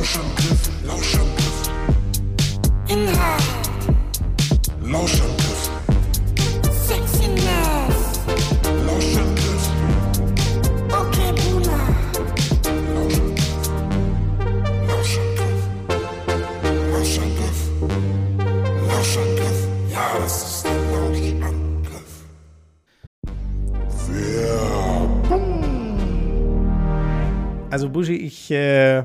Lauschangriff, Lauschangriff. Inhalt, Lauschangriff, Sexiness, Lauschangriff, okay Boomer, Lauschangriff. Lauschangriff. Lauschangriff. Ja, das ist der Lauschangriff. Also Buschi, ich äh,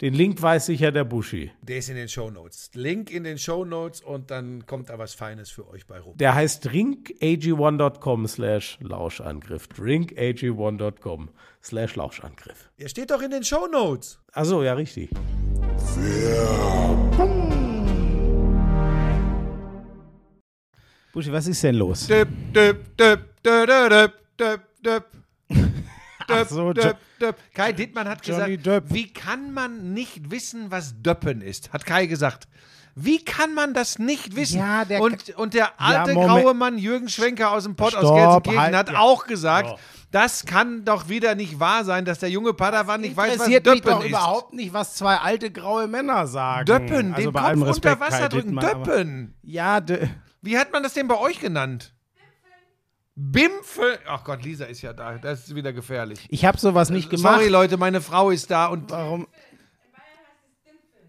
den Link weiß sicher der Buschi. Der ist in den Shownotes. Link in den Shownotes und dann kommt da was Feines für euch bei rum. Der heißt drinkag1.com slash Lauschangriff. drinkag1.com slash Lauschangriff. Der steht doch in den Shownotes. Achso, ja, richtig. Buschi, was ist denn los? Döp, döp, döp, döp, döp, döp, döp. Döp, so, döp, döp. Kai Dittmann hat Johnny gesagt, Döp. wie kann man nicht wissen, was Döppen ist? Hat Kai gesagt. Wie kann man das nicht wissen? Ja, der und, und der alte Moment. graue Mann Jürgen Schwenker aus dem Pott aus Gelsenkirchen halt, hat ja. auch gesagt, So. das kann doch wieder nicht wahr sein, dass der junge Padawan nicht weiß, was interessiert mich Döppen doch ist. überhaupt nicht, was zwei alte graue Männer sagen. Döppen, also den Kopf allem unter Respekt, Wasser drücken. Döppen. Ja, dö- Wie hat man das denn bei euch genannt? Bimpfe. Ach Gott, Lisa ist ja da. Das ist wieder gefährlich. ich habe sowas nicht gemacht. Sorry, Leute, meine Frau ist da und. Warum?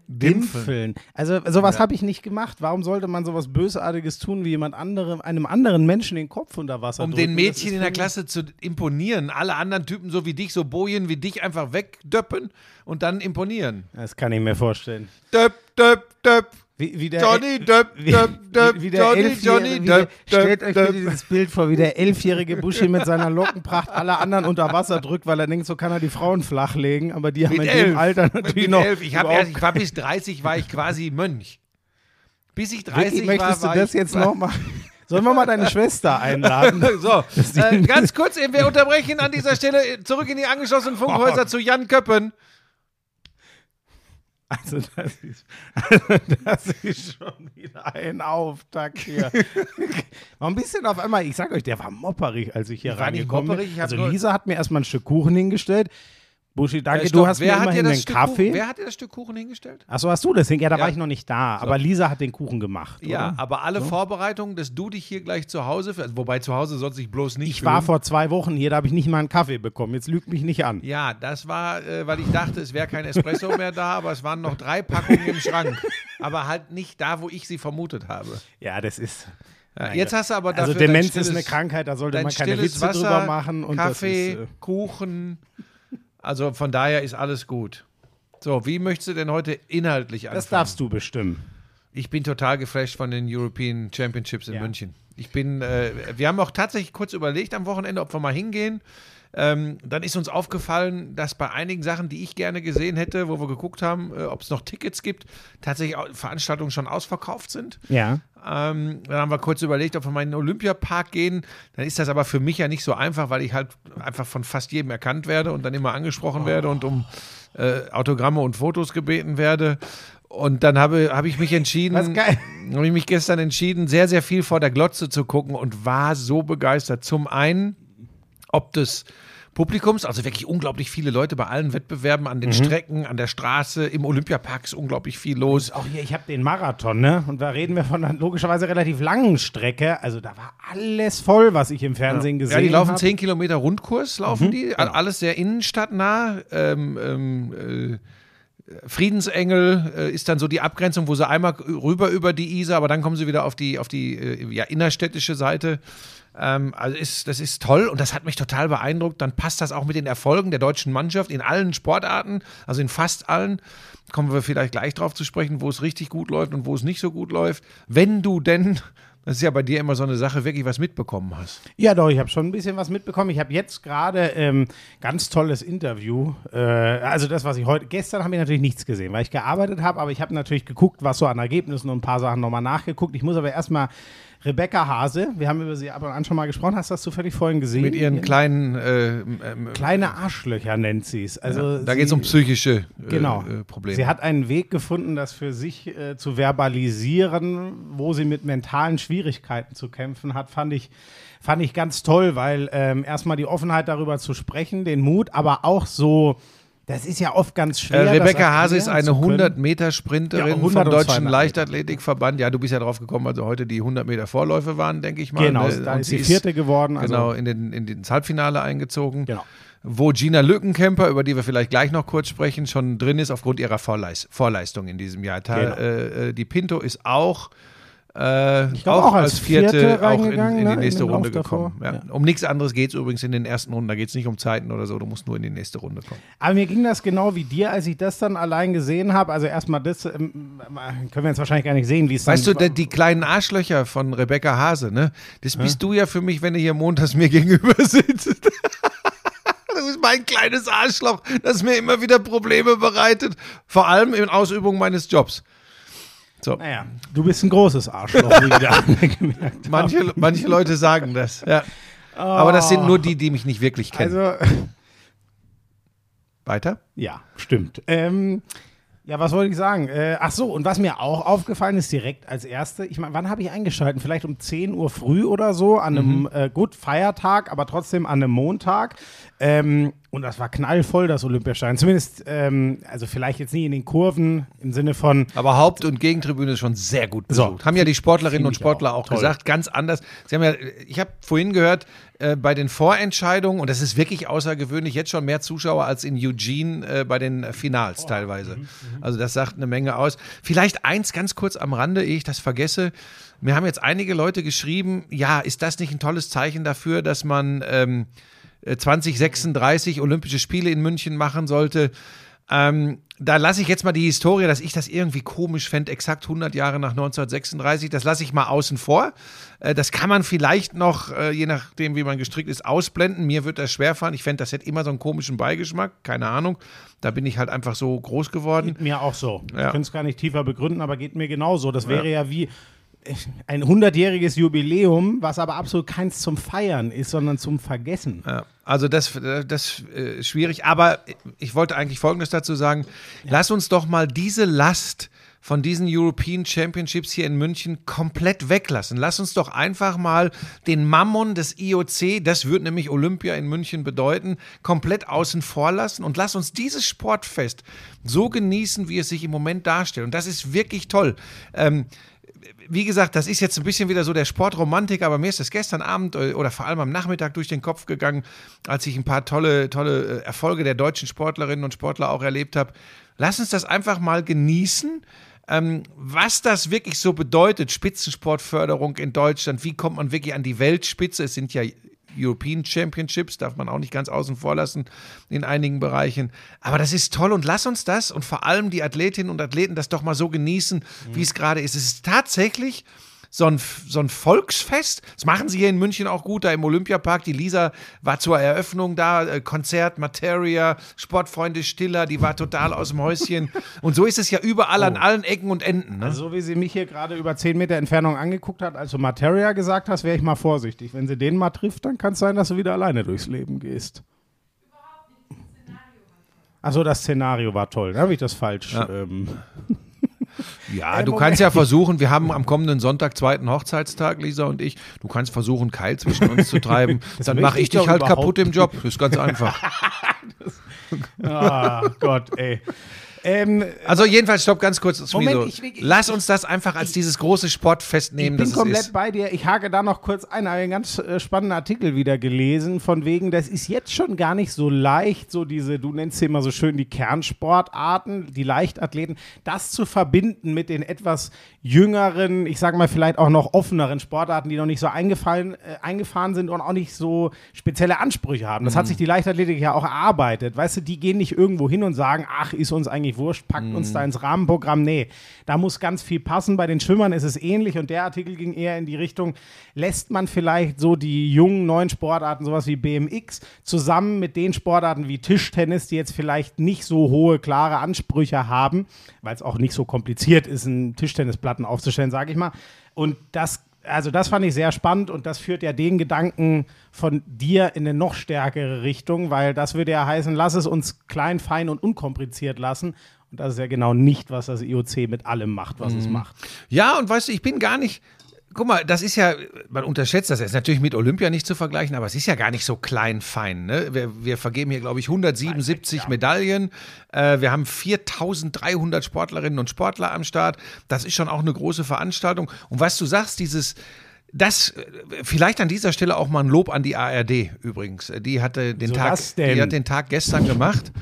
Dimpfeln. Also sowas habe ich nicht gemacht. Warum sollte man sowas Bösartiges tun, wie jemand anderem, einem anderen Menschen den Kopf unter Wasser Um drücken? den Mädchen in der Klasse zu imponieren. Alle anderen Typen, so wie dich, so Bojen wie dich, einfach wegdöppen und dann imponieren. Das kann ich mir vorstellen. Döpp, döpp, döpp. Wie, wie der, Johnny, döpp, wie, döpp, döpp. wie, wie Johnny, Johnny, wie der, Stellt euch bitte dieses Bild vor, wie der elfjährige Buschi mit seiner Lockenpracht alle anderen unter Wasser drückt, weil er denkt, so kann er die Frauen flachlegen. Aber die haben Mit in elf. dem Alter natürlich mit noch. elf. Ich, hab erst, ich war bis 30, war ich quasi Mönch. Bis ich 30 Wirklich, war, möchtest war du das ich, jetzt noch machen? Sollen wir mal deine Schwester einladen? So, äh, ganz kurz, wir unterbrechen an dieser Stelle äh, zurück in die angeschlossenen Funkhäuser zu Jan Köppen. Also das ist, also das ist schon wieder ein Auftakt hier. war ein bisschen auf einmal, ich sag euch, der war mopperig, als ich hier Ich reingekommen bin. Also Lisa hat mir erstmal ein Stück Kuchen hingestellt. Buschi, danke, Äh, du hast wer mir immerhin Stück Kaffee. Kuchen, wer hat dir das Stück Kuchen hingestellt? Achso, hast du das hin? Ja, da Ja. war ich noch nicht da. Aber Lisa hat den Kuchen gemacht. Ja, oder? aber alle Vorbereitungen, dass du dich hier gleich zu Hause, für, wobei zu Hause sollst du dich bloß nicht Ich war fühlen. vor zwei Wochen hier, da habe ich nicht mal einen Kaffee bekommen. Jetzt lügt mich nicht an. Ja, das war, äh, weil ich dachte, es wäre kein Espresso mehr da, aber es waren noch drei Packungen im Schrank. Aber halt nicht da, wo ich sie vermutet habe. Ja, das ist. Ja, jetzt hast du aber dafür Also Demenz stilles- ist eine Krankheit, da sollte man keine Witze Wasser, drüber machen. Und Kaffee, Das ist, äh, Kuchen. Also von daher ist alles gut. So, wie möchtest du denn heute inhaltlich anfangen? das darfst du bestimmen. Ich bin total geflasht von den European Championships in Ja. München. Ich bin, äh, wir haben auch tatsächlich kurz überlegt am Wochenende, ob wir mal hingehen. Ähm, dann ist uns aufgefallen, dass bei einigen Sachen, die ich gerne gesehen hätte, wo wir geguckt haben, äh, ob es noch Tickets gibt, tatsächlich auch Veranstaltungen schon ausverkauft sind. Ja. Ähm, dann haben wir kurz überlegt, ob wir mal in den Olympiapark gehen. Dann ist das aber für mich ja nicht so einfach, weil ich halt einfach von fast jedem erkannt werde und dann immer angesprochen werde und um äh, Autogramme und Fotos gebeten werde. Und dann habe, habe ich mich entschieden, habe ich mich gestern entschieden, sehr, sehr viel vor der Glotze zu gucken und war so begeistert. Zum einen, ob des Publikums, also wirklich unglaublich viele Leute bei allen Wettbewerben an den Strecken, an der Straße, im Olympiapark ist unglaublich viel los. Auch hier, ich habe den Marathon, ne? Und da reden wir von einer logischerweise relativ langen Strecke. Also da war alles voll, was ich im Fernsehen gesehen Ja, habe. die laufen 10 Kilometer Rundkurs, laufen die. Alles sehr innenstadtnah. Ähm, ähm, äh, Friedensengel äh, ist dann so die Abgrenzung, wo sie einmal rüber über die Isar, aber dann kommen sie wieder auf die, auf die äh, ja, innerstädtische Seite. Ähm, also ist, das ist toll und das hat mich total beeindruckt. Dann passt das auch mit den Erfolgen der deutschen Mannschaft in allen Sportarten, also in fast allen. Kommen wir vielleicht gleich drauf zu sprechen, wo es richtig gut läuft und wo es nicht so gut läuft. Wenn du denn, das ist ja bei dir immer so eine Sache, wirklich was mitbekommen hast. Ja, doch, ich habe schon ein bisschen was mitbekommen. Ich habe jetzt gerade ähm, ganz tolles Interview. Äh, also das, was ich heute, gestern habe ich natürlich nichts gesehen, weil ich gearbeitet habe, aber ich habe natürlich geguckt, was so an Ergebnissen und ein paar Sachen nochmal nachgeguckt. Ich muss aber erstmal Rebecca Hase, wir haben über sie ab und an schon mal gesprochen, hast du das zufällig vorhin gesehen? Mit ihren kleinen, äh, ähm, Kleine Arschlöcher nennt sie es. Also da geht es um psychische äh, Genau. äh, Probleme. Sie hat einen Weg gefunden, das für sich äh, zu verbalisieren, wo sie mit mentalen Schwierigkeiten zu kämpfen hat, fand ich, fand ich ganz toll, weil ähm, erstmal die Offenheit darüber zu sprechen, den Mut, aber auch so, das ist ja oft ganz äh, schwer. das Rebecca Hase ist eine zu können. 100-Meter-Sprinterin Ja, vom 100 und Deutschen 200 Meter. Leichtathletikverband. Ja, du bist ja drauf gekommen, also heute die 100 Meter Vorläufe waren, denke ich mal. Genau, ne? da Und ist sie Vierte geworden. Also, genau, in, den, in ins Halbfinale eingezogen. Genau. Wo Gina Lückenkämper, über die wir vielleicht gleich noch kurz sprechen, schon drin ist aufgrund ihrer Vorleis Vorleistung in diesem Jahr. Genau. äh, äh, die Pinto ist auch, äh, Ich glaub, auch als Vierte auch in, in ne, die in nächste Lauf Runde davor. gekommen. Ja. Um nichts anderes geht es übrigens in den ersten Runden. Da geht es nicht um Zeiten oder so. Du musst nur in die nächste Runde kommen. Aber mir ging das genau wie dir, als ich das dann allein gesehen habe. Also erstmal das, ähm, können wir jetzt wahrscheinlich gar nicht sehen, wie es Weißt du, der, die kleinen Arschlöcher von Rebecca Hase, ne? Das bist du ja für mich, wenn du hier montags mir gegenüber sitzt. Das ist mein kleines Arschloch, das mir immer wieder Probleme bereitet. Vor allem in Ausübung meines Jobs. So. Naja, du bist ein großes Arschloch, wie wir da gemerkt haben. Manche, manche Leute sagen das. Ja. Aber das sind nur die, die mich nicht wirklich kennen. Also, Weiter? ja, stimmt. Ähm, ja, was wollte ich sagen? Äh, ach so, und was mir auch aufgefallen ist, direkt als erste, ich meine, wann habe ich eingeschaltet? Vielleicht um 10 Uhr früh oder so, an einem, äh, gut, Feiertag, aber trotzdem an einem Montag. Ähm, und das war knallvoll, das Olympiastadion. Zumindest, ähm, also vielleicht jetzt nie in den Kurven im Sinne von, Aber Haupt- und Gegentribüne ist schon sehr gut So. besucht. Haben ja die Sportlerinnen und Sportler auch. auch, gesagt, ganz anders. Sie haben ja, ich habe vorhin gehört, äh, bei den Vorentscheidungen, und das ist wirklich außergewöhnlich, jetzt schon mehr Zuschauer als in Eugene äh, bei den Finals Oh. teilweise. Mhm, Also das sagt eine Menge aus. Vielleicht eins ganz kurz am Rande, ehe ich das vergesse. Mir haben jetzt einige Leute geschrieben, ja, ist das nicht ein tolles Zeichen dafür, dass man ähm, äh, 2036 Olympische Spiele in München machen sollte? Ähm, da lasse ich jetzt mal die Historie, dass ich das irgendwie komisch fände, exakt 100 Jahre nach 1936. Das lasse ich mal außen vor. Äh, das kann man vielleicht noch, äh, je nachdem, wie man gestrickt ist, ausblenden. Mir wird das schwerfallen. Ich fände, das hätte immer so einen komischen Beigeschmack. Keine Ahnung. Da bin ich halt einfach so groß geworden. mir auch so. Ich Ja. könnte es gar nicht tiefer begründen, aber geht mir genauso. Das wäre ja, wie äh, ein 100-jähriges Jubiläum, was aber absolut keins zum Feiern ist, sondern zum Vergessen. Ja, also das, das äh, ist schwierig, aber ich wollte eigentlich Folgendes dazu sagen. Lass uns doch mal diese Last von diesen European Championships hier in München komplett weglassen. Lass uns doch einfach mal den Mammon des IOC, das wird nämlich Olympia in München bedeuten, komplett außen vor lassen und lass uns dieses Sportfest so genießen, wie es sich im Moment darstellt. Und das ist wirklich toll. Ähm, wie gesagt, das ist jetzt ein bisschen wieder so der Sportromantik, aber mir ist das gestern Abend äh, oder vor allem am Nachmittag durch den Kopf gegangen, als ich ein paar tolle, tolle äh, Erfolge der deutschen Sportlerinnen und Sportler auch erlebt habe. Lass uns das einfach mal genießen. Ähm, was das wirklich so bedeutet, Spitzensportförderung in Deutschland, wie kommt man wirklich an die Weltspitze? Es sind ja European Championships, darf man auch nicht ganz außen vor lassen in einigen Bereichen. Aber das ist toll und lass uns das und vor allem die Athletinnen und Athleten das doch mal so genießen, wie es gerade ist. Es ist tatsächlich so ein, so ein Volksfest. Das machen sie hier in München auch gut, da im Olympiapark. Die Lisa war zur Eröffnung da, äh, Konzert, Materia, Sportfreunde Stiller, die war total aus dem Häuschen. Und so ist es ja überall an allen Ecken und Enden. Ne? So wie sie mich hier gerade über 10 Meter Entfernung angeguckt hat, als du Materia gesagt hast, wäre ich mal vorsichtig. Wenn sie den mal trifft, dann kann es sein, dass du wieder alleine durchs Leben gehst. Achso, das Szenario war toll. Da habe ich das falsch. Ähm, Ja, du kannst ja versuchen, wir haben am kommenden Sonntag zweiten Hochzeitstag, Lisa und ich. Du kannst versuchen, Keil zwischen uns zu treiben. Dann mache ich ich dich halt kaputt im Job. Das ist ganz einfach. ah, Gott, ey. Ähm, Also jedenfalls, stopp ganz kurz. Moment, ich ich- Lass uns das einfach als dieses große Sportfest ich nehmen, bin das es komplett bei dir. Ich hake da noch kurz ein. Habe einen ganz äh, spannenden Artikel wieder gelesen, von wegen, das ist jetzt schon gar nicht so leicht, so diese, du nennst sie immer so schön die Kernsportarten, die Leichtathleten, das zu verbinden mit den etwas jüngeren, ich sage mal vielleicht auch noch offeneren Sportarten, die noch nicht so eingefallen, äh, eingefahren sind und auch nicht so spezielle Ansprüche haben. Das Mhm. hat sich die Leichtathletik ja auch erarbeitet. Weißt du, die gehen nicht irgendwo hin und sagen, ach, ist uns eigentlich wurscht, packt uns Mhm. da ins Rahmenprogramm. Nee, da muss ganz viel passen. Bei den Schwimmern ist es ähnlich und der Artikel ging eher in die Richtung, lässt man vielleicht so die jungen neuen Sportarten, sowas wie BMX, zusammen mit den Sportarten wie Tischtennis, die jetzt vielleicht nicht so hohe, klare Ansprüche haben, weil es auch nicht so kompliziert ist, einen Tischtennisplatten aufzustellen, sage ich mal. Und das also das fand ich sehr spannend und das führt ja den Gedanken von dir in eine noch stärkere Richtung, weil das würde ja heißen, lass es uns klein, fein und unkompliziert lassen. Und das ist ja genau nicht, was das IOC mit allem macht, was es macht. Ja, und weißt du, ich bin gar nicht. Guck mal, das ist ja, man unterschätzt das, ist natürlich mit Olympia nicht zu vergleichen, aber es ist ja gar nicht so klein fein. Ne? Wir, wir vergeben hier, glaube ich, 177 Medaillen. Äh, wir haben 4300 Sportlerinnen und Sportler am Start. Das ist schon auch eine große Veranstaltung. Und was du sagst, dieses, das, äh, vielleicht an dieser Stelle auch mal ein Lob an die ARD übrigens. Die hatte den, So Tag, die hat den Tag gestern gemacht.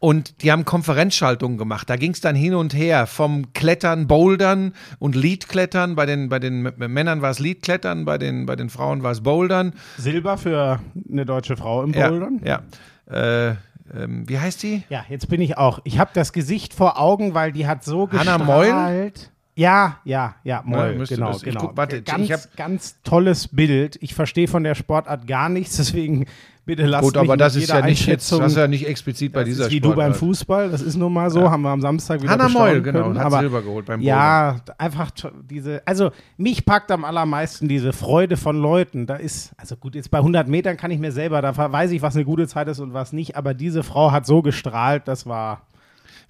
Und die haben Konferenzschaltungen gemacht. Da ging es dann hin und her vom Klettern, Bouldern und Leadklettern. Bei den, bei den Männern war es Leadklettern, bei den, bei den Frauen war es Bouldern. Silber für eine deutsche Frau im Ja, Bouldern. ja. Äh, ähm, wie heißt die? Ja, jetzt bin ich auch. Ich habe das Gesicht vor Augen, weil die hat so Hannah gestrahlt. Ja, ja, ja, Ja, Moll, müsste genau, das- ich genau. guck- warte, ganz, ganz tolles Bild. Ich verstehe von der Sportart gar nichts, deswegen bitte lasst Gut, aber das ist ja nicht jetzt, das ist ja nicht explizit bei Das dieser ist wie du beim Sportart. Fußball, das ist nun mal so, haben wir am Samstag wieder Hannah bestaunen Moll, genau, können, hat aber Silber geholt beim Ja, einfach diese, also mich packt am allermeisten diese Freude von Leuten. Da ist, also gut, jetzt bei 100 Metern kann ich mir selber, da weiß ich, was eine gute Zeit ist und was nicht, aber diese Frau hat so gestrahlt, das war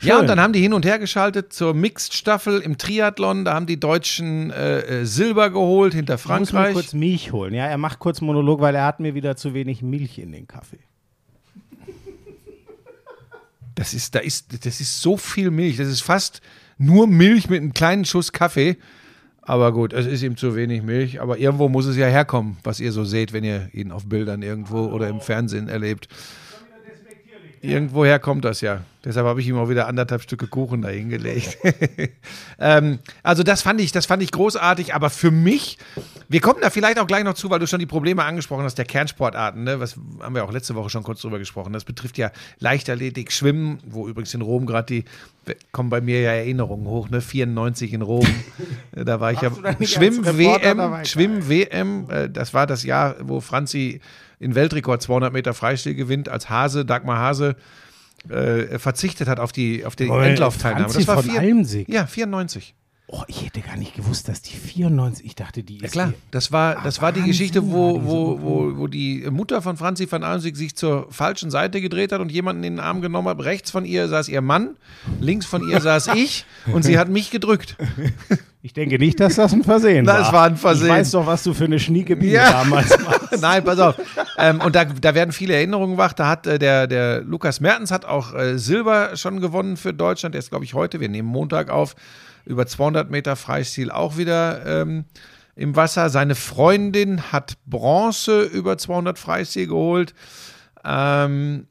Ja, schön. und dann haben die hin und her geschaltet zur Mixed-Staffel im Triathlon. Da haben die Deutschen äh, äh, Silber geholt hinter Ich muss mir Frankreich. kurz Milch holen. Ja, er macht kurz Monolog, weil er hat mir wieder zu wenig Milch in den Kaffee. Das ist, da ist, das ist so viel Milch. Das ist fast nur Milch mit einem kleinen Schuss Kaffee. Aber gut, es ist ihm zu wenig Milch. Aber irgendwo muss es ja herkommen, was ihr so seht, wenn ihr ihn auf Bildern irgendwo oder im Fernsehen erlebt. Irgendwoher kommt das ja. Deshalb habe ich ihm auch wieder anderthalb Stücke Kuchen dahingelegt. ähm, also das fand ich, das fand ich großartig. Aber für mich, wir kommen da vielleicht auch gleich noch zu, weil du schon die Probleme angesprochen hast der Kernsportarten. Ne? Was haben wir auch letzte Woche schon kurz drüber gesprochen. Das betrifft ja Leichtathletik, Schwimmen, wo übrigens in Rom gerade die kommen bei mir ja Erinnerungen hoch. Ne? 94 in Rom, da war ich ja als Schwimmen Reporter WM, dabei? Schwimmen WM. Äh, das war das Jahr, wo Franzi in Weltrekord 200 Meter Freistil gewinnt, als Hase, Dagmar Hase, äh, verzichtet hat auf die, auf die Endlaufteilnahme. Franzi von Almsig? Ja, 94. Oh, ich hätte gar nicht gewusst, dass die 94, ich dachte, die ist Ja klar, das war, das war die Wahnsinn, Geschichte, wo, wo, wo, wo die Mutter von Franzi van Almsig sich zur falschen Seite gedreht hat und jemanden in den Arm genommen hat. Rechts von ihr saß ihr Mann, links von ihr saß ich und sie hat mich gedrückt. Ich denke nicht, dass das ein Versehen war. Das war ein Versehen. Ich weiß doch, was du für eine schnieke Biene Ja. damals warst. Nein, pass auf. ähm, und da, da werden viele Erinnerungen wach. Da hat äh, der, der Lukas Mertens hat auch äh, Silber schon gewonnen für Deutschland. Der ist, glaube ich, heute, wir nehmen Montag auf, über 200 Meter Freistil auch wieder ähm, im Wasser. Seine Freundin hat Bronze über 200 Freistil geholt. Ähm,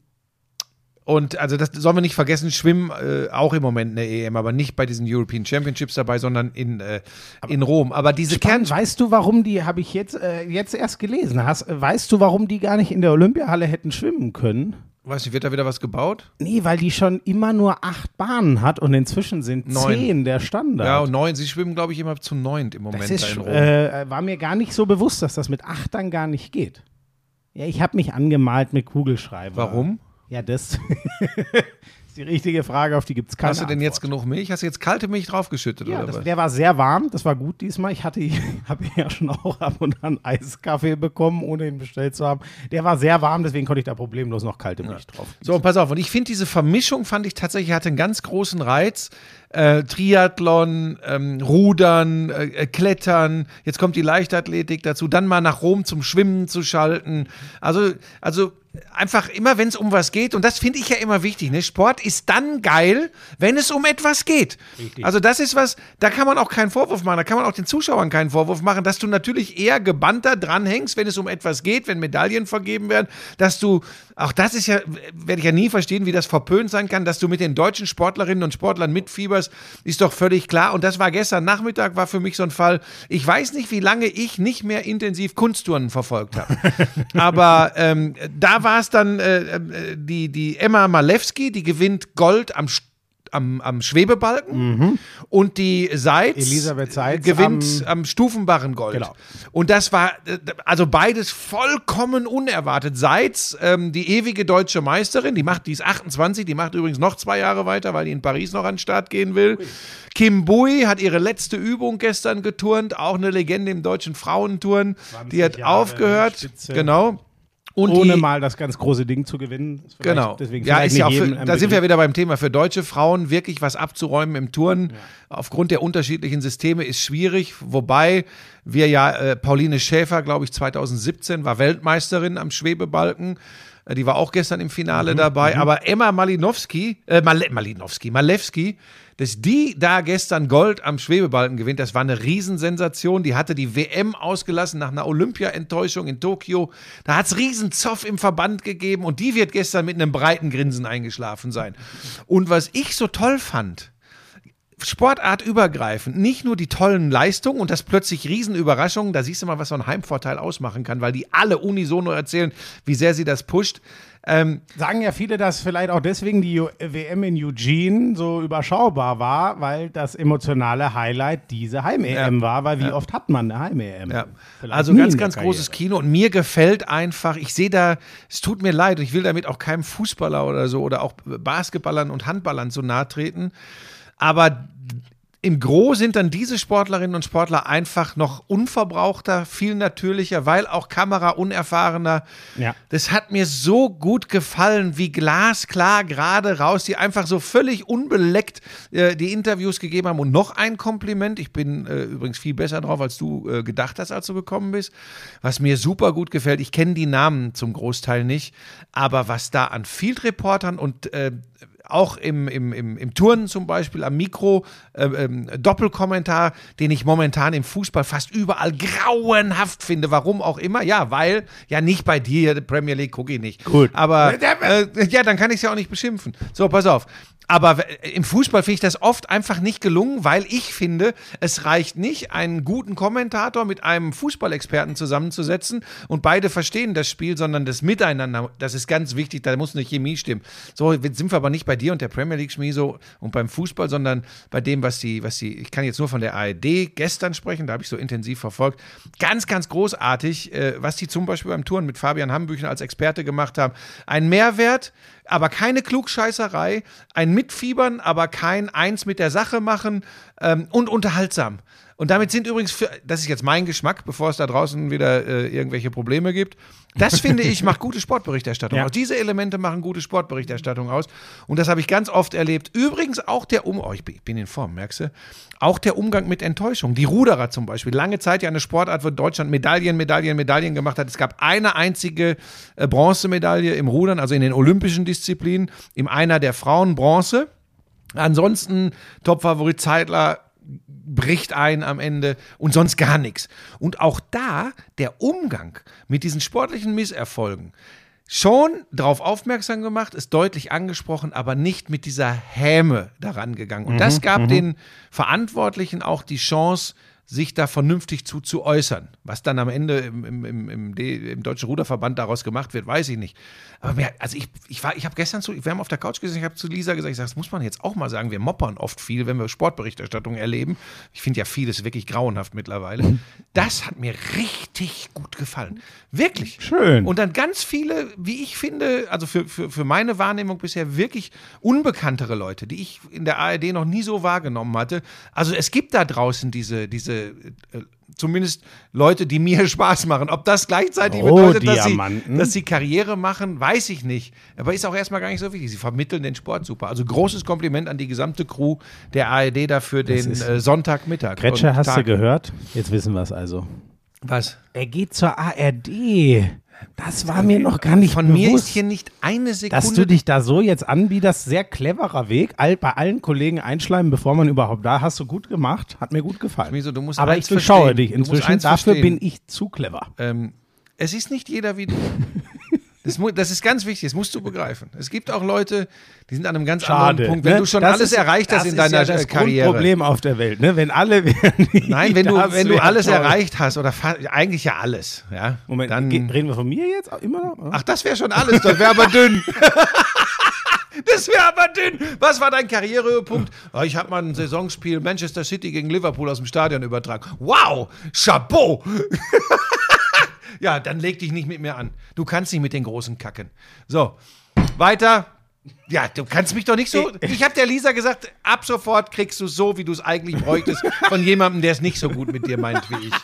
und also das sollen wir nicht vergessen, Schwimmen äh, auch im Moment eine EM, aber nicht bei diesen European Championships dabei, sondern in, äh, in Rom. Aber diese Kern... Spannend. Weißt du, warum die, habe ich jetzt, äh, jetzt erst gelesen, hast, weißt du, warum die gar nicht in der Olympiahalle hätten schwimmen können? Weiß nicht, wird da wieder was gebaut? Nee, weil die schon immer nur acht Bahnen hat und inzwischen sind Neun. zehn der Standard. Ja, und neun. Sie schwimmen, glaube ich, immer zu neunt im Moment das da ist, in Rom. äh, war mir gar nicht so bewusst, dass das mit acht dann gar nicht geht. Ja, ich habe mich angemalt mit Kugelschreiber. Warum? Ja, das die richtige Frage, auf die gibt es keine Hast du denn jetzt Antwort. genug Milch? Hast du jetzt kalte Milch draufgeschüttet Ja, oder das, was? der war sehr warm, das war gut diesmal. Ich hatte, habe ja schon auch ab und an Eiskaffee bekommen, ohne ihn bestellt zu haben. Der war sehr warm, deswegen konnte ich da problemlos noch kalte Milch drauf. So, pass auf. Und ich finde, diese Vermischung fand ich tatsächlich, hatte einen ganz großen Reiz. Äh, Triathlon, ähm, Rudern, äh, äh, Klettern, jetzt kommt die Leichtathletik dazu, dann mal nach Rom zum Schwimmen zu schalten. Also, also einfach immer, wenn es um was geht, und das finde ich ja immer wichtig, ne? Sport ist dann geil, wenn es um etwas geht. Also das ist was, da kann man auch keinen Vorwurf machen, da kann man auch den Zuschauern keinen Vorwurf machen, dass du natürlich eher gebannter dranhängst, wenn es um etwas geht, wenn Medaillen vergeben werden, dass du, auch das ist ja, werde ich ja nie verstehen, wie das verpönt sein kann, dass du mit den deutschen Sportlerinnen und Sportlern mitfieberst, ist doch völlig klar. Und das war gestern Nachmittag, war für mich so ein Fall, ich weiß nicht, wie lange ich nicht mehr intensiv Kunstturnen verfolgt habe. Aber ähm, da war es dann äh, äh, die, die Emma Malewski, die gewinnt Gold am am, am Schwebebalken und die Seitz, Mhm. Elisabeth Seitz gewinnt am- am, Stufenbarrengold. Genau. Und das war also beides vollkommen unerwartet. Seitz, ähm, die ewige deutsche Meisterin, die macht, die ist 28, die macht übrigens noch zwei Jahre weiter, weil die in Paris noch an den Start gehen will. Kim Bui hat ihre letzte Übung gestern geturnt, auch eine Legende im deutschen Frauenturn. Die hat 20 Jahre aufgehört. Spitze. Genau. Und Ohne die, mal das ganz große Ding zu gewinnen. Genau. Deswegen ja, ist ja auch für, da sind wir wieder beim Thema. Für deutsche Frauen wirklich was abzuräumen im Turnen aufgrund der unterschiedlichen Systeme ist schwierig. Wobei wir ja, äh, Pauline Schäfer, glaube ich, 2017 war Weltmeisterin am Schwebebalken. Äh, Die war auch gestern im Mhm, Finale dabei. Aber Emma Malinowski, äh, Male, Malinowski, Malewski, dass die da gestern Gold am Schwebebalken gewinnt, das war eine Riesensensation. Die hatte die WM ausgelassen nach einer Olympia-Enttäuschung in Tokio. Da hat es Riesenzoff im Verband gegeben und die wird gestern mit einem breiten Grinsen eingeschlafen sein. Und was ich so toll fand, sportartübergreifend, nicht nur die tollen Leistungen und das plötzlich Riesenüberraschungen, da siehst du mal, was so ein Heimvorteil ausmachen kann, weil die alle unisono erzählen, wie sehr sie das pusht. Ähm, Sagen ja viele, dass vielleicht auch deswegen die WM in Eugene so überschaubar war, weil das emotionale Highlight diese Heim-EM Ja. war, weil wie oft hat man eine Heim-EM? Ja. Also ganz, ganz großes. Kino und mir gefällt einfach, ich sehe da, es tut mir leid und ich will damit auch keinem Fußballer oder so oder auch Basketballern und Handballern so nahe treten, aber im Gro sind dann diese Sportlerinnen und Sportler einfach noch unverbrauchter, viel natürlicher, weil auch Kamera unerfahrener. Ja. Das hat mir so gut gefallen, wie glasklar gerade raus, die einfach so völlig unbeleckt äh, die Interviews gegeben haben. Und noch ein Kompliment, ich bin äh, übrigens viel besser drauf, als du äh, gedacht hast, als du gekommen bist. Was mir super gut gefällt, ich kenne die Namen zum Großteil nicht, aber was da an Field-Reportern und äh, auch im, im, im, im Turnen zum Beispiel, am Mikro, äh, ähm, Doppelkommentar, den ich momentan im Fußball fast überall grauenhaft finde. Warum auch immer. Ja, weil, ja, nicht bei dir, Premier League gucke ich nicht. Gut. Aber, äh, ja, dann kann ich es ja auch nicht beschimpfen. So, pass auf. Aber w- im Fußball finde ich das oft einfach nicht gelungen, weil ich finde, es reicht nicht, einen guten Kommentator mit einem Fußballexperten zusammenzusetzen und beide verstehen das Spiel, sondern das Miteinander, das ist ganz wichtig, da muss eine Chemie stimmen. So sind wir aber nicht bei dir und der Premier League Schmie so und beim Fußball, sondern bei dem, was die, was die, ich kann jetzt nur von der ARD gestern sprechen, da habe ich so intensiv verfolgt. Ganz, ganz großartig, äh, was die zum Beispiel beim Touren mit Fabian Hambüchen als Experte gemacht haben. Ein Mehrwert, aber keine Klugscheißerei, ein Mitfiebern, aber kein Eins mit der Sache machen ähm, und unterhaltsam. Und damit sind übrigens, für, das ist jetzt mein Geschmack, bevor es da draußen wieder äh, irgendwelche Probleme gibt. Das finde ich, macht gute Sportberichterstattung Ja. aus. Diese Elemente machen gute Sportberichterstattung aus. Und das habe ich ganz oft erlebt. Übrigens auch der Um, oh, ich bin, ich bin in Form, merkst du? Auch der Umgang mit Enttäuschung. Die Ruderer zum Beispiel. Lange Zeit ja eine Sportart, wo Deutschland Medaillen, Medaillen, Medaillen gemacht hat. Es gab eine einzige äh, Bronzemedaille im Rudern, also in den olympischen Disziplinen. Im Einer der Frauen Bronze. Ansonsten Topfavorit Zeitler bricht ein am Ende und sonst gar nichts. Und auch da der Umgang mit diesen sportlichen Misserfolgen schon darauf aufmerksam gemacht, ist deutlich angesprochen, aber nicht mit dieser Häme daran gegangen. Und das gab den Verantwortlichen auch die Chance, sich da vernünftig zu, zu äußern. Was dann am Ende im, im, im, im, Deutschen Ruderverband daraus gemacht wird, weiß ich nicht. Aber mir, also ich, ich war, ich habe gestern zu, wir haben auf der Couch gesessen, ich habe zu Lisa gesagt, ich sag, das muss man jetzt auch mal sagen, wir moppern oft viel, wenn wir Sportberichterstattung erleben. Ich finde ja vieles wirklich grauenhaft mittlerweile. Das hat mir richtig gut gefallen. Wirklich. Schön. Und dann ganz viele, wie ich finde, also für, für, für meine Wahrnehmung bisher wirklich unbekanntere Leute, die ich in der ARD noch nie so wahrgenommen hatte. Also es gibt da draußen diese, diese äh, zumindest Leute, die mir Spaß machen. Ob das gleichzeitig Oh, bedeutet, dass sie, dass sie Karriere machen, weiß ich nicht. Aber ist auch erstmal gar nicht so wichtig. Sie vermitteln den Sport super. Also großes Kompliment an die gesamte Crew der ARD dafür den ist- äh, Sonntagmittag. Gretsche, hast du Tag. gehört? Jetzt wissen wir es also. Was? Er geht zur ARD. Das war mir noch gar nicht Von bewusst. mir ist hier nicht eine Sekunde dass du dich da so jetzt anbietest, sehr cleverer Weg, all, bei allen Kollegen einschleimen, bevor man überhaupt da, hast du gut gemacht, hat mir gut gefallen. Schmieso, du musst Aber ich durchschaue dich inzwischen, dafür verstehen. bin ich zu clever. Ähm, es ist nicht jeder wie du. Das, das ist ganz wichtig, das musst du begreifen. Es gibt auch Leute, die sind an einem ganz anderen Punkt. Wenn ne? du schon Das alles ist- erreicht hast das in deiner ja das äh, Karriere. Problem auf der Welt, ne? Wenn alle Nein, wenn du, das wenn du alles toll. erreicht hast, oder eigentlich ja alles, ja, Moment, dann. reden wir von mir jetzt immer noch? oder? Ach, das wäre schon alles, das wäre aber dünn. Das wäre aber dünn. Was war dein Karrierehöhepunkt? Oh, ich habe mal ein Saisonspiel Manchester City gegen Liverpool aus dem Stadion übertragen. Wow, Chapeau. Ja, dann leg dich nicht mit mir an. Du kannst nicht mit den Großen kacken. So, weiter. Ja, du kannst mich doch nicht so. Ich habe der Lisa gesagt, ab sofort kriegst du so, wie du es eigentlich bräuchtest, von jemandem, der es nicht so gut mit dir meint wie ich.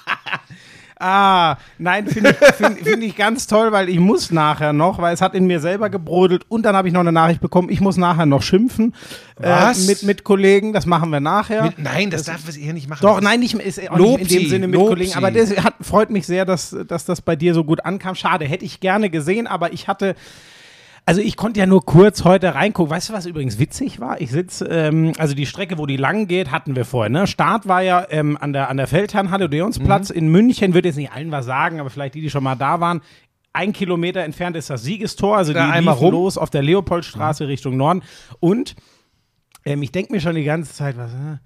Ah, nein, finde ich, find, find ich ganz toll, weil ich muss nachher noch, weil es hat in mir selber gebrodelt und dann habe ich noch eine Nachricht bekommen, ich muss nachher noch schimpfen Was? Äh, mit, mit Kollegen, das machen wir nachher. Mit, nein, das darf es hier nicht machen. Doch, Das- nein, nicht, ist Lob nicht in dem Sinne mit lob Kollegen, sie. aber das hat, freut mich sehr, dass, dass das bei dir so gut ankam. Schade, hätte ich gerne gesehen, aber ich hatte, also ich konnte ja nur kurz heute reingucken. Weißt du, was übrigens witzig war? Ich sitze, ähm, also die Strecke, wo die lang geht, hatten wir vorher. Ne? Start war ja ähm, an der, an der Feldherrnhalle, Odeonsplatz Mhm. in München. Würde jetzt nicht allen was sagen, aber vielleicht die, die schon mal da waren. Ein Kilometer entfernt ist das Siegestor, also Da die einmal rum. Mhm. los auf der Leopoldstraße Richtung Norden. Und ähm, ich denke mir schon die ganze Zeit, was, äh,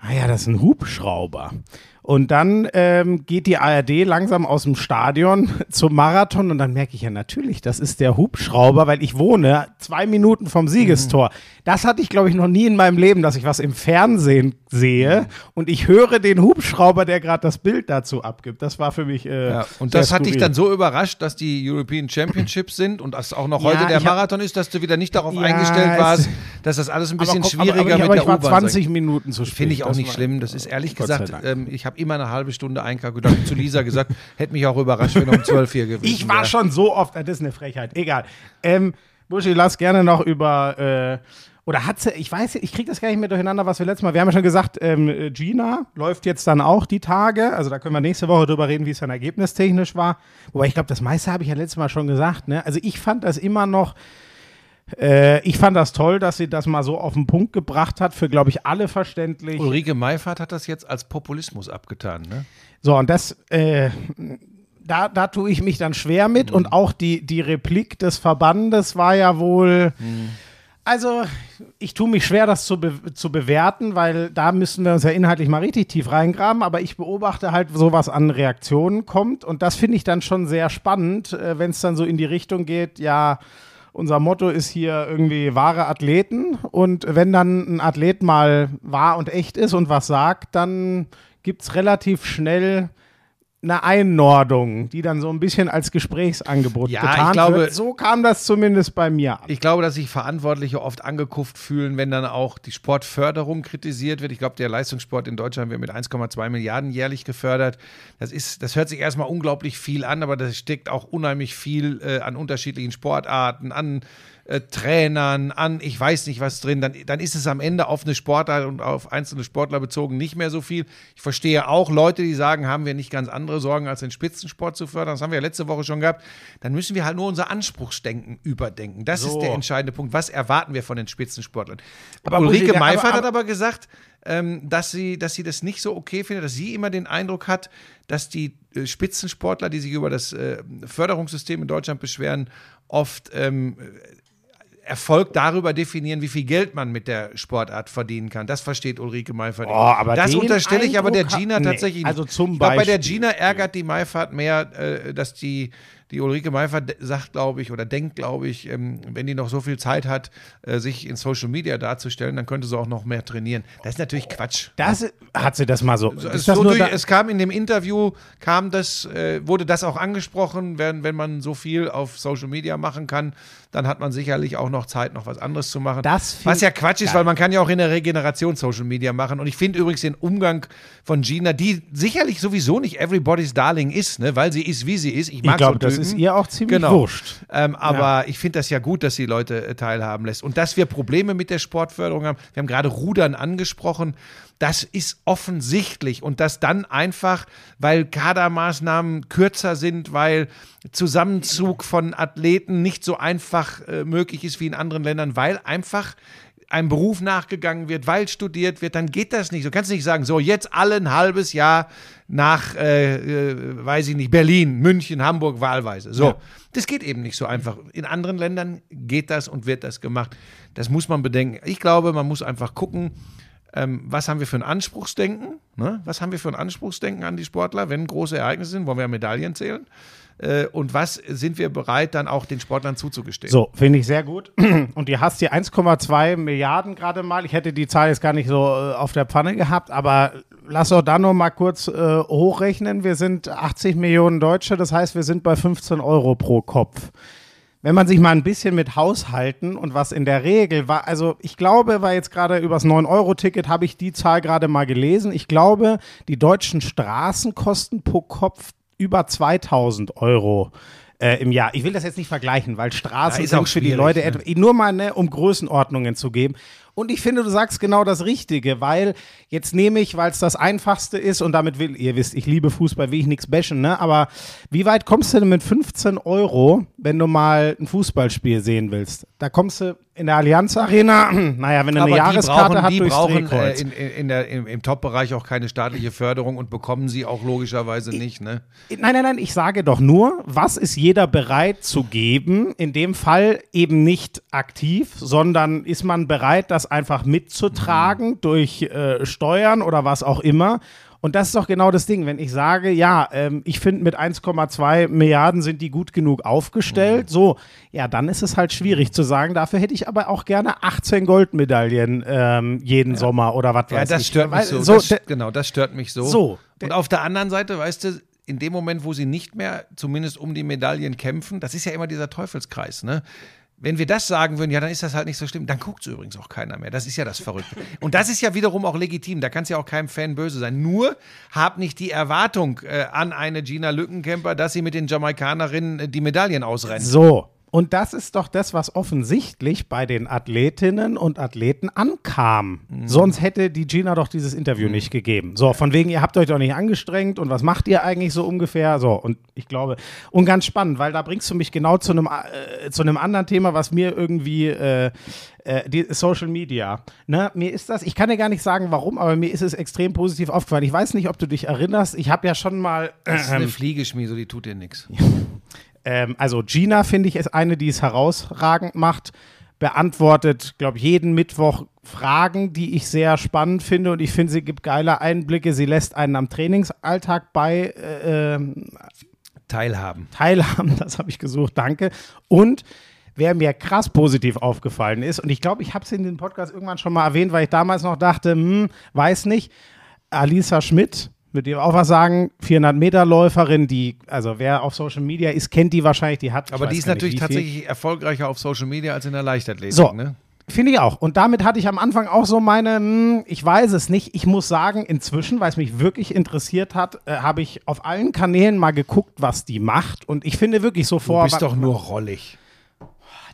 ah ja, das ist ein Hubschrauber. Und dann ähm, geht die ARD langsam aus dem Stadion zum Marathon und dann merke ich ja natürlich, das ist der Hubschrauber, weil ich wohne zwei Minuten vom Siegestor. Das hatte ich, glaube ich, noch nie in meinem Leben, dass ich was im Fernsehen sehe und ich höre den Hubschrauber, der gerade das Bild dazu abgibt. Das war für mich. Äh, Ja, und das hat dich dann so überrascht, dass die European Championships sind und dass auch noch Ja, heute der ich hab- Marathon ist, dass du wieder nicht darauf Ja, eingestellt es- warst, dass das alles ein bisschen aber, schwieriger aber, aber, ich, mit aber der ich war U-Bahn 20 Minuten zu spät. Finde ich auch nicht war- schlimm. Das ist ehrlich gesagt, ähm, ich habe immer eine halbe Stunde einkalkuliert. Zu Lisa gesagt, hätte mich auch überrascht, wenn um 12 hier gewesen Ich war wäre. schon so oft, das ist eine Frechheit. Egal. Ähm, Buschi, lass gerne noch über. Äh, oder hat sie, ich weiß, ich kriege das gar nicht mehr durcheinander, was wir letztes Mal. Wir haben ja schon gesagt, ähm, äh, Gina läuft jetzt dann auch die Tage. Also da können wir nächste Woche drüber reden, wie es dann ergebnistechnisch war. Wobei ich glaube, das meiste habe ich ja letztes Mal schon gesagt. Ne? Also ich fand das immer noch. Äh, ich fand das toll, dass sie das mal so auf den Punkt gebracht hat, für, glaube ich, alle verständlich. Ulrike Meifert hat das jetzt als Populismus abgetan. Ne? So, und das, äh, da, da tue ich mich dann schwer mit. Und auch die, die Replik des Verbandes war ja wohl. Also, ich tue mich schwer, das zu, be zu bewerten, weil da müssen wir uns ja inhaltlich mal richtig tief reingraben. Aber ich beobachte halt, so was an Reaktionen kommt. Und das finde ich dann schon sehr spannend, äh, wenn es dann so in die Richtung geht, ja. Unser Motto ist hier irgendwie wahre Athleten. Und wenn dann ein Athlet mal wahr und echt ist und was sagt, dann gibt es relativ schnell eine Einordnung, die dann so ein bisschen als Gesprächsangebot Ja, getan ich glaube- wird. So kam das zumindest bei mir an. Ich glaube, dass sich Verantwortliche oft angekufft fühlen, wenn dann auch die Sportförderung kritisiert wird. Ich glaube, der Leistungssport in Deutschland wird mit 1,2 Milliarden jährlich gefördert. Das ist, das hört sich erstmal unglaublich viel an, aber da steckt auch unheimlich viel äh, an unterschiedlichen Sportarten, an äh, Trainern, an ich weiß nicht was drin. Dann, dann ist es am Ende auf eine Sportart und auf einzelne Sportler bezogen nicht mehr so viel. Ich verstehe auch Leute, die sagen, haben wir nicht ganz andere Sorgen, als den Spitzensport zu fördern. Das haben wir ja letzte Woche schon gehabt. Dann müssen wir halt nur unser Anspruchsdenken überdenken. Das ist So. der entscheidende Punkt. Was erwarten wir von den Spitzensportlern? Aber Ulrike Meifert aber- hat aber gesagt, ähm, dass, sie, dass sie das nicht so okay findet, dass sie immer den Eindruck hat, dass die äh, Spitzensportler, die sich über das äh, Förderungssystem in Deutschland beschweren, oft ähm, Erfolg darüber definieren, wie viel Geld man mit der Sportart verdienen kann. Das versteht Ulrike Meifert. Oh, aber das unterstelle ich aber der Gina nee, tatsächlich nicht. also zum glaube, bei der Beispiel. Gina ärgert die Meifert mehr, äh, dass die die Ulrike Meifert sagt, glaube ich, oder denkt, glaube ich, ähm, wenn die noch so viel Zeit hat, äh, sich in Social Media darzustellen, dann könnte sie auch noch mehr trainieren. Das ist natürlich Quatsch. Das hat sie das mal so. So, das so durch, da, es kam in dem Interview, kam das, äh, wurde das auch angesprochen, wenn, wenn man so viel auf Social Media machen kann, dann hat man sicherlich auch noch Zeit, noch was anderes zu machen. Das was ja Quatsch ist, weil man kann ja auch in der Regeneration Social Media machen. Und ich finde übrigens den Umgang von Gina, die sicherlich sowieso nicht everybody's Darling ist, ne, weil sie ist, wie sie ist. Ich ich mag glaube, so das ist ihr auch ziemlich Genau. wurscht. Ähm, aber ich finde das ja gut, dass sie Leute äh, teilhaben lässt. Und dass wir Probleme mit der Sportförderung haben. Wir haben gerade Rudern angesprochen. Das ist offensichtlich. Und dass dann einfach, weil Kadermaßnahmen kürzer sind, weil Zusammenzug von Athleten nicht so einfach äh, möglich ist wie in anderen Ländern, weil einfach einem Beruf nachgegangen wird, weil studiert wird, dann geht das nicht. Du kannst nicht sagen, so jetzt alle ein halbes Jahr nach, äh, äh, weiß ich nicht, Berlin, München, Hamburg wahlweise. So, Ja. das geht eben nicht so einfach. In anderen Ländern geht das und wird das gemacht. Das muss man bedenken. Ich glaube, man muss einfach gucken, ähm, was haben wir für ein Anspruchsdenken? Ne? Was haben wir für ein Anspruchsdenken an die Sportler, wenn große Ereignisse sind? Wollen wir Medaillen zählen? Äh, und was sind wir bereit, dann auch den Sportlern zuzugestehen? So, finde ich sehr gut. Und du hast hier 1,2 Milliarden gerade mal. Ich hätte die Zahl jetzt gar nicht so äh, auf der Pfanne gehabt, aber lass doch dann noch mal kurz äh, hochrechnen. Wir sind 80 Millionen Deutsche, das heißt, wir sind bei 15 Euro pro Kopf. Wenn man sich mal ein bisschen mit Haushalten und was in der Regel war, also ich glaube, weil jetzt gerade übers 9-Euro-Ticket habe ich die Zahl gerade mal gelesen. Ich glaube, die deutschen Straßen kosten pro Kopf über 2000 Euro äh, im Jahr. Ich will das jetzt nicht vergleichen, weil Straßen sind auch für die Leute ne? etwa, nur mal ne, um Größenordnungen zu geben. Und ich finde, du sagst genau das Richtige, weil jetzt nehme ich, weil es das Einfachste ist und damit will, ihr wisst, ich liebe Fußball, will ich nichts bashen, ne? Aber wie weit kommst du denn mit 15 Euro, wenn du mal ein Fußballspiel sehen willst? Da kommst du in der Allianz Arena, naja, wenn du eine Jahreskarte brauchen, hast, die durchs brauchen äh, Drehkreuz. in, in, der, im, im Top-Bereich auch keine staatliche Förderung und bekommen sie auch logischerweise nicht. Ne? Nein, nein, nein, ich sage doch nur, was ist jeder bereit zu geben? In dem Fall eben nicht aktiv, sondern ist man bereit, das einfach mitzutragen durch äh, Steuern oder was auch immer? Und das ist doch genau das Ding, wenn ich sage, ja, ähm, ich finde mit 1,2 Milliarden sind die gut genug aufgestellt, so, ja, dann ist es halt schwierig zu sagen, dafür hätte ich aber auch gerne 18 Goldmedaillen ähm, jeden Sommer oder was Ja, weiß das ich. stört mich so. so das, genau, das stört mich so. So. Und auf der anderen Seite, weißt du, in dem Moment, wo sie nicht mehr zumindest um die Medaillen kämpfen, das ist ja immer dieser Teufelskreis, ne? Wenn wir das sagen würden, ja, dann ist das halt nicht so schlimm. Dann guckt es übrigens auch keiner mehr. Das ist ja das Verrückte. Und das ist ja wiederum auch legitim. Da kann es ja auch keinem Fan böse sein. Nur hab nicht die Erwartung äh, an eine Gina Lückenkämper, dass sie mit den Jamaikanerinnen äh, die Medaillen ausrennt. So. Und das ist doch das, was offensichtlich bei den Athletinnen und Athleten ankam. Sonst hätte die Gina doch dieses Interview nicht gegeben. So, von wegen, ihr habt euch doch nicht angestrengt und was macht ihr eigentlich so ungefähr? So, und ich glaube, und ganz spannend, weil da bringst du mich genau zu einem, äh, zu einem anderen Thema, was mir irgendwie äh, äh, die Social Media. Ne, mir ist das, ich kann dir gar nicht sagen, warum, aber mir ist es extrem positiv aufgefallen. Ich weiß nicht, ob du dich erinnerst. Ich habe ja schon mal. Das ist eine Fliegeschmiede, so die tut dir nichts. Ähm, also Gina finde ich ist eine, die es herausragend macht. Beantwortet, glaube ich, jeden Mittwoch Fragen, die ich sehr spannend finde und ich finde, sie gibt geile Einblicke. Sie lässt einen am Trainingsalltag bei äh, ähm, Teilhaben. teilhaben. Das habe ich gesucht, danke. Und wer mir krass positiv aufgefallen ist, und ich glaube, ich habe es in den Podcast irgendwann schon mal erwähnt, weil ich damals noch dachte, hm, weiß nicht, Alisa Schmidt, mit dem auch was sagen, 400 Meter Läuferin, die, also wer auf Social Media ist, kennt die wahrscheinlich, die hat. ich Aber die ist natürlich tatsächlich erfolgreicher auf Social Media als in der Leichtathletik. So, Ne? finde ich auch. Und damit hatte ich am Anfang auch so meine, hm, ich weiß es nicht. Ich muss sagen, inzwischen, weil es mich wirklich interessiert hat, äh, habe ich auf allen Kanälen mal geguckt, was die macht. Und ich finde wirklich so Du vor. bist doch nur rollig.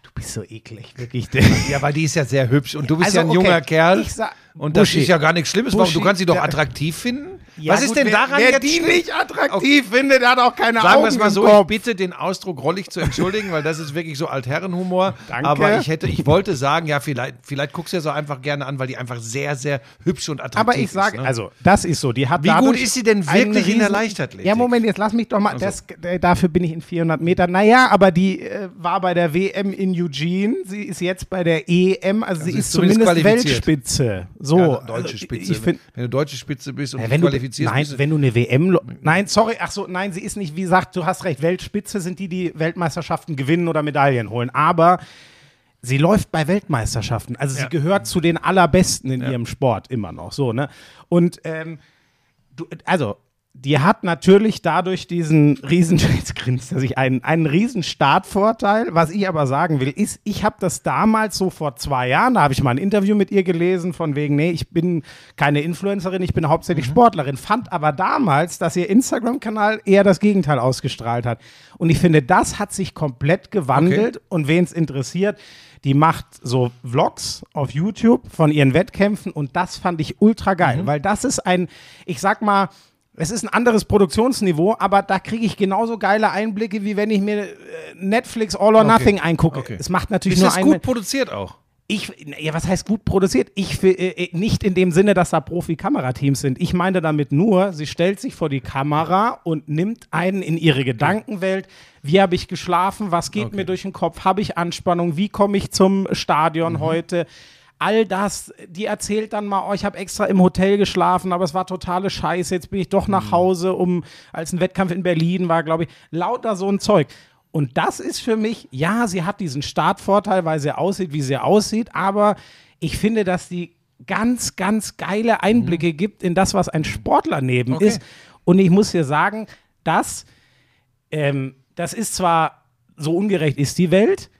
Du bist so eklig, wirklich. Ja, weil die ist ja sehr hübsch und du bist Also, ja ein okay, junger Kerl. ich sag- und das Buschi. ist ja gar nichts Schlimmes. Warum? Du Buschi, kannst sie doch attraktiv finden. Ja, Was ist gut, denn wer, daran wer jetzt die nicht attraktiv findet, der hat auch keine Sagen wir Augen es mal so, ich bitte den Ausdruck rollig zu entschuldigen, weil das ist wirklich so Altherrenhumor. Danke. Aber ich hätte, ich wollte sagen, ja, vielleicht, vielleicht guckst du ja so einfach gerne an, weil die einfach sehr, sehr hübsch und attraktiv Aber ich sage, ist. Ne? also das ist so. Die hat Wie gut ist sie denn wirklich in der Leichtathletik? Ja, Moment, jetzt lass mich doch mal. Das, äh, dafür bin ich in 400 Metern. Naja, aber die äh, war bei der WM in Eugene. Sie ist jetzt bei der EM. Also, sie sie ist ist zumindest zumindest. Weltspitze. So. ja, deutsche also, Spitze. Ich find, wenn du deutsche Spitze bist und Ja, wenn du, qualifizierst, nein, wenn du eine WM. Nein, sorry, ach so, nein, sie ist nicht, wie gesagt, du hast recht, Weltspitze sind die, die Weltmeisterschaften gewinnen oder Medaillen holen. Aber sie läuft bei Weltmeisterschaften. Also sie gehört zu den allerbesten in ihrem Sport immer noch. So, ne? Und ähm, du, also. Die hat natürlich dadurch diesen riesen, jetzt grinst er sich, einen, einen riesen Startvorteil. Was ich aber sagen will, ist, ich habe das damals so vor zwei Jahren, da habe ich mal ein Interview mit ihr gelesen, von wegen, nee, ich bin keine Influencerin, ich bin hauptsächlich Sportlerin. Fand aber damals, dass ihr Instagram-Kanal eher das Gegenteil ausgestrahlt hat. Und ich finde, das hat sich komplett gewandelt. Und wen es interessiert, die macht so Vlogs auf YouTube von ihren Wettkämpfen und das fand ich ultra geil, weil das ist ein, ich sag mal, es ist ein anderes Produktionsniveau, aber da kriege ich genauso geile Einblicke, wie wenn ich mir äh, Netflix All or Nothing eingucke. Okay. Es macht natürlich ist nur das gut produziert auch? ich, ja, was heißt gut produziert? Ich fi- äh, nicht in dem Sinne, dass da Profi-Kamerateams sind. Ich meine damit nur, sie stellt sich vor die Kamera und nimmt einen in ihre Gedankenwelt. Wie habe ich geschlafen? Was geht mir durch den Kopf? Habe ich Anspannung? Wie komme ich zum Stadion heute? All das, die erzählt dann mal, oh, ich habe extra im Hotel geschlafen, aber es war totale Scheiße. Jetzt bin ich doch nach Hause, um als ein Wettkampf in Berlin war, glaube ich, lauter so ein Zeug. Und das ist für mich, ja, sie hat diesen Startvorteil, weil sie aussieht, wie sie aussieht, aber ich finde, dass die ganz, ganz geile Einblicke gibt in das, was ein Sportler-Neben Okay. ist. Und ich muss dir sagen, das, ähm, das ist zwar so ungerecht ist die Welt,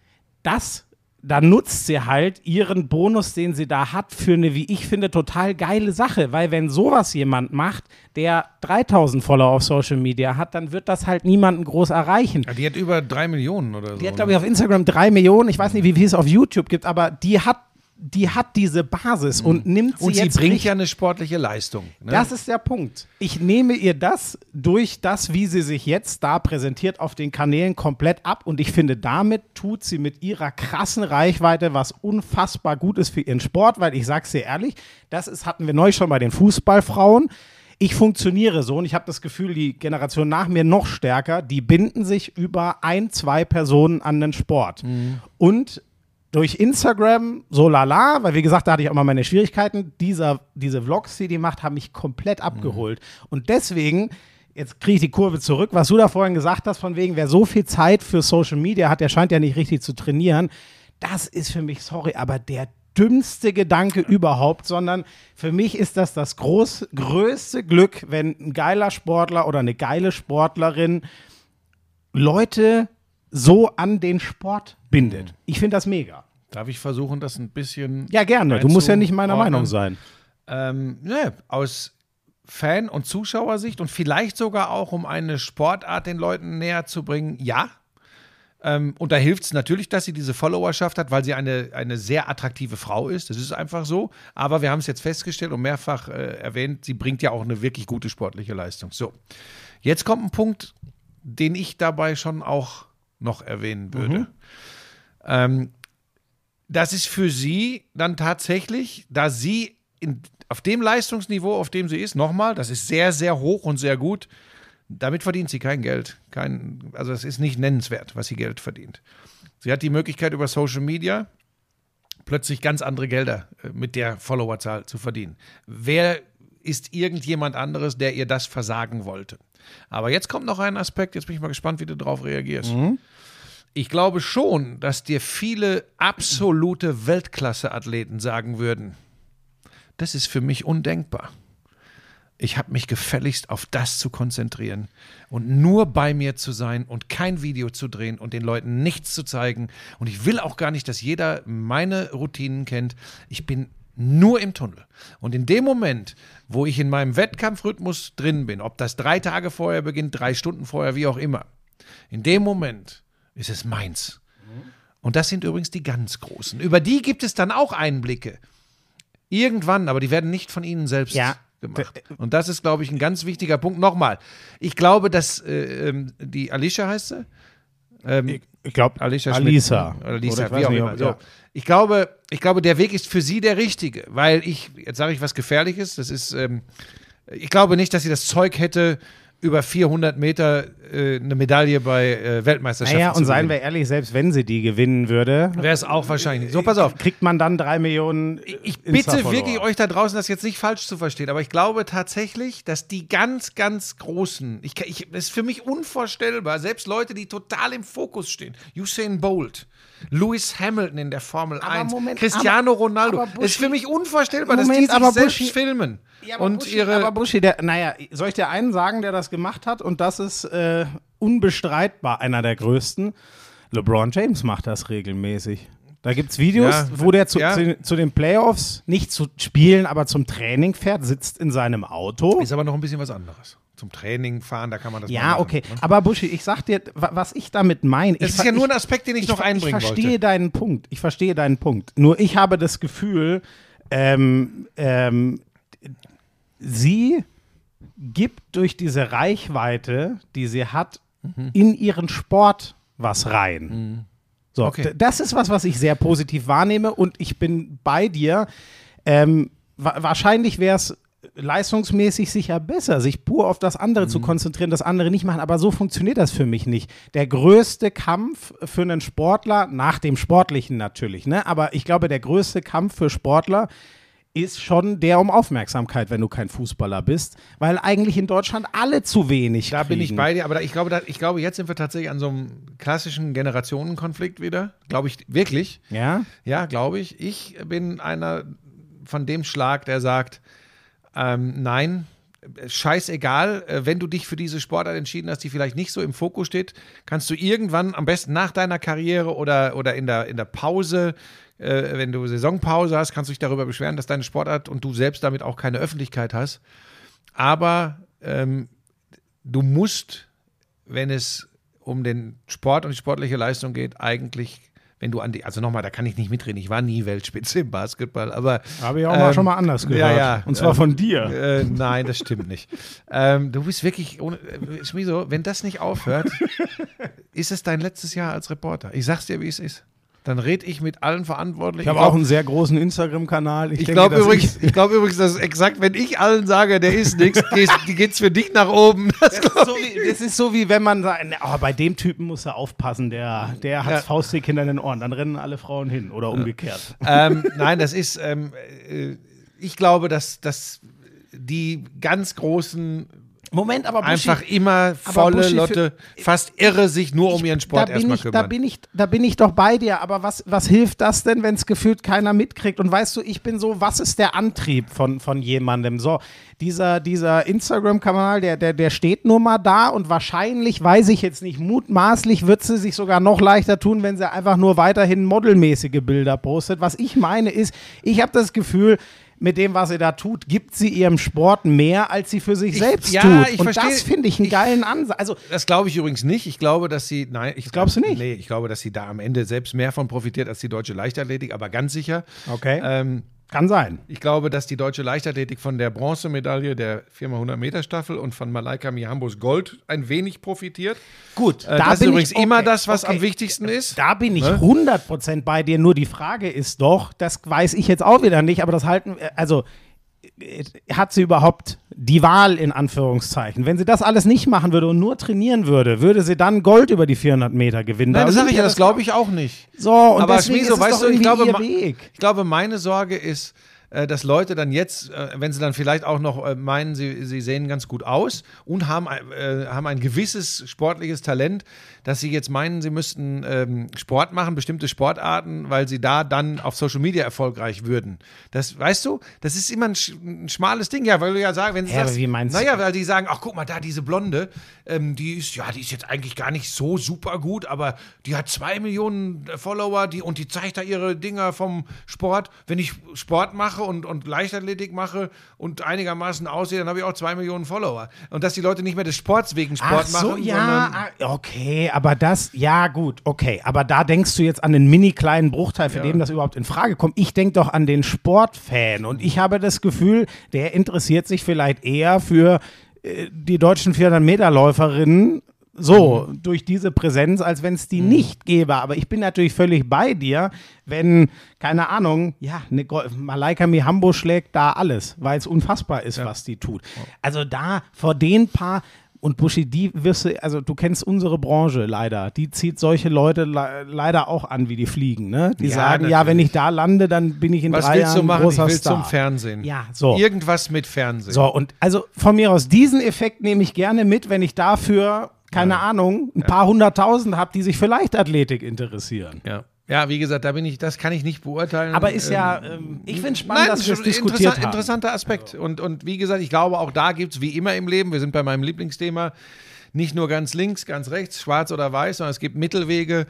das da nutzt sie halt ihren Bonus, den sie da hat, für eine, wie ich finde, total geile Sache. Weil wenn sowas jemand macht, der 3000 Follower auf Social Media hat, dann wird das halt niemanden groß erreichen. Ja, die hat über drei Millionen oder so. Die hat, glaube ich, auf Instagram drei Millionen. Ich weiß nicht, wie viel es auf YouTube gibt, aber die hat, die hat diese Basis und nimmt sie und sie jetzt bringt ja eine sportliche Leistung. Ne? das ist der Punkt. Ich nehme ihr das durch das, wie sie sich jetzt da präsentiert, auf den Kanälen komplett ab. Und ich finde, damit tut sie mit ihrer krassen Reichweite was unfassbar Gutes für ihren Sport, weil ich sag's dir ehrlich, das ist, hatten wir neu schon bei den Fußballfrauen. Ich funktioniere so und ich habe das Gefühl, die Generation nach mir noch stärker, die binden sich über ein, zwei Personen an den Sport. Und durch Instagram so lala, weil wie gesagt, da hatte ich auch mal meine Schwierigkeiten. Dieser, diese Vlogs, die die macht, haben mich komplett abgeholt. Und deswegen, jetzt kriege ich die Kurve zurück, was du da vorhin gesagt hast, von wegen, wer so viel Zeit für Social Media hat, der scheint ja nicht richtig zu trainieren. Das ist für mich, sorry, aber der dümmste Gedanke überhaupt, sondern für mich ist das das groß, größte Glück, wenn ein geiler Sportler oder eine geile Sportlerin Leute so an den Sport bindet. Ich finde das mega. Darf ich versuchen, das ein bisschen. Ja, gerne. Du musst ja nicht meiner? Meinung sein. Ähm, ne, aus Fan- und Zuschauersicht und vielleicht sogar auch, um eine Sportart den Leuten näher zu bringen, ja. Ähm, und da hilft es natürlich, dass sie diese Followerschaft hat, weil sie eine, eine sehr attraktive Frau ist. Das ist einfach so. Aber wir haben es jetzt festgestellt und mehrfach äh, erwähnt, sie bringt ja auch eine wirklich gute sportliche Leistung. So, jetzt kommt ein Punkt, den ich dabei schon auch noch erwähnen würde. Ähm, das ist für sie dann tatsächlich, da sie in, auf dem Leistungsniveau, auf dem sie ist, nochmal, das ist sehr, sehr hoch und sehr gut, damit verdient sie kein Geld. Kein, also es ist nicht nennenswert, was sie Geld verdient. Sie hat die Möglichkeit über Social Media plötzlich ganz andere Gelder äh, mit der Followerzahl zu verdienen. Wer ist irgendjemand anderes, der ihr das versagen wollte? Aber jetzt kommt noch ein Aspekt, jetzt bin ich mal gespannt, wie du darauf reagierst. Ich glaube schon, dass dir viele absolute Weltklasse-Athleten sagen würden, das ist für mich undenkbar. Ich habe mich gefälligst auf das zu konzentrieren und nur bei mir zu sein und kein Video zu drehen und den Leuten nichts zu zeigen. Und ich will auch gar nicht, dass jeder meine Routinen kennt. Ich bin nur im Tunnel. Und in dem Moment, wo ich in meinem Wettkampfrhythmus drin bin, ob das drei Tage vorher beginnt, drei Stunden vorher, wie auch immer, in dem Moment ist es meins. Und das sind übrigens die ganz Großen. Über die gibt es dann auch Einblicke. Irgendwann, aber die werden nicht von Ihnen selbst Ja, gemacht. Und das ist, glaube ich, ein ganz wichtiger Punkt. Nochmal, ich glaube, dass äh, ähm, die Alicia heißt sie? Ähm, Ich glaube, Alicia Schmidt. Alisa. Oder Lisa, Oder ich wie auch nicht, immer. ob- So. ja. Ich, glaube, ich glaube, der Weg ist für sie der richtige, weil ich, jetzt sage ich was Gefährliches, das ist, ähm, ich glaube nicht, dass sie das Zeug hätte, über 400 Meter äh, eine Medaille bei äh, Weltmeisterschaften Naja, zu und seien wir ehrlich, selbst wenn sie die gewinnen würde, Wäre es auch wahrscheinlich. So, pass auf. kriegt man dann drei Millionen. Ich bitte wirklich euch da draußen, das jetzt nicht falsch zu verstehen, aber ich glaube tatsächlich, dass die ganz, ganz Großen, ich, ich, das ist für mich unvorstellbar, selbst Leute, die total im Fokus stehen, Usain Bolt, Lewis Hamilton in der Formel Aber 1, Moment, Cristiano aber- Ronaldo, aber das ist Buschi- für mich unvorstellbar, dass Moment, die sich aber selbst Buschi- filmen Ja, aber und Buschi, ihre... aber Buschi, der, naja, soll ich dir einen sagen, der das gemacht hat? Und das ist äh, unbestreitbar einer der größten. LeBron James macht das regelmäßig. Da gibt es Videos, Ja, wo der zu, ja. zu, zu den Playoffs nicht zu spielen, aber zum Training fährt, sitzt in seinem Auto. ist aber noch ein bisschen was anderes. Zum Training fahren, da kann man das Ja, machen, okay. ne? Aber Buschi, ich sag dir, wa- was ich damit meine. Das ich ist ja nur ich- ein Aspekt, den ich, noch ver- einbringen Ich verstehe wollte. deinen Punkt. Ich verstehe deinen Punkt. Nur ich habe das Gefühl, ähm, ähm, sie gibt durch diese Reichweite, die sie hat, Mhm. in ihren Sport was rein. So, Okay. das ist was, was ich sehr positiv wahrnehme und ich bin bei dir. Ähm, wa wahrscheinlich wäre es leistungsmäßig sicher besser, sich pur auf das andere Mhm. zu konzentrieren, das andere nicht machen. Aber so funktioniert das für mich nicht. Der größte Kampf für einen Sportler, nach dem Sportlichen natürlich, ne? aber ich glaube, der größte Kampf für Sportler ist schon der um Aufmerksamkeit, wenn du kein Fußballer bist, weil eigentlich in Deutschland alle zu wenig Da bin ich kriegen. bei dir, aber da, ich, glaube, da, ich glaube, jetzt sind wir tatsächlich an so einem klassischen Generationenkonflikt wieder. Glaube ich wirklich. Ja? Ja, glaube ich. Ich bin einer von dem Schlag, der sagt, ähm, nein, scheißegal, äh, wenn du dich für diese Sportart entschieden hast, die vielleicht nicht so im Fokus steht, kannst du irgendwann, am besten nach deiner Karriere oder, oder in, der, in der Pause, äh, wenn du Saisonpause hast, kannst du dich darüber beschweren, dass deine Sportart und du selbst damit auch keine Öffentlichkeit hast. Aber ähm, du musst, wenn es um den Sport und die sportliche Leistung geht, eigentlich, wenn du an die, also nochmal, da kann ich nicht mitreden, ich war nie Weltspitze im Basketball, aber. Habe ich auch mal ähm, schon mal anders gehört. Ja, ja. Und zwar ähm, von dir. Äh, nein, das stimmt nicht. ähm, du bist wirklich, ohne, äh, Schmiso, wenn das nicht aufhört, ist es dein letztes Jahr als Reporter. Ich sag's dir, wie es ist. Dann rede ich mit allen Verantwortlichen. Ich habe auch einen sehr großen Instagram-Kanal. ich denke, glaube übrigens, ich glaube übrigens, dass exakt, wenn ich allen sage, der ist nichts, geht's für dich nach oben. Das Das ist, so wie, das ist so wie wenn man sagt, oh, bei dem Typen muss er aufpassen, der, der hat Ja. Faustdick hinter den Ohren, dann rennen alle Frauen hin oder umgekehrt. ähm, nein, das ist, ähm, äh, ich glaube, dass, dass die ganz großen Moment, aber einfach immer volle Buschi, für- Lotte, fast irre sich nur um ihren Sport da bin, erstmal ich, da, kümmern. bin ich, da bin ich doch bei dir, aber was, was hilft das denn, wenn es gefühlt keiner mitkriegt? Und weißt du, ich bin so, was ist der Antrieb von, von jemandem? So, dieser, dieser Instagram-Kanal, der, der, der steht nur mal da und wahrscheinlich, weiß ich jetzt nicht, mutmaßlich wird sie sich sogar noch leichter tun, wenn sie einfach nur weiterhin modelmäßige Bilder postet. Was ich meine ist, ich habe das Gefühl, mit dem, was sie da tut, gibt sie ihrem Sport mehr, als sie für sich Ich- selbst ja, tut. ich und verstehe- das finde ich einen ich- geilen Ansatz. Also, Das glaube ich übrigens nicht. Ich glaube, dass sie, nein, ich glaubst du nicht? Nee, ich glaube, dass sie da am Ende selbst mehr von profitiert als die deutsche Leichtathletik, aber ganz sicher. okay, Ähm, kann sein. ich glaube, dass die deutsche Leichtathletik von der Bronzemedaille der 4x100 Meter Staffel und von Malaika Mihambos Gold ein wenig profitiert. Gut, Äh, das ist übrigens immer das, was am wichtigsten ist. Da bin ich Ne? 100% bei dir. Nur die Frage ist doch, das weiß ich jetzt auch wieder nicht, aber das halten, also äh, hat sie überhaupt die Wahl in Anführungszeichen? Wenn sie das alles nicht machen würde und nur trainieren würde, würde sie dann Gold über die 400 Meter gewinnen? Nein, Da das sage ich ja, das glaube ich auch nicht. So, und aber deswegen Schmieso, ist es weißt doch du, ich glaube, Weg. ich glaube, meine Sorge ist, dass Leute dann jetzt, äh, wenn sie dann vielleicht auch noch äh, meinen, sie, sie sehen ganz gut aus und haben, ein- äh, haben ein gewisses sportliches Talent, dass sie jetzt meinen, sie müssten ähm, Sport machen, bestimmte Sportarten, weil sie da dann auf Social Media erfolgreich würden. Das, weißt du, das ist immer ein, sch ein schmales Ding, ja, weil du ja sagen, wenn sie Ja, sagst, naja, weil die sagen, ach guck mal, da diese Blonde, ähm, die ist, ja, die ist jetzt eigentlich gar nicht so super gut, aber die hat zwei Millionen äh, Follower die, und die zeigt da ihre Dinger vom Sport. Wenn ich Sport mache mache und, und Leichtathletik mache und einigermaßen aussehe, dann habe ich auch zwei Millionen Follower. Und dass die Leute nicht mehr des Sports wegen Sport Ach so, machen, ja, ah, okay, aber das, ja gut, okay, aber da denkst du jetzt an den mini kleinen Bruchteil, für Ja. den das überhaupt in Frage kommt. Ich denke doch an den Sportfan und ich habe das Gefühl, der interessiert sich vielleicht eher für äh, die deutschen 400 Meter Läuferinnen so Mhm. durch diese Präsenz, als wenn es die nicht gäbe. Aber ich bin natürlich völlig bei dir, wenn, keine Ahnung, ja, eine Go- Malaika Mihambo schlägt da alles, weil es unfassbar ist, was die tut. Also da vor den paar und Buschi, die wirst du, also du kennst unsere Branche leider, die zieht solche Leute le leider auch an wie die Fliegen, ne? Die Ja, sagen, ja, wenn natürlich. ich da lande, dann bin ich in was drei willst Jahren du machen? Ich großer will Star. zum Fernsehen. Ja, so. Irgendwas mit Fernsehen. So, und also von mir aus, diesen Effekt nehme ich gerne mit, wenn ich dafür, keine Ahnung, ein paar hunderttausend habe, die sich für Leichtathletik interessieren. Ja. Ja, wie gesagt, da bin ich, das kann ich nicht beurteilen. Aber ist ja, Ähm, ähm, ich finde spannend, dass wir es diskutiert interessant, haben. interessanter Aspekt. Und, und wie gesagt, ich glaube, auch da gibt es wie immer im Leben, wir sind bei meinem Lieblingsthema, nicht nur ganz links, ganz rechts, schwarz oder weiß, sondern es gibt Mittelwege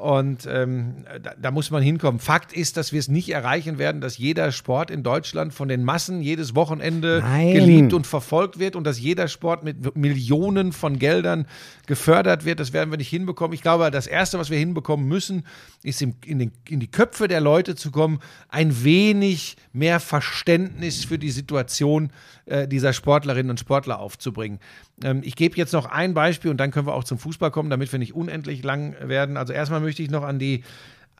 und ähm, da, da muss man hinkommen. Fakt ist, dass wir es nicht erreichen werden, dass jeder Sport in Deutschland von den Massen jedes Wochenende Nein. geliebt und verfolgt wird und dass jeder Sport mit Millionen von Geldern gefördert wird. Das werden wir nicht hinbekommen. Ich glaube, das Erste, was wir hinbekommen müssen, ist in, in, den, in die Köpfe der Leute zu kommen, ein wenig mehr Verständnis für die Situation äh, dieser Sportlerinnen und Sportler aufzubringen. Ähm, ich gebe jetzt noch ein Beispiel und dann können wir auch zum Fußball kommen, damit wir nicht unendlich lang werden. Also erstmal möchte ich noch an die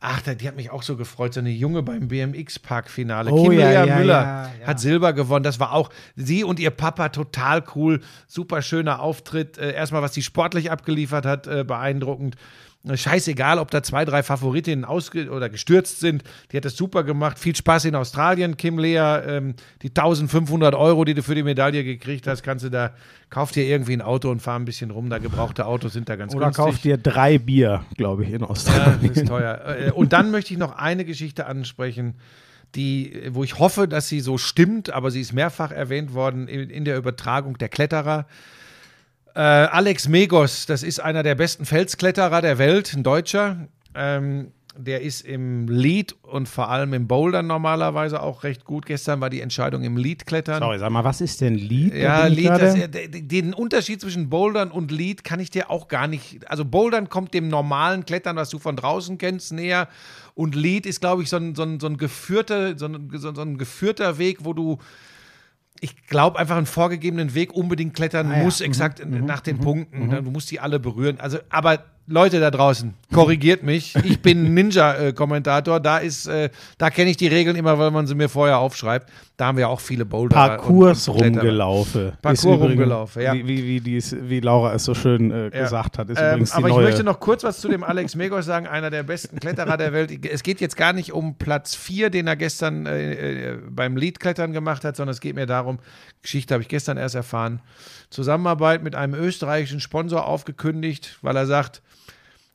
Ach, die hat mich auch so gefreut, so eine Junge beim BMX-Park-Finale. Oh, Kim ja, Lea ja, Müller ja, ja. hat Silber gewonnen. Das war auch sie und ihr Papa total cool. Super schöner Auftritt. Äh, erstmal, was sie sportlich abgeliefert hat, äh, beeindruckend. Äh, Scheißegal, ob da zwei, drei Favoritinnen ausge oder gestürzt sind. Die hat das super gemacht. Viel Spaß in Australien, Kim Lea. Ähm, die 1500 Euro, die du für die Medaille gekriegt hast, kannst du da, kauf dir irgendwie ein Auto und fahr ein bisschen rum. Da gebrauchte Autos sind da ganz Oder günstig. kauf dir drei Bier, glaube ich, in Ja, Australien. das ist teuer. Äh, Und dann möchte ich noch eine Geschichte ansprechen, die, wo ich hoffe, dass sie so stimmt, aber sie ist mehrfach erwähnt worden in, in der Übertragung der Kletterer. Äh, Alex Megos, das ist einer der besten Felskletterer der Welt, ein Deutscher. Ähm, der ist im Lead und vor allem im Bouldern normalerweise auch recht gut. Gestern war die Entscheidung im Lead-Klettern. Sorry, sag mal, was ist denn Lied? Ja, Lead, das, den Unterschied zwischen Bouldern und Lead kann ich dir auch gar nicht. Also Bouldern kommt dem normalen Klettern, was du von draußen kennst, näher. Und Lead ist, glaube ich, so ein, so ein, so ein geführter, so ein, so ein geführter Weg, wo du, ich glaube, einfach einen vorgegebenen Weg unbedingt klettern Ah ja. musst, exakt nach den Punkten. Du musst die alle berühren. Also, aber Leute da draußen, korrigiert mich. Ich bin Ninja-Kommentator. Da ist, äh, da kenne ich die Regeln immer, weil man sie mir vorher aufschreibt. Da haben wir auch viele Boulder. Parcours und- und Kletterer. rumgelaufen. Parcours rumgelaufen, ja. Wie, wie, wie, dies, wie Laura es so schön äh, Ja. gesagt hat, ist Ähm, übrigens die aber ich neue. möchte noch kurz was zu dem Alex Megos sagen, einer der besten Kletterer der Welt. Es geht jetzt gar nicht um Platz 4, den er gestern äh, äh, beim Leadklettern gemacht hat, sondern es geht mir darum, Geschichte habe ich gestern erst erfahren, Zusammenarbeit mit einem österreichischen Sponsor aufgekündigt, weil er sagt,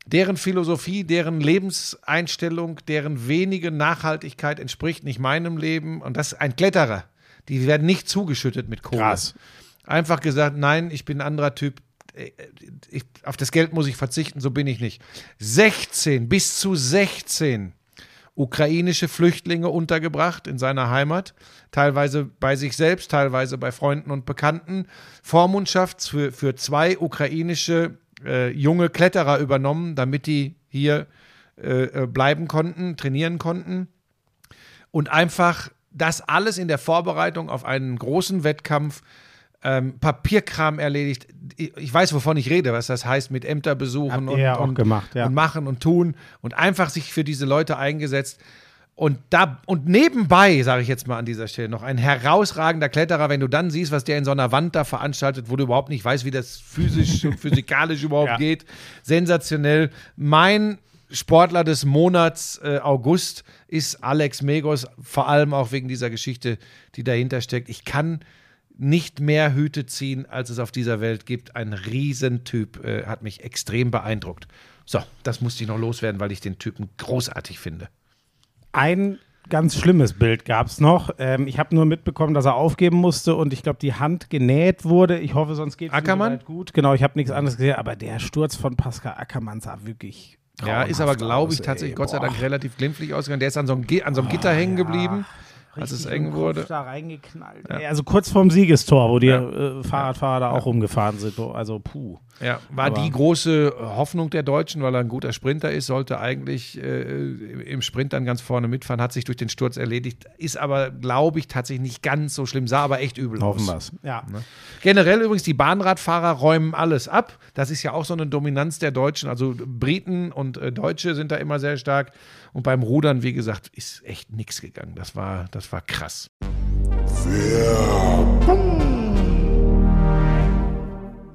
deren Philosophie, deren Lebenseinstellung, deren wenige Nachhaltigkeit entspricht nicht meinem Leben. Und das ist ein Kletterer. Die werden nicht zugeschüttet mit Kohle. Krass. Einfach gesagt, nein, ich bin ein anderer Typ. Ich, auf das Geld muss ich verzichten, so bin ich nicht. 16, bis zu 16 ukrainische Flüchtlinge untergebracht in seiner Heimat, teilweise bei sich selbst, teilweise bei Freunden und Bekannten. Vormundschaft für, für zwei ukrainische äh, junge Kletterer übernommen, damit die hier äh, äh, bleiben konnten, trainieren konnten. Und einfach das alles in der Vorbereitung auf einen großen Wettkampf, ähm, Papierkram erledigt. Ich weiß, wovon ich rede, was das heißt mit Ämter besuchen und, und, gemacht, ja. und machen und tun und einfach sich für diese Leute eingesetzt. Und da und nebenbei, sage ich jetzt mal an dieser Stelle, noch ein herausragender Kletterer, wenn du dann siehst, was der in so einer Wand da veranstaltet, wo du überhaupt nicht weißt, wie das physisch und physikalisch überhaupt Ja. geht. Sensationell. Mein Sportler des Monats äh, August ist Alex Megos, vor allem auch wegen dieser Geschichte, die dahinter steckt. Ich kann nicht mehr Hüte ziehen, als es auf dieser Welt gibt. Ein Riesentyp, äh, hat mich extrem beeindruckt. So, das musste ich noch loswerden, weil ich den Typen großartig finde. Ein ganz schlimmes Bild gab es noch. Ähm, ich habe nur mitbekommen, dass er aufgeben musste und ich glaube, die Hand genäht wurde. Ich hoffe, sonst geht es Ackermann? gut. Genau, ich habe nichts anderes gesehen, aber der Sturz von Pascal Ackermann sah wirklich Ja, ist aber, glaube ich, tatsächlich ey. Gott sei Dank relativ glimpflich ausgegangen. Der ist an so einem, an so einem Gitter hängen geblieben als es eng wurde. Da reingeknallt. ey. Also kurz vorm Siegestor, wo die äh, Fahrradfahrer da auch rumgefahren sind. Also puh. Ja, war Aber- die große Hoffnung der Deutschen, weil er ein guter Sprinter ist, sollte eigentlich äh, im Sprint dann ganz vorne mitfahren, hat sich durch den Sturz erledigt, ist aber, glaube ich, tatsächlich nicht ganz so schlimm, sah aber echt übel Hoffen aus. wir's. Ja. Generell übrigens, die Bahnradfahrer räumen alles ab. Das ist ja auch so eine Dominanz der Deutschen. Also Briten und äh, Deutsche sind da immer sehr stark. Und beim Rudern, wie gesagt, ist echt nichts gegangen. Das war, das war krass.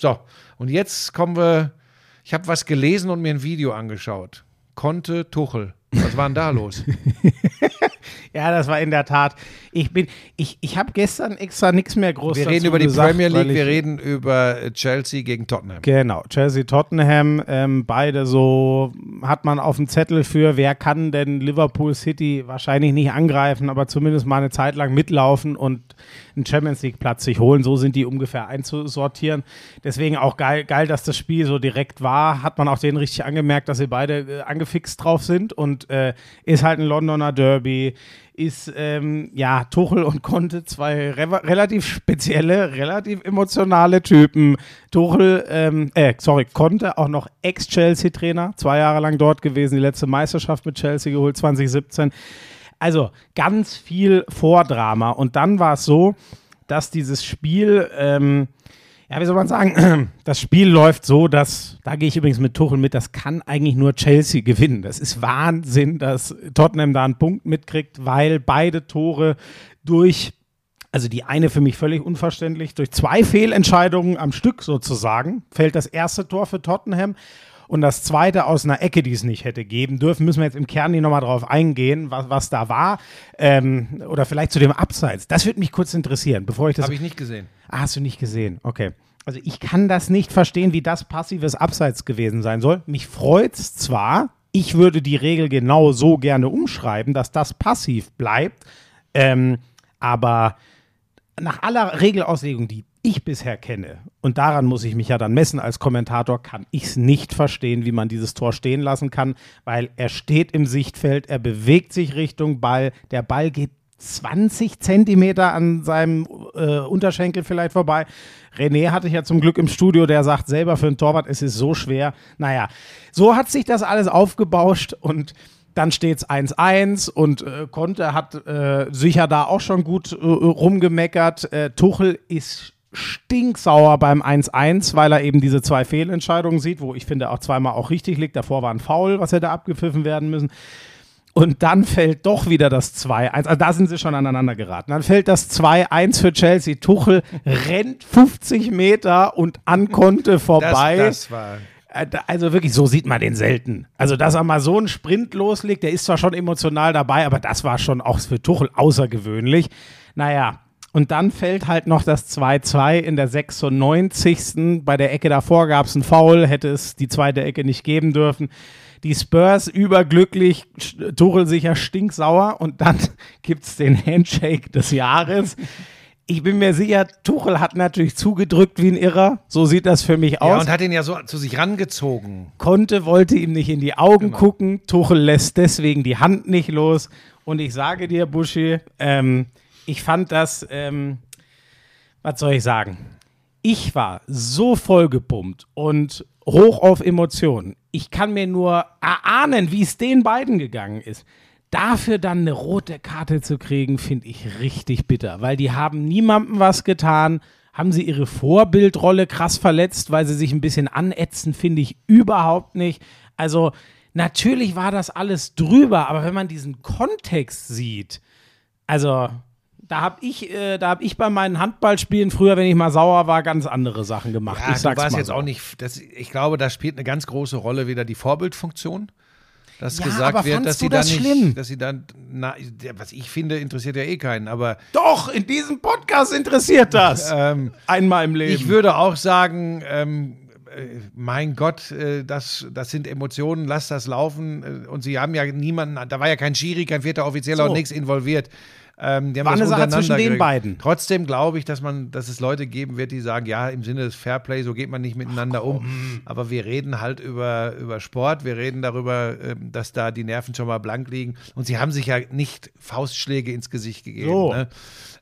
So, und jetzt kommen wir, ich habe was gelesen und mir ein Video angeschaut. Konnte Tuchel. Was war denn da los? Ja, das war in der Tat. Ich bin, ich, ich habe gestern extra nichts mehr groß Wir reden über die gesagt, Premier League, wir reden über Chelsea gegen Tottenham. Genau, Chelsea, Tottenham, ähm, beide so hat man auf dem Zettel für, wer kann denn Liverpool City wahrscheinlich nicht angreifen, aber zumindest mal eine Zeit lang mitlaufen und einen Champions League Platz sich holen. So sind die ungefähr einzusortieren. Deswegen auch geil, geil, dass das Spiel so direkt war. Hat man auch denen richtig angemerkt, dass sie beide äh, angefixt drauf sind und äh, ist halt ein Londoner Derby. Ist ähm, ja Tuchel und Conte zwei re relativ spezielle, relativ emotionale Typen. Tuchel, ähm, äh, sorry, Conte auch noch Ex-Chelsea-Trainer, zwei Jahre lang dort gewesen, die letzte Meisterschaft mit Chelsea geholt, 2017. Also ganz viel Vordrama. Und dann war es so, dass dieses Spiel, ähm, ja, wie soll man sagen, das Spiel läuft so, dass, da gehe ich übrigens mit Tuchel mit, das kann eigentlich nur Chelsea gewinnen. Das ist Wahnsinn, dass Tottenham da einen Punkt mitkriegt, weil beide Tore durch, also die eine für mich völlig unverständlich, durch zwei Fehlentscheidungen am Stück sozusagen, fällt das erste Tor für Tottenham. Und das zweite aus einer Ecke, die es nicht hätte geben dürfen, müssen wir jetzt im Kern nicht nochmal drauf eingehen, was, was da war. Ähm, oder vielleicht zu dem Abseits. Das würde mich kurz interessieren, bevor ich das Habe ich nicht gesehen. Ah, hast du nicht gesehen? Okay. Also ich kann das nicht verstehen, wie das passives Abseits gewesen sein soll. Mich freut's zwar, ich würde die Regel genau so gerne umschreiben, dass das passiv bleibt, ähm, aber nach aller Regelauslegung, die ich bisher kenne, und daran muss ich mich ja dann messen als Kommentator, kann ich es nicht verstehen, wie man dieses Tor stehen lassen kann, weil er steht im Sichtfeld, er bewegt sich Richtung Ball, der Ball geht 20 Zentimeter an seinem äh, Unterschenkel vielleicht vorbei. René hatte ich ja zum Glück im Studio, der sagt selber für einen Torwart, es ist so schwer. Naja, so hat sich das alles aufgebauscht und dann steht es 1-1 und äh, Conte hat äh, sicher da auch schon gut äh, rumgemeckert. Äh, Tuchel ist stinksauer beim 1-1, weil er eben diese zwei Fehlentscheidungen sieht, wo ich finde auch zweimal auch richtig liegt. Davor war ein Foul, was hätte abgepfiffen werden müssen. Und dann fällt doch wieder das 2-1. Also da sind sie schon aneinander geraten. Dann fällt das 2-1 für Chelsea. Tuchel rennt 50 Meter und an Conte vorbei. Das, das war. Äh, Also wirklich, so sieht man den selten. Also, dass er mal so einen Sprint loslegt, der ist zwar schon emotional dabei, aber das war schon auch für Tuchel außergewöhnlich. Naja, und dann fällt halt noch das 2-2 in der 96. Bei der Ecke davor gab es einen Foul, hätte es die zweite Ecke nicht geben dürfen. Die Spurs überglücklich, Tuchel sicher stinksauer und dann gibt es den Handshake des Jahres. Ich bin mir sicher, Tuchel hat natürlich zugedrückt wie ein Irrer. So sieht das für mich aus. Ja, und hat ihn ja so zu sich rangezogen. Conte wollte ihm nicht in die Augen gucken. Tuchel lässt deswegen die Hand nicht los. Und ich sage dir, Buschi, ähm, ich fand das, ähm, was soll ich sagen? Ich war so vollgepumpt und hoch auf Emotionen. Ich kann mir nur erahnen, wie es den beiden gegangen ist. Dafür dann eine rote Karte zu kriegen, finde ich richtig bitter, weil die haben niemandem was getan. Haben sie ihre Vorbildrolle krass verletzt, weil sie sich ein bisschen anätzen, finde ich überhaupt nicht. Also, natürlich war das alles drüber, aber wenn man diesen Kontext sieht, also da habe ich, äh, da hab ich bei meinen Handballspielen früher, wenn ich mal sauer war, ganz andere Sachen gemacht. Ja, ich sag's mal jetzt so. auch nicht. Das, ich glaube, da spielt eine ganz große Rolle wieder die Vorbildfunktion. Dass Ja, gesagt wird, dass sie du dann das nicht, schlimm? dass sie dann, na, was ich finde, interessiert ja eh keinen. Aber Doch, in diesem Podcast interessiert das. ähm, Einmal im Leben. ich würde auch sagen, ähm, äh, mein Gott, äh, das, das sind Emotionen, lass das laufen. Äh, Und sie haben ja niemanden, da war ja kein Schiri, kein vierter Offizieller So. und nichts involviert. Ähm, die haben War das eine Sache zwischen den geregelt. beiden. Trotzdem glaube ich, dass man, dass es Leute geben wird, die sagen, ja, im Sinne des Fairplay, so geht man nicht miteinander um. Aber wir reden halt über, über Sport, wir reden darüber, ähm, dass da die Nerven schon mal blank liegen. Und sie haben sich ja nicht Faustschläge ins Gesicht gegeben. So. Ne?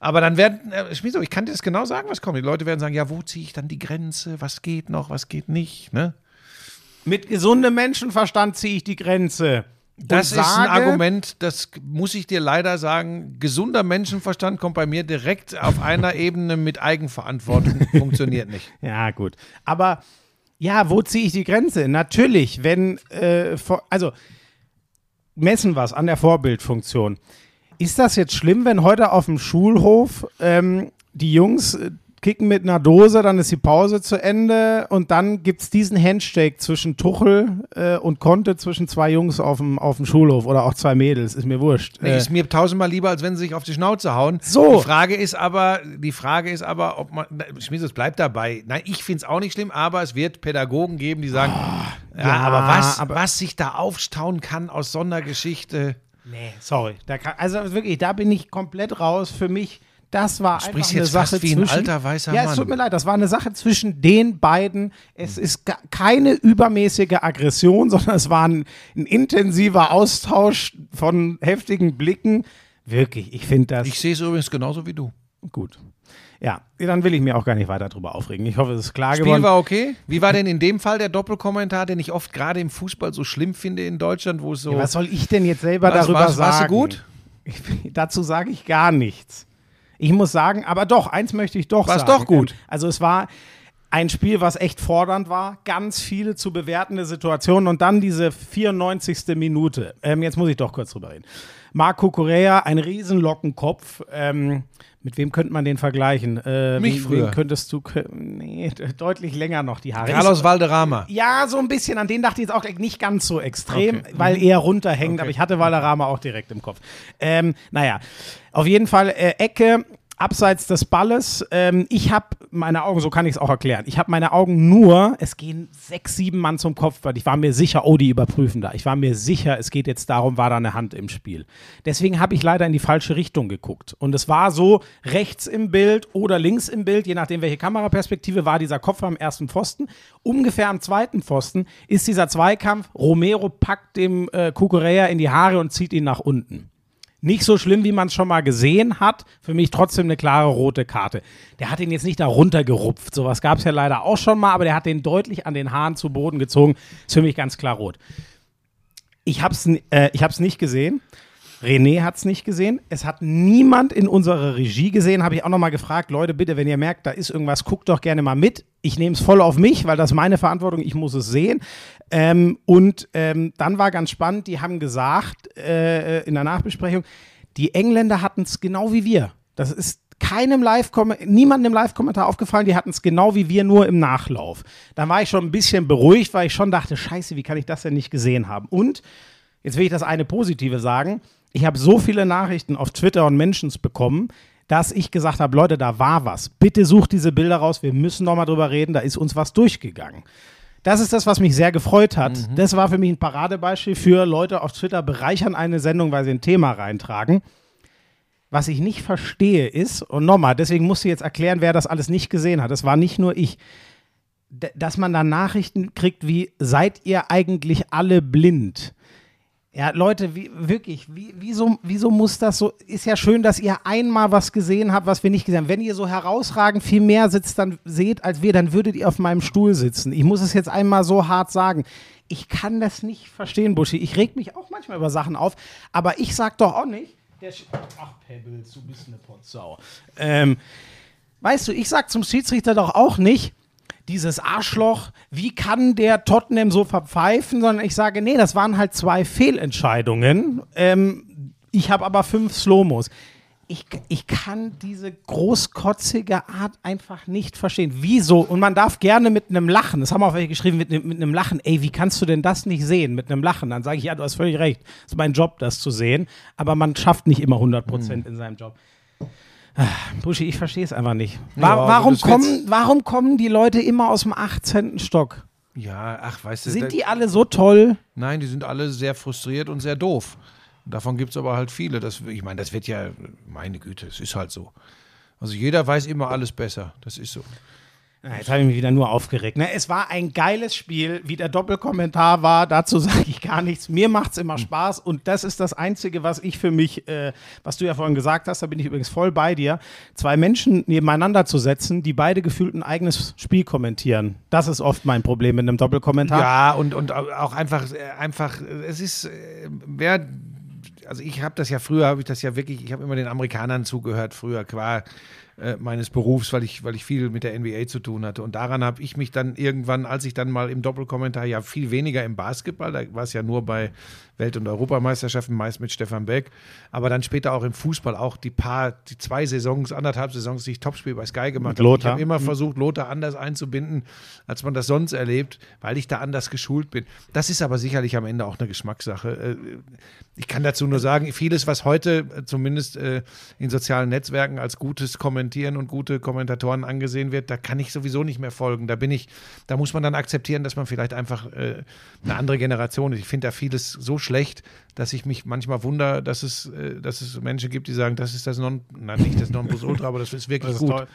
Aber dann werden, äh, Schmieso, ich kann dir das genau sagen, was kommt. Die Leute werden sagen, ja, wo ziehe ich dann die Grenze? Was geht noch, was geht nicht? Ne? Mit gesundem Menschenverstand ziehe ich die Grenze. Das ist ein Argument, das muss ich dir leider sagen. Gesunder Menschenverstand kommt bei mir direkt auf einer Ebene mit Eigenverantwortung. Funktioniert nicht. Ja, gut. Aber ja, wo ziehe ich die Grenze? Natürlich, wenn, äh, also messen was an der Vorbildfunktion. Ist das jetzt schlimm, wenn heute auf dem Schulhof ähm, die Jungs äh, kicken mit einer Dose, dann ist die Pause zu Ende und dann gibt es diesen Handshake zwischen Tuchel äh, und Conte zwischen zwei Jungs auf dem, auf dem Schulhof oder auch zwei Mädels, ist mir wurscht. Nee, Äh, ist mir tausendmal lieber, als wenn sie sich auf die Schnauze hauen. So. Die Frage ist aber, die Frage ist aber, ob man, Schmies, es bleibt dabei. Nein, ich finde es auch nicht schlimm, aber es wird Pädagogen geben, die sagen, ja, ja, aber was, aber- was sich da aufstauen kann aus so einer Geschichte. Nee, sorry. Kann, also wirklich, da bin ich komplett raus. Für mich, das war einfach sprichst eine Sache wie ein zwischen, alter, weißer Ja, es Mann. tut mir leid, das war eine Sache zwischen den beiden. Es ist ga- keine übermäßige Aggression, sondern es war ein, ein intensiver Austausch von heftigen Blicken. Wirklich, ich finde das Ich sehe es übrigens genauso wie du. gut. Ja, dann will ich mir auch gar nicht weiter drüber aufregen. Ich hoffe, es ist klar Spiel geworden. war okay. Wie war denn in dem Fall der Doppelkommentar, den ich oft gerade im Fußball so schlimm finde in Deutschland, wo es so. Ja, was soll ich denn jetzt selber Was, darüber war's- sagen? warst du gut? Ich, dazu sage ich gar nichts. Ich muss sagen, aber doch, eins möchte ich doch War's sagen. doch gut. Ähm, Also es war ein Spiel, was echt fordernd war, ganz viele zu bewertende Situationen und dann diese 94. Minute. Ähm, jetzt muss ich doch kurz drüber reden. Marco Correa, ein Riesenlockenkopf. Ähm, mit wem könnte man den vergleichen? Äh, Mich früher. Könntest du, nee, deutlich länger noch die Haare. Carlos Valderrama. ja, so ein bisschen. An den dachte ich jetzt auch nicht ganz so extrem, Okay. weil er runterhängt. Okay. Aber ich hatte Valderrama auch direkt im Kopf. Ähm, naja, auf jeden Fall äh, Ecke. Abseits des Balles, ähm, ich habe meine Augen, so kann ich es auch erklären, ich habe meine Augen nur, es gehen sechs, sieben Mann zum Kopfball. Ich war mir sicher, oh, die überprüfen da. Ich war mir sicher, es geht jetzt darum, war da eine Hand im Spiel. Deswegen habe ich leider in die falsche Richtung geguckt. Und es war so, rechts im Bild oder links im Bild, je nachdem, welche Kameraperspektive, war dieser Kopf am ersten Pfosten. Ungefähr am zweiten Pfosten ist dieser Zweikampf. Romero packt dem äh, Kukurea in die Haare und zieht ihn nach unten. Nicht so schlimm, wie man es schon mal gesehen hat. Für mich trotzdem eine klare rote Karte. Der hat ihn jetzt nicht da runtergerupft. Sowas gab es ja leider auch schon mal, aber der hat den deutlich an den Haaren zu Boden gezogen. Ist für mich ganz klar rot. Ich habe es äh, nicht gesehen. René hat es nicht gesehen. Es hat niemand in unserer Regie gesehen. Habe ich auch noch mal gefragt, Leute, bitte, wenn ihr merkt, da ist irgendwas, guckt doch gerne mal mit. Ich nehme es voll auf mich, weil das meine Verantwortung. Ich muss es sehen. Ähm, und ähm, dann war ganz spannend, die haben gesagt äh, in der Nachbesprechung, die Engländer hatten es genau wie wir. Das ist keinem Live niemandem im Live-Kommentar aufgefallen, die hatten es genau wie wir, nur im Nachlauf. Dann war ich schon ein bisschen beruhigt, weil ich schon dachte, scheiße, wie kann ich das denn nicht gesehen haben? Und jetzt will ich das eine Positive sagen. Ich habe so viele Nachrichten auf Twitter und Mentions bekommen, dass ich gesagt habe, Leute, da war was. Bitte sucht diese Bilder raus, wir müssen noch mal drüber reden, da ist uns was durchgegangen. Das ist das, was mich sehr gefreut hat. Das war für mich ein Paradebeispiel für Leute auf Twitter bereichern eine Sendung, weil sie ein Thema reintragen. Was ich nicht verstehe ist, und nochmal, deswegen musst du jetzt erklären, wer das alles nicht gesehen hat. Das war nicht nur ich. Dass man da Nachrichten kriegt wie, seid ihr eigentlich alle blind? Ja, Leute, wie, wirklich, wie, wieso, wieso muss das so? Ist ja schön, dass ihr einmal was gesehen habt, was wir nicht gesehen haben. Wenn ihr so herausragend viel mehr sitzt, dann seht als wir, dann würdet ihr auf meinem Stuhl sitzen. Ich muss es jetzt einmal so hart sagen. Ich kann das nicht verstehen, Buschi. Ich reg mich auch manchmal über Sachen auf, aber ich sag doch auch nicht, Ach, Pebbles, du bist eine Potsau. Ähm, weißt du, ich sag zum Schiedsrichter doch auch nicht, dieses Arschloch, wie kann der Tottenham so verpfeifen, sondern ich sage, nee, das waren halt zwei Fehlentscheidungen. Ähm, ich habe aber fünf Slomos. Ich, ich kann diese großkotzige Art einfach nicht verstehen. Wieso? Und man darf gerne mit einem Lachen, das haben auch welche geschrieben, mit, einem- mit einem Lachen, ey, wie kannst du denn das nicht sehen? Mit einem Lachen. Dann sage ich, ja, du hast völlig recht. Das ist mein Job, das zu sehen. Aber man schafft nicht immer 100 Prozent in seinem Job. Ah, Buschi, ich verstehe es einfach nicht. Wa Ja, also warum, kommen, warum kommen die Leute immer aus dem 18. Stock? Ja, ach, weißt du. Sind die alle so toll? Nein, die sind alle sehr frustriert und sehr doof. Davon gibt es aber halt viele. Das, ich meine, das wird ja, meine Güte, es ist halt so. Also jeder weiß immer alles besser. Das ist so. Na, Jetzt habe ich mich wieder nur aufgeregt. Ne? Es war ein geiles Spiel. Wie der Doppelkommentar war, dazu sage ich gar nichts. Mir macht es immer Spaß und das ist das Einzige, was ich für mich, äh, was du ja vorhin gesagt hast, da bin ich übrigens voll bei dir, zwei Menschen nebeneinander zu setzen, die beide gefühlt ein eigenes Spiel kommentieren. Das ist oft mein Problem mit einem Doppelkommentar. Ja, und, und auch einfach, äh, einfach, äh, es ist, äh, wer, also ich habe das ja früher, habe ich das ja wirklich, ich habe immer den Amerikanern zugehört, früher qua äh, meines Berufs, weil ich, weil ich viel mit der NBA zu tun hatte. Und daran habe ich mich dann irgendwann, als ich dann mal im Doppelkommentar ja viel weniger im Basketball, da war es ja nur bei Welt- und Europameisterschaften, meist mit Stefan Beck, aber dann später auch im Fußball, auch die paar, die zwei Saisons, anderthalb Saisons, die ich Topspiel bei Sky gemacht habe. Ich habe immer versucht, Lothar anders einzubinden, als man das sonst erlebt, weil ich da anders geschult bin. Das ist aber sicherlich am Ende auch eine Geschmackssache. Äh, Ich kann dazu nur sagen, vieles, was heute äh, zumindest äh, in sozialen Netzwerken als gutes Kommentieren und gute Kommentatoren angesehen wird, da kann ich sowieso nicht mehr folgen. Da bin ich, da muss man dann akzeptieren, dass man vielleicht einfach eine andere Generation ist. Ich finde da vieles so schlecht, dass ich mich manchmal wundere, dass es, äh, dass es Menschen gibt, die sagen, das ist das Non, nein, nicht das Nonplusultra, aber das ist wirklich Das ist gut. toll.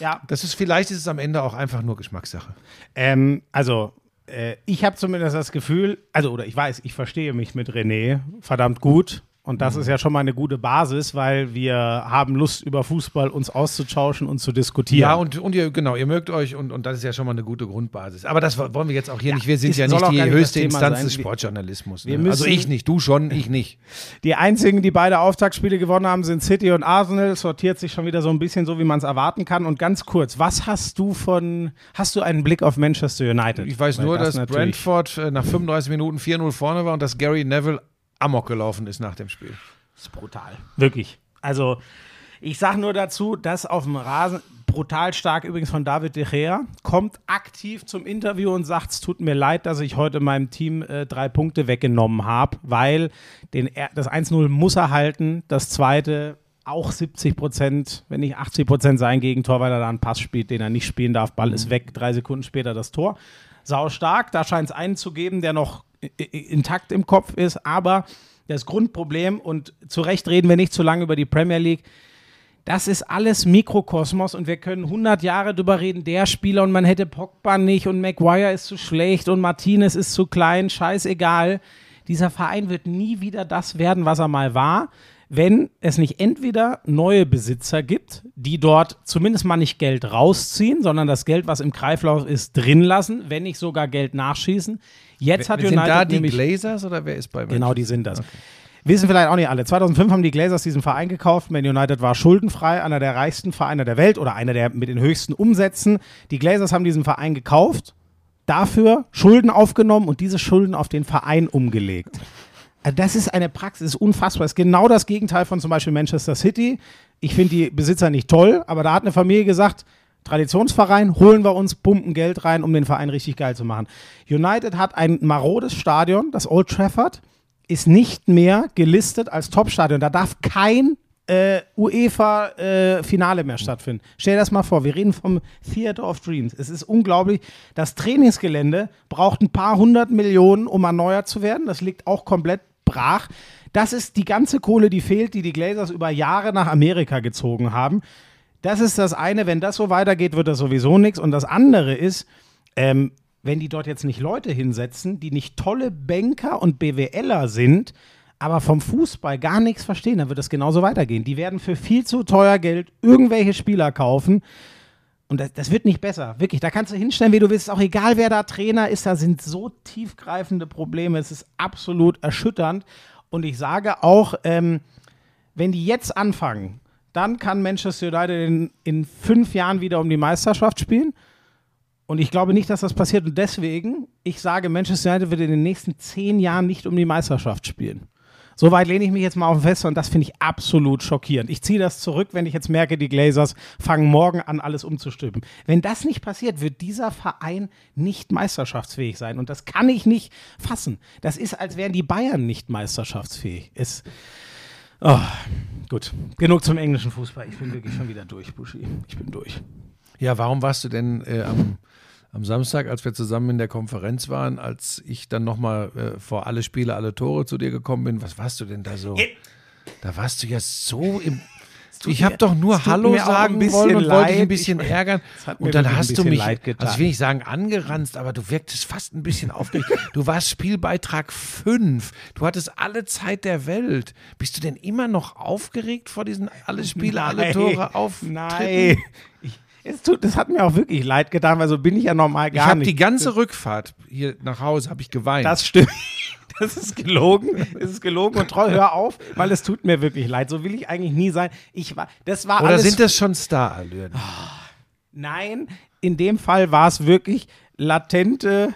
Ja, Das ist vielleicht ist es am Ende auch einfach nur Geschmackssache. Ähm, also, äh, ich habe zumindest das Gefühl, also, oder ich weiß, ich verstehe mich mit René verdammt gut. Und das ist ja schon mal eine gute Basis, weil wir haben Lust, über Fußball uns auszutauschen und zu diskutieren. Ja, und, und ihr, genau, ihr mögt euch und, und das ist ja schon mal eine gute Grundbasis. Aber das wollen wir jetzt auch hier nicht. Wir sind ja nicht die nicht höchste Instanz sein. des Sportjournalismus. Ne? Also ich nicht, du schon, ich nicht. Die einzigen, die beide Auftaktspiele gewonnen haben, sind City und Arsenal. Sortiert sich schon wieder so ein bisschen so, wie man es erwarten kann. Und ganz kurz, was hast du von, hast du einen Blick auf Manchester United? Ich weiß Weil nur, das dass Brentford äh, nach 35 Minuten 4-0 vorne war und dass Gary Neville amok gelaufen ist nach dem Spiel. Das ist brutal. Wirklich. Also, ich sage nur dazu, dass auf dem Rasen, brutal stark übrigens von David De Gea, kommt aktiv zum Interview und sagt, es tut mir leid, dass ich heute meinem Team äh, drei Punkte weggenommen habe, weil den, das 1-0 muss er halten, das zweite auch 70 Prozent, wenn nicht 80 Prozent sein Gegentor, weil er da einen Pass spielt, den er nicht spielen darf. Ball ist weg, drei Sekunden später das Tor. Sau stark, da scheint es einen zu geben, der noch intakt im Kopf ist, aber das Grundproblem, und zu Recht reden wir nicht zu lange über die Premier League, das ist alles Mikrokosmos und wir können 100 Jahre drüber reden, der Spieler und man hätte Pogba nicht und Maguire ist zu schlecht und Martinez ist zu klein, scheißegal. Dieser Verein wird nie wieder das werden, was er mal war, wenn es nicht entweder neue Besitzer gibt, die dort zumindest mal nicht Geld rausziehen, sondern das Geld, was im Kreislauf ist, drin lassen, wenn nicht sogar Geld nachschießen. Jetzt hat Sind United da die nämlich Glazers oder wer ist bei Genau, die sind das. Wissen vielleicht auch nicht alle. 2005 haben die Glazers diesen Verein gekauft. Man United war schuldenfrei, einer der reichsten Vereine der Welt oder einer der mit den höchsten Umsätzen. Die Glazers haben diesen Verein gekauft, dafür Schulden aufgenommen und diese Schulden auf den Verein umgelegt. Also Das ist eine Praxis, das ist unfassbar. Das ist genau das Gegenteil von zum Beispiel Manchester City. Ich finde die Besitzer nicht toll, aber da hat eine Familie gesagt, Traditionsverein, holen wir uns, pumpen Geld rein, um den Verein richtig geil zu machen. United hat ein marodes Stadion, das Old Trafford, ist nicht mehr gelistet als Topstadion. Da darf kein äh, UEFA-Finale mehr stattfinden. Stell dir das mal vor, wir reden vom Theater of Dreams. Es ist unglaublich. Das Trainingsgelände braucht ein paar hundert Millionen, um erneuert zu werden. Das liegt auch komplett brach. Das ist die ganze Kohle, die fehlt, die die Glazers über Jahre nach Amerika gezogen haben. Das ist das eine. Wenn das so weitergeht, wird das sowieso nichts. Und das andere ist, ähm, wenn die dort jetzt nicht Leute hinsetzen, die nicht tolle Banker und BWLer sind, aber vom Fußball gar nichts verstehen, dann wird das genauso weitergehen. Die werden für viel zu teuer Geld irgendwelche Spieler kaufen. Und das, das wird nicht besser. Wirklich, da kannst du hinstellen, wie du willst. Auch egal, wer da Trainer ist, da sind so tiefgreifende Probleme. Es ist absolut erschütternd. Und ich sage auch, ähm, wenn die jetzt anfangen, dann kann Manchester United in, in fünf Jahren wieder um die Meisterschaft spielen. Und ich glaube nicht, dass das passiert. Und deswegen, ich sage, Manchester United wird in den nächsten zehn Jahren nicht um die Meisterschaft spielen. Soweit lehne ich mich jetzt mal auf den Fest und das finde ich absolut schockierend. Ich ziehe das zurück, wenn ich jetzt merke, die Glazers fangen morgen an, alles umzustülpen. Wenn das nicht passiert, wird dieser Verein nicht meisterschaftsfähig sein. Und das kann ich nicht fassen. Das ist, als wären die Bayern nicht meisterschaftsfähig. Es, oh, gut, genug zum englischen Fußball. Ich bin wirklich schon wieder durch, Buschi. Ich bin durch. Ja, warum warst du denn äh, am, am Samstag, als wir zusammen in der Konferenz waren, als ich dann nochmal äh, vor alle Spiele, alle Tore zu dir gekommen bin, was warst du denn da so? Da warst du ja so im. Ich habe doch nur Hallo sagen wollen und wollte dich ein leid. bisschen Ich- ärgern. Und dann hast du mich, leid also ich will nicht sagen angeranzt, aber du wirktest fast ein bisschen aufgeregt. Du warst Spielbeitrag 5. Du hattest alle Zeit der Welt. Bist du denn immer noch aufgeregt vor diesen alle Spiele, alle Tore auf? Nein. Ich, es tut, das hat mir auch wirklich leid getan, weil so bin ich ja normal Ich gar habe nicht. die ganze Rückfahrt hier nach Hause habe ich geweint. Das stimmt. Das ist gelogen. Es ist gelogen und treu, hör auf, weil es tut mir wirklich leid. So will ich eigentlich nie sein. Ich war, das war Oder alles. sind das schon Starallüren? Nein, in dem Fall war es wirklich latente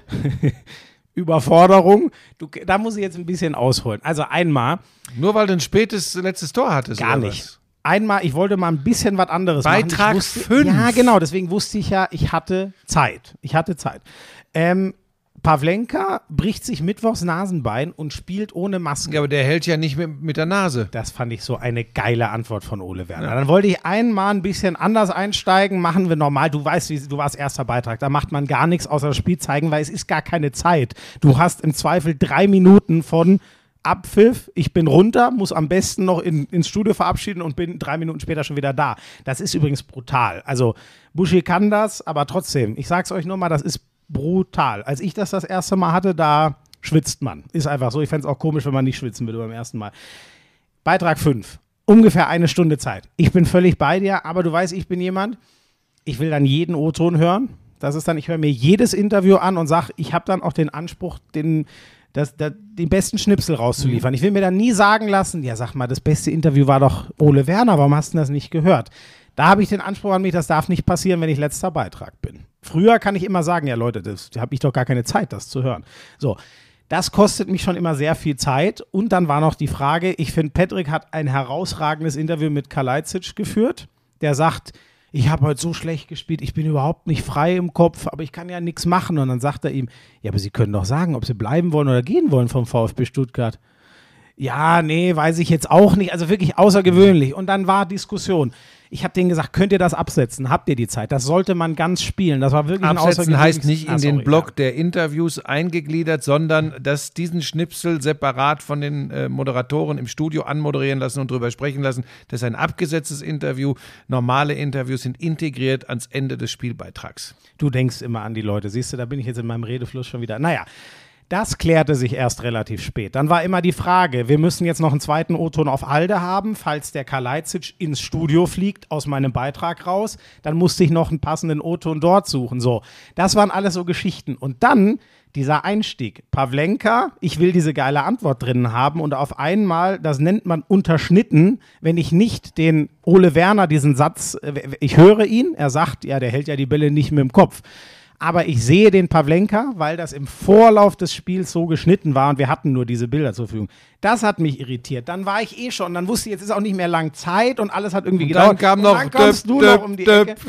Überforderung. Du, da muss ich jetzt ein bisschen ausholen. Also einmal, Nur weil du ein spätes letztes Tor hattest? Gar nicht. Was? Einmal, ich wollte mal ein bisschen was anderes Beitrag machen. Wusste, fünf. Ja, genau, deswegen wusste ich ja, ich hatte Zeit. Ich hatte Zeit. Ähm, Pavlenka bricht sich mittwochs Nasenbein und spielt ohne Maske. Ja, aber der hält ja nicht mit, mit der Nase. Das fand ich so eine geile Antwort von Ole Werner. Dann wollte ich einmal ein bisschen anders einsteigen, machen wir normal. Du weißt, du warst erster Beitrag. Da macht man gar nichts außer das Spiel zeigen, weil es ist gar keine Zeit. Du hast im Zweifel drei Minuten von Abpfiff, ich bin runter, muss am besten noch in, ins Studio verabschieden und bin drei Minuten später schon wieder da. Das ist übrigens brutal. Also Buschi kann das, aber trotzdem, ich sag's euch nur mal, das ist brutal. Als ich das das erste Mal hatte, da schwitzt man. Ist einfach so. Ich fände es auch komisch, wenn man nicht schwitzen würde beim ersten Mal. Beitrag 5. Ungefähr eine Stunde Zeit. Ich bin völlig bei dir, aber du weißt, ich bin jemand, ich will dann jeden O-Ton hören. Das ist dann, ich höre mir jedes Interview an und sage, ich habe dann auch den Anspruch, den, das, das, den besten Schnipsel rauszuliefern. Ich will mir dann nie sagen lassen, ja, sag mal, das beste Interview war doch Ole Werner, warum hast du das nicht gehört? Da habe ich den Anspruch an mich, das darf nicht passieren, wenn ich letzter Beitrag bin. Früher kann ich immer sagen, ja Leute, das habe ich doch gar keine Zeit, das zu hören. So, das kostet mich schon immer sehr viel Zeit. Und dann war noch die Frage, ich finde, Patrick hat ein herausragendes Interview mit Kalajdzic geführt. Der sagt, ich habe heute so schlecht gespielt, ich bin überhaupt nicht frei im Kopf, aber ich kann ja nichts machen. Und dann sagt er ihm, ja, aber Sie können doch sagen, ob Sie bleiben wollen oder gehen wollen vom VfB Stuttgart. Ja, nee, weiß ich jetzt auch nicht. Also wirklich außergewöhnlich. Und dann war Diskussion. Ich habe denen gesagt, könnt ihr das absetzen? Habt ihr die Zeit? Das sollte man ganz spielen. Das war wirklich ein Absetzen heißt nicht in Ah, den sorry, Block der Interviews eingegliedert, sondern dass diesen Schnipsel separat von den äh, Moderatoren im Studio anmoderieren lassen und drüber sprechen lassen. Das ist ein abgesetztes Interview. Normale Interviews sind integriert ans Ende des Spielbeitrags. Ja. Du denkst immer an die Leute. Siehst du, da bin ich jetzt in meinem Redefluss schon wieder. Naja. Das klärte sich erst relativ spät. Dann war immer die Frage, wir müssen jetzt noch einen zweiten O-Ton auf Halde haben, falls der Kalajdzic ins Studio fliegt, aus meinem Beitrag raus. Dann musste ich noch einen passenden O-Ton dort suchen. So, das waren alles so Geschichten. Und dann dieser Einstieg. Pavlenka, ich will diese geile Antwort drin haben und auf einmal, das nennt man unterschnitten, wenn ich nicht den Ole Werner diesen Satz, äh, ich höre ihn, er sagt, ja, der hält ja die Bälle nicht mit dem Kopf. Aber ich sehe den Pavlenka, weil das im Vorlauf des Spiels so geschnitten war und wir hatten nur diese Bilder zur Verfügung. Das hat mich irritiert. Dann war ich eh schon, dann wusste ich, jetzt ist auch nicht mehr lang Zeit und alles hat irgendwie Und dann gedauert. kam und noch dann kommst döp, du noch döp, um die döp. Ecke.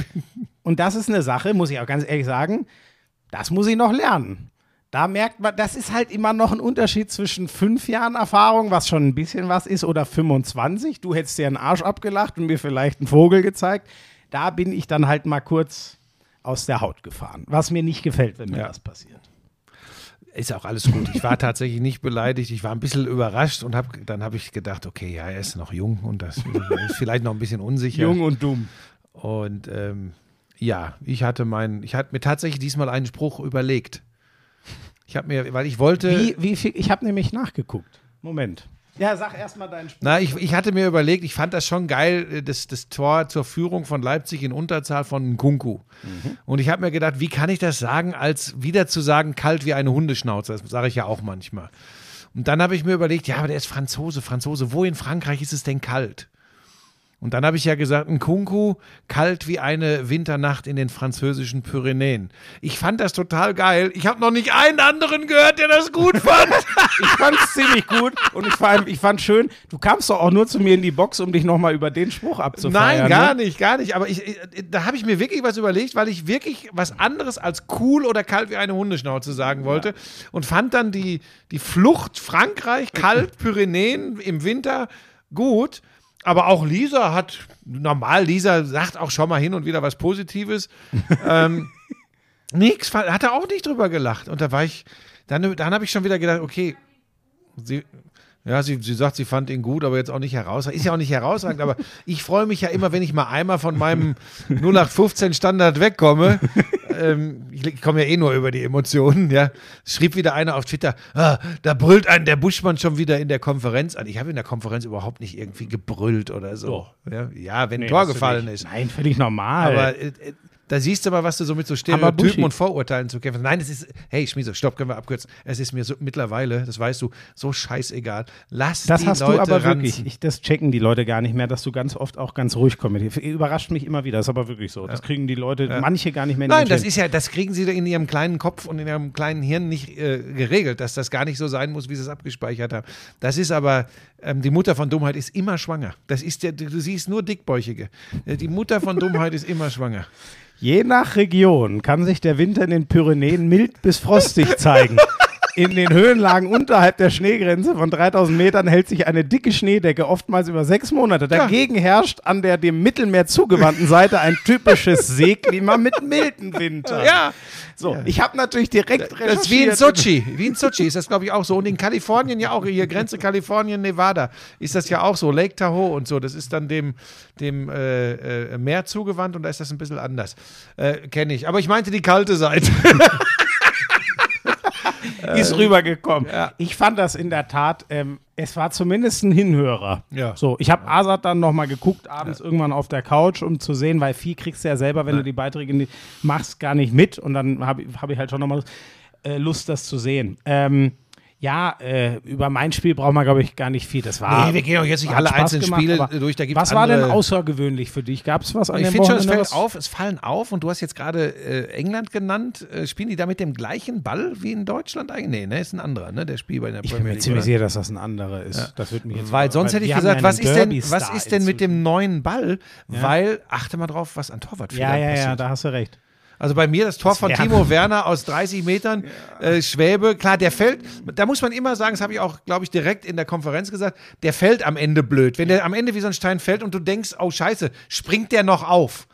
Und das ist eine Sache, muss ich auch ganz ehrlich sagen, das muss ich noch lernen. Da merkt man, das ist halt immer noch ein Unterschied zwischen fünf Jahren Erfahrung, was schon ein bisschen was ist, oder 25. Du hättest dir einen Arsch abgelacht und mir vielleicht einen Vogel gezeigt. Da bin ich dann halt mal kurz aus der Haut gefahren, was mir nicht gefällt, wenn mir Ja. das passiert. Ist auch alles gut. Ich war tatsächlich nicht beleidigt. Ich war ein bisschen überrascht und hab, dann habe ich gedacht, okay, ja, er ist noch jung und das ist vielleicht noch ein bisschen unsicher. und dumm. Und ähm, ja, ich hatte meinen, ich hatte mir tatsächlich diesmal einen Spruch überlegt. Ich habe mir, weil ich wollte. Wie, wie viel, ich habe nämlich nachgeguckt. Moment. Ja, sag erstmal deinen Spruch. Na, ich, ich hatte mir überlegt, ich fand das schon geil, äh, das, das Tor zur Führung von Leipzig in Unterzahl von Nkunku. Und ich habe mir gedacht, wie kann ich das sagen, als wieder zu sagen, kalt wie eine Hundeschnauze? Das sage ich ja auch manchmal. Und dann habe ich mir überlegt, ja, aber der ist Franzose, Franzose. Wo in Frankreich ist es denn kalt? Und dann habe ich ja gesagt, ein Kunku, kalt wie eine Winternacht in den französischen Pyrenäen. Ich fand das total geil. Ich habe noch nicht einen anderen gehört, der das gut fand. Ich fand es ziemlich gut und ich, vor allem, ich fand schön, du kamst doch auch nur zu mir in die Box, um dich nochmal über den Spruch abzufeiern. Nein, gar ne? nicht, gar nicht. Aber ich, ich, da habe ich mir wirklich was überlegt, weil ich wirklich was anderes als cool oder kalt wie eine Hundeschnauze sagen wollte. Und fand dann die, die Flucht Frankreich, kalt, Pyrenäen im Winter gut. Aber auch Lisa hat, normal, Lisa sagt auch schon mal hin und wieder was Positives. ähm, nix, hat er auch nicht drüber gelacht. Und da war ich, dann, dann habe ich schon wieder gedacht, okay, sie, ja, sie, sie sagt, sie fand ihn gut, aber jetzt auch nicht herausragend. Ist ja auch nicht herausragend, aber ich freue mich ja immer, wenn ich mal einmal von meinem 0815 Standard wegkomme. ähm, ich, komme ja eh nur über die Emotionen, ja. Schrieb wieder einer auf Twitter, ah, da brüllt einen der Buschmann schon wieder in der Konferenz an. Ich habe in der Konferenz überhaupt nicht irgendwie gebrüllt oder so. Ja, ja, wenn ein Tor gefallen ist. Nein, völlig normal. Aber äh, äh, da siehst du mal, was du so mit so Stereotypen und Vorurteilen zu kämpfen. Nein, es ist, hey, Schmieso, stopp, können wir abkürzen. Es ist mir so mittlerweile, das weißt du, so scheißegal. Lass das die hast Leute du aber ranzen. wirklich, ich, das checken die Leute gar nicht mehr, dass du ganz oft auch ganz ruhig kommentierst. Überrascht mich immer wieder, das ist aber wirklich so. Das kriegen die Leute, manche gar nicht mehr in Nein, den das ist ja, das kriegen sie in ihrem kleinen Kopf und in ihrem kleinen Hirn nicht äh, geregelt, dass das gar nicht so sein muss, wie sie es abgespeichert haben. Das ist aber, ähm, die Mutter von Dummheit ist immer schwanger. Das ist der, du siehst nur Dickbäuchige. Äh, Die Mutter von Dummheit ist immer schwanger. Je nach Region kann sich der Winter in den Pyrenäen mild bis frostig zeigen. In den Höhenlagen unterhalb der Schneegrenze von 3000 Metern hält sich eine dicke Schneedecke oftmals über sechs Monate. Dagegen herrscht an der dem Mittelmeer zugewandten Seite ein typisches Seeklima mit milden Wintern. Ja, So, ich habe natürlich direkt Das ist wie in recherchiert. Sochi. Wie in Sochi ist das, glaube ich, auch so. Und in Kalifornien ja auch. Hier Grenze Kalifornien, Nevada ist das ja auch so. Lake Tahoe und so. Das ist dann dem, dem äh, äh, Meer zugewandt und da ist das ein bisschen anders. Äh, Kenne ich. Aber ich meinte die kalte Seite. ist rübergekommen. ja. Ich fand das in der Tat, ähm, es war zumindest ein Hinhörer. Ja. So, ich habe Asad dann nochmal geguckt, abends irgendwann auf der Couch, um zu sehen, weil viel kriegst du ja selber, wenn du die Beiträge machst, gar nicht mit. Und dann habe hab ich halt schon nochmal äh, Lust, das zu sehen. Ähm, ja, äh, über mein Spiel braucht man, glaube ich, gar nicht viel. Das war. Nee, wir gehen auch jetzt nicht alle Spaß einzelnen gemacht, Spiele durch, da gibt's Was war denn außergewöhnlich für dich? Gab es was an Ich finde schon, es fällt auf, es fallen auf und du hast jetzt gerade äh, England genannt. Äh, spielen die da mit dem gleichen Ball wie in Deutschland eigentlich? Nee, ne, ist ein anderer, ne? Der Spiel bei der Ich bin Premier mir League. ziemlich oder? sicher, dass das ein anderer ist. Das wird mich jetzt Weil sonst hätte ich gesagt, ja was ist denn, was ist denn mit dem neuen Ball? Weil, achte mal drauf, was an Torwartfehler Ja, ja, ja, passiert. da hast du recht. Also bei mir das Tor von wär- Timo Werner aus 30 Metern, äh, Schwäbe, klar, der fällt, da muss man immer sagen, das habe ich auch, glaube ich, direkt in der Konferenz gesagt, der fällt am Ende blöd. Wenn der am Ende wie so ein Stein fällt und du denkst, oh scheiße, springt der noch auf.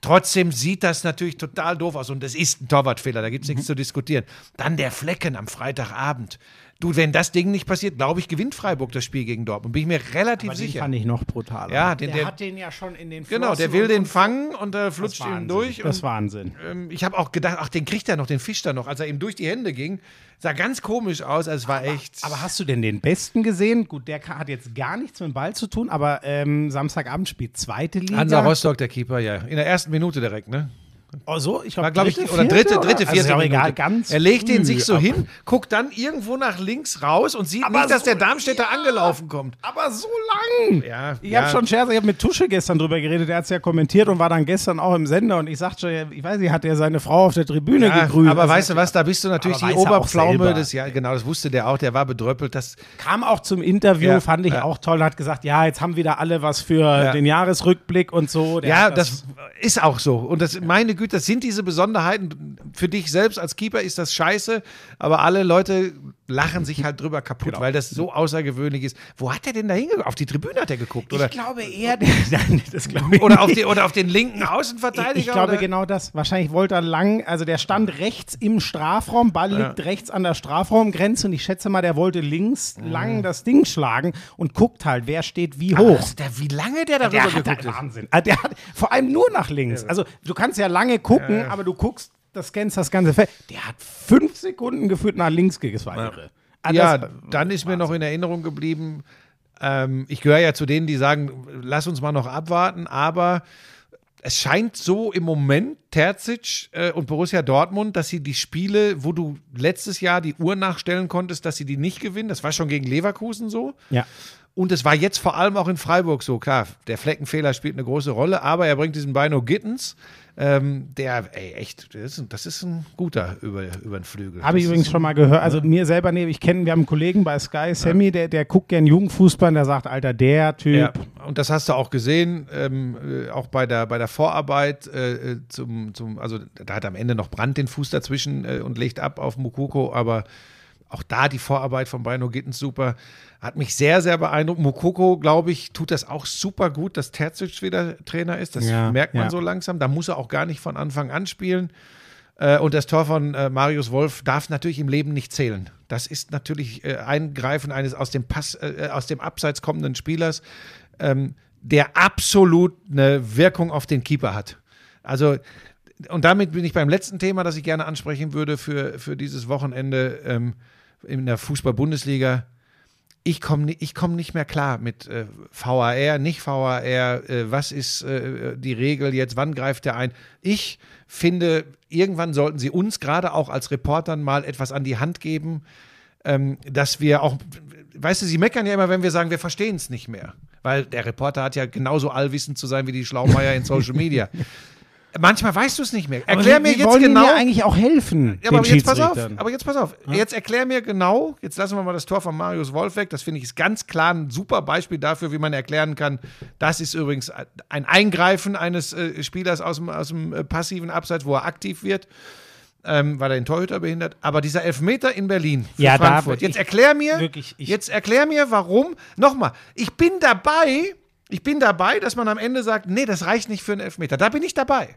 Trotzdem sieht das natürlich total doof aus und es ist ein Torwartfehler, da gibt es nichts zu diskutieren. Dann der Flecken am Freitagabend. Du, wenn das Ding nicht passiert, glaube ich, gewinnt Freiburg das Spiel gegen Dortmund. Bin ich mir relativ Aber den sicher. fand ich noch brutaler. Ja, den- der, der- hat den ja schon in den Genau, Flossen der will den fangen und äh, flutscht ihm Wahnsinn. durch. Das ist Wahnsinn. ähm, ich habe auch gedacht, ach, den kriegt er noch, den fischt er noch. Als er ihm durch die Hände ging, sah ganz komisch aus. Also es war echt. Aber hast du denn den Besten gesehen? Gut, der hat jetzt gar nichts mit dem Ball zu tun, aber ähm, Samstagabend spielt zweite Liga. Hansa Rostock, der Keeper, ja. In der ersten Minute direkt, ne? Oh, so, ich glaube, glaube ich, oder dritte, dritte, vierte also ist auch Minute. egal, ganz er legt den sich so hin, guckt dann irgendwo nach links raus und sieht Aber nicht, dass so- der Darmstädter ja. angelaufen kommt. Aber so lang! Ja, Ich ja. habe schon Scherz, ich habe mit Tusche gestern drüber geredet, der hat es ja kommentiert und war dann gestern auch im Sender und ich sagte schon, ich weiß nicht, hat er seine Frau auf der Tribüne Ja, gegrüßt. aber Also, weißt du was, da bist du natürlich die er Oberpflaume des Jahres. Genau, das wusste der auch, der war bedröppelt. Das, kam auch zum Interview, Ja, fand ich ja. auch toll, hat gesagt, ja, jetzt haben wieder alle was für Ja. den Jahresrückblick und so. Der ja, hat das, ist auch so. Und das, meine Güte, das sind diese Besonderheiten. Für dich selbst als Keeper ist das scheiße, aber alle Leute lachen sich halt drüber kaputt, Genau. weil das so außergewöhnlich ist. Wo hat er denn da hingeguckt? Auf die Tribüne hat er geguckt, oder? Ich glaube eher, nein, das glaube ich Oder auf, die, oder auf den linken Außenverteidiger? Ich, ich glaube oder? genau das. Wahrscheinlich wollte er lang, also der stand rechts im Strafraum, Ball liegt rechts an der Strafraumgrenze und ich schätze mal, der wollte links Mhm. lang das Ding schlagen und guckt halt, wer steht wie hoch. Ach, der, wie lange der darüber Der hat geguckt ist. Wahnsinn. Ah, Der hat vor allem nur nach links. Also du kannst ja lange gucken, aber du guckst, das scannst das ganze Feld. Der hat fünf Sekunden geführt nach links gegangen. Ah, Ja, das- dann ist mir noch in Erinnerung geblieben, ähm, ich gehöre ja zu denen, die sagen, lass uns mal noch abwarten, aber es scheint so im Moment, Terzic äh, und Borussia Dortmund, dass sie die Spiele, wo du letztes Jahr die Uhr nachstellen konntest, dass sie die nicht gewinnen. Das war schon gegen Leverkusen so. Ja. Und es war jetzt vor allem auch in Freiburg so. Klar, der Fleckenfehler spielt eine große Rolle, aber er bringt diesen Bino Gittens, ähm, der, ey, echt, das ist, das ist ein guter über, über den Flügel. Habe ich Das übrigens schon mal gehört. Also mir selber, nee, ich kenne, wir haben einen Kollegen bei Sky, Sammy, der, der guckt gern Jugendfußball, und der sagt, Alter, der Typ. Ja, und das hast du auch gesehen, ähm, äh, auch bei der, bei der Vorarbeit äh, äh, zum, zum, also da hat am Ende noch Brand den Fuß dazwischen äh, und legt ab auf Mukoko, aber auch da die Vorarbeit von Bino Gittens super. Hat mich sehr, sehr beeindruckt. Mukoko, glaube ich, tut das auch super gut, dass Terzic wieder Trainer ist. Das Ja, merkt man ja. so langsam. Da muss er auch gar nicht von Anfang an spielen. Äh, und das Tor von äh, Marius Wolf darf natürlich im Leben nicht zählen. Das ist natürlich äh, Eingreifen eines aus dem Pass, aus dem Abseits kommenden Spielers, ähm, der absolut eine Wirkung auf den Keeper hat. Also, und damit bin ich beim letzten Thema, das ich gerne ansprechen würde für, für dieses Wochenende ähm, in der Fußball-Bundesliga. Ich komme ich komm nicht mehr klar mit äh, VAR, nicht VAR, äh, was ist äh, die Regel jetzt, wann greift der ein? Ich finde, irgendwann sollten sie uns gerade auch als Reportern mal etwas an die Hand geben, ähm, dass wir auch, weißt du, sie meckern ja immer, wenn wir sagen, wir verstehen es nicht mehr. Weil der Reporter hat ja genauso allwissend zu sein wie die Schlaumeier in Social Media. Manchmal weißt du es nicht mehr. Aber Erklär wir- mir wir jetzt genau. Ja eigentlich auch helfen. Ja, aber jetzt pass auf, aber jetzt pass auf. Jetzt erklär mir genau, jetzt lassen wir mal das Tor von Marius Wolf weg. Das finde ich ist ganz klar ein super Beispiel dafür, wie man erklären kann, das ist übrigens ein Eingreifen eines äh, Spielers aus dem, aus dem äh, passiven Abseits, wo er aktiv wird, ähm, weil er den Torhüter behindert. Aber dieser Elfmeter in Berlin für Ja, Frankfurt. Jetzt ich erklär mir, wirklich, ich- jetzt erklär mir, warum. Nochmal, ich bin dabei, ich bin dabei, dass man am Ende sagt, nee, das reicht nicht für einen Elfmeter. Da bin ich dabei.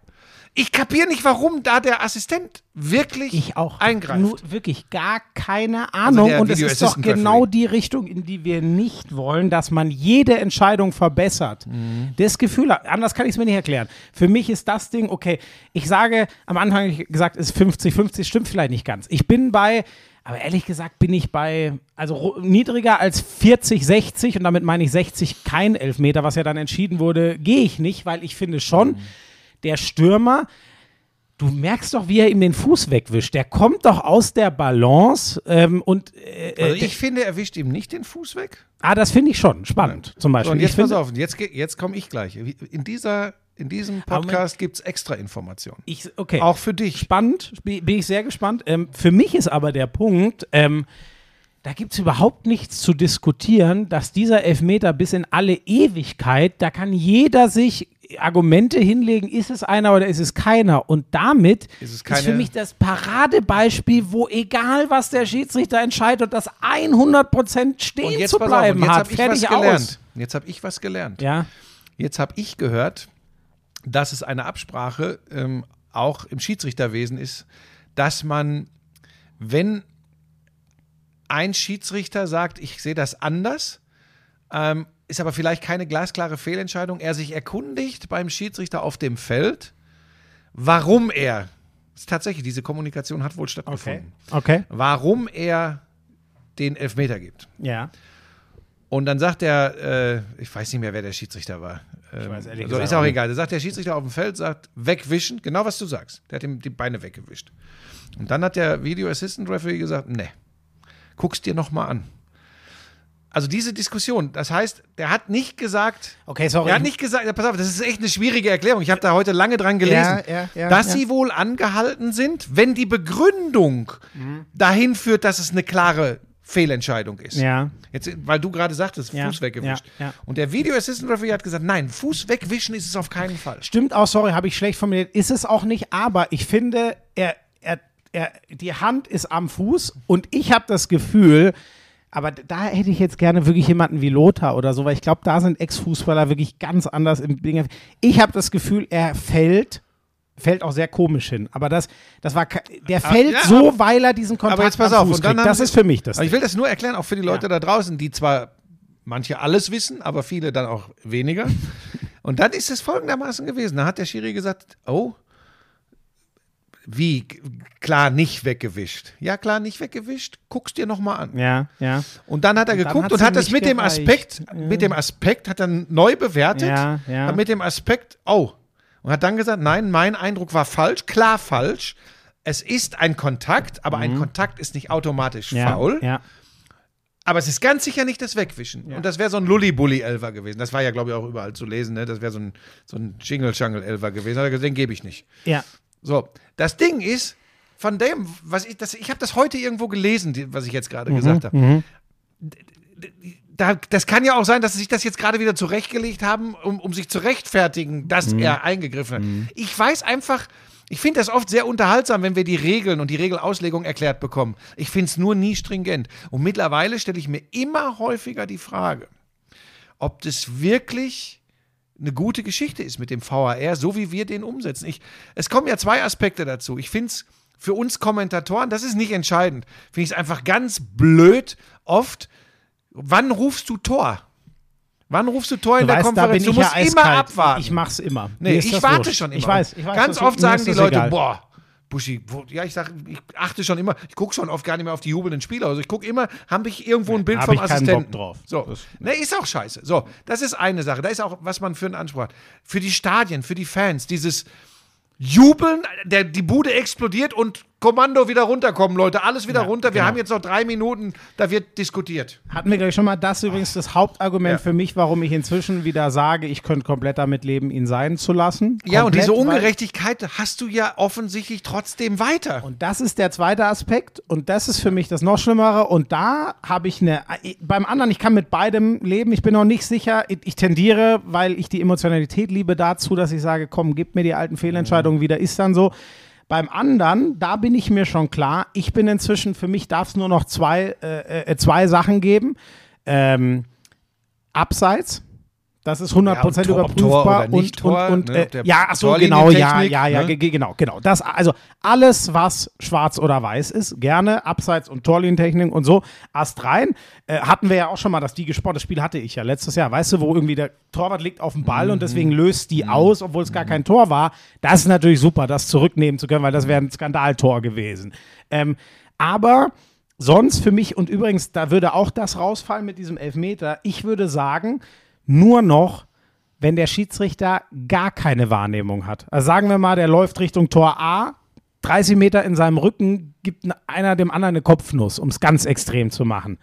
Ich kapiere nicht, warum da der Assistent wirklich ich auch eingreift. Nur wirklich gar keine Ahnung. der und es ist doch genau Referee. die Richtung, in die wir nicht wollen, dass man jede Entscheidung verbessert. Mhm. Das Gefühl, anders kann ich es mir nicht erklären. Für mich ist das Ding, okay, ich sage, am Anfang ich gesagt, ist 50-50, stimmt vielleicht nicht ganz. Ich bin bei, aber ehrlich gesagt bin ich bei, also niedriger als 40, 60 und damit meine ich 60 kein Elfmeter, was ja dann entschieden wurde, gehe ich nicht, weil ich finde schon, der Stürmer, du merkst doch, wie er ihm den Fuß wegwischt. Der kommt doch aus der Balance ähm, und äh, Also äh, ich finde, er wischt ihm nicht den Fuß weg. ah, das finde ich schon spannend. Zum So, Beispiel. und ich jetzt pass auf, jetzt, jetzt komme ich gleich. In, dieser, in diesem Podcast gibt es extra Informationen. ich, okay. Auch für dich. spannend, bin bin ich sehr gespannt. Ähm, für mich ist aber der Punkt, ähm, da gibt es überhaupt nichts zu diskutieren, dass dieser Elfmeter bis in alle Ewigkeit, da kann jeder sich Argumente hinlegen, ist es einer oder ist es keiner. Und damit Ist es ist für mich das Paradebeispiel, wo egal was der Schiedsrichter entscheidet, das 100% stehen zu auf, bleiben jetzt hat. habe ich was Fertig gelernt. aus. Jetzt habe ich was gelernt. Ja, Jetzt habe ich gehört, dass es eine Absprache ähm, auch im Schiedsrichterwesen ist, dass man, wenn ein Schiedsrichter sagt, ich sehe das anders, ähm, ist aber vielleicht keine glasklare Fehlentscheidung, er sich erkundigt beim Schiedsrichter auf dem Feld, warum er, ist tatsächlich, diese Kommunikation hat wohl okay. stattgefunden, Okay. warum er den Elfmeter gibt. Ja. Und dann sagt er, äh, ich weiß nicht mehr, wer der Schiedsrichter war. Ähm, weiß ehrlich so, gesagt ist auch egal. Da sagt der Schiedsrichter auf dem Feld, sagt, wegwischen, genau was du sagst. Der hat ihm die Beine weggewischt. Und dann hat der Video Assistant Referee gesagt, ne, guck's dir noch mal an. Also diese Diskussion, das heißt, der hat nicht gesagt, Okay, sorry. er hat nicht gesagt, ja, pass auf, das ist echt eine schwierige Erklärung. Ich habe da heute lange dran gelesen, Ja, ja, ja, dass ja. sie wohl angehalten sind, wenn die Begründung dahin führt, dass es eine klare Fehlentscheidung ist. Ja. Jetzt, weil du gerade sagtest, Ja, Fuß weggewischt. ja, ja. Und der Video Assistant Referee hat gesagt, nein, Fuß wegwischen ist es auf keinen Fall. Stimmt auch, sorry, habe ich schlecht formuliert. Ist es auch nicht, aber ich finde, er, er, er, die Hand ist am Fuß und ich habe das Gefühl, aber da hätte ich jetzt gerne wirklich jemanden wie Lothar oder so, weil ich glaube, da sind Ex-Fußballer wirklich ganz anders im Ding. Ich habe das Gefühl, er fällt, fällt auch sehr komisch hin. Aber das, das war, der fällt ja, so, weil er diesen Kontakt Aber jetzt pass auf, und dann Das ist für mich das. Aber ich will das nur erklären, auch für die Leute Ja. da draußen, die zwar manche alles wissen, aber viele dann auch weniger. Und dann ist es folgendermaßen gewesen. Da hat der Schiri gesagt, oh, wie, klar nicht weggewischt. Ja, klar nicht weggewischt, guck's dir noch mal an. ja, ja. Und dann hat er dann geguckt und hat das mit dem gereicht. Aspekt, Ja. mit dem Aspekt hat er neu bewertet. Ja, ja. Hat mit dem Aspekt, oh. Und hat dann gesagt, nein, mein Eindruck war falsch, klar falsch. Es ist ein Kontakt, aber ein Kontakt ist nicht automatisch Mhm. Ja, faul. ja. Aber es ist ganz sicher nicht das Wegwischen. Und das wäre so ein Lulli-Bulli-Elfer gewesen. Das war ja, glaube ich, auch überall zu lesen. Ne? Das wäre so ein, so ein Jingle-Jungle-Elfer gewesen. Hat er gesagt, Den gebe ich nicht. ja. So, das Ding ist, von dem, was ich, das, ich habe das heute irgendwo gelesen, die, was ich jetzt Mhm, gerade gesagt habe. Da, das kann ja auch sein, dass sie sich das jetzt gerade wieder zurechtgelegt haben, um, um sich zu rechtfertigen, dass Mhm. er eingegriffen hat. Ich weiß einfach, ich finde das oft sehr unterhaltsam, wenn wir die Regeln und die Regelauslegung erklärt bekommen. Ich finde es nur nie stringent. Und mittlerweile stelle ich mir immer häufiger die Frage, ob das wirklich eine gute Geschichte ist mit dem VAR, so wie wir den umsetzen. Ich, es kommen ja zwei Aspekte dazu. Ich finde es für uns Kommentatoren, das ist nicht entscheidend, finde ich es einfach ganz blöd oft, wann rufst du Tor? Wann rufst du Tor in Du der weißt, Konferenz? ich Du musst ja immer abwarten. Ich mach's immer. Nee, ich warte wurscht. schon immer. Ich weiß, ich weiß. Ganz oft sagen die Leute, egal. boah, Buschi, wo, ja, ich sag, ich achte schon immer, ich gucke schon oft gar nicht mehr auf die jubelnden Spieler. Also ich gucke immer, habe ich irgendwo ein Bild hab vom ich keinen Assistenten. Bock drauf. So, Das- ne, ist auch scheiße. So, das ist eine Sache. Da ist auch, was man für einen Anspruch hat. Für die Stadien, für die Fans, dieses Jubeln, der, die Bude explodiert und Kommando wieder runterkommen, Leute. Alles wieder runter. Wir genau. haben jetzt noch drei Minuten, da wird diskutiert. Hatten wir gleich schon mal das übrigens das Hauptargument Ja. für mich, warum ich inzwischen wieder sage, ich könnte komplett damit leben, ihn sein zu lassen. Ja, und Komplett, diese Ungerechtigkeit hast du ja offensichtlich trotzdem weiter. Und das ist der zweite Aspekt und das ist für mich das noch Schlimmere. Und da habe ich eine, beim anderen, ich kann mit beidem leben, ich bin noch nicht sicher, ich, ich tendiere, weil ich die Emotionalität liebe, dazu, dass ich sage, komm, gib mir die alten Fehlentscheidungen wieder, ist dann so. Beim anderen, da bin ich mir schon klar, ich bin inzwischen, für mich darf es nur noch zwei, äh, äh, zwei Sachen geben. Ähm, Abseits, das ist 100% Ja, überprüfbar. Tor und, Tor, und, und, ne, äh, ja, ach so, genau, ja, ja, ja, ne? ge- genau, genau. Das, also alles, was schwarz oder weiß ist, gerne Abseits- und Torlinientechnik und so, Ast rein. Äh, hatten wir ja auch schon mal, dass die gesport, das Spiel hatte ich ja letztes Jahr, weißt du, wo irgendwie der Torwart liegt auf dem Ball Mhm. und deswegen löst die aus, obwohl es gar kein Tor war. Das ist natürlich super, das zurücknehmen zu können, weil das wäre ein Skandaltor gewesen. Ähm, aber sonst für mich, und übrigens, da würde auch das rausfallen mit diesem Elfmeter, ich würde sagen, nur noch wenn der Schiedsrichter gar keine Wahrnehmung hat. Also sagen wir mal, der läuft Richtung Tor A, 30 Meter in seinem Rücken, gibt einer dem anderen eine Kopfnuss, um es ganz extrem zu machen.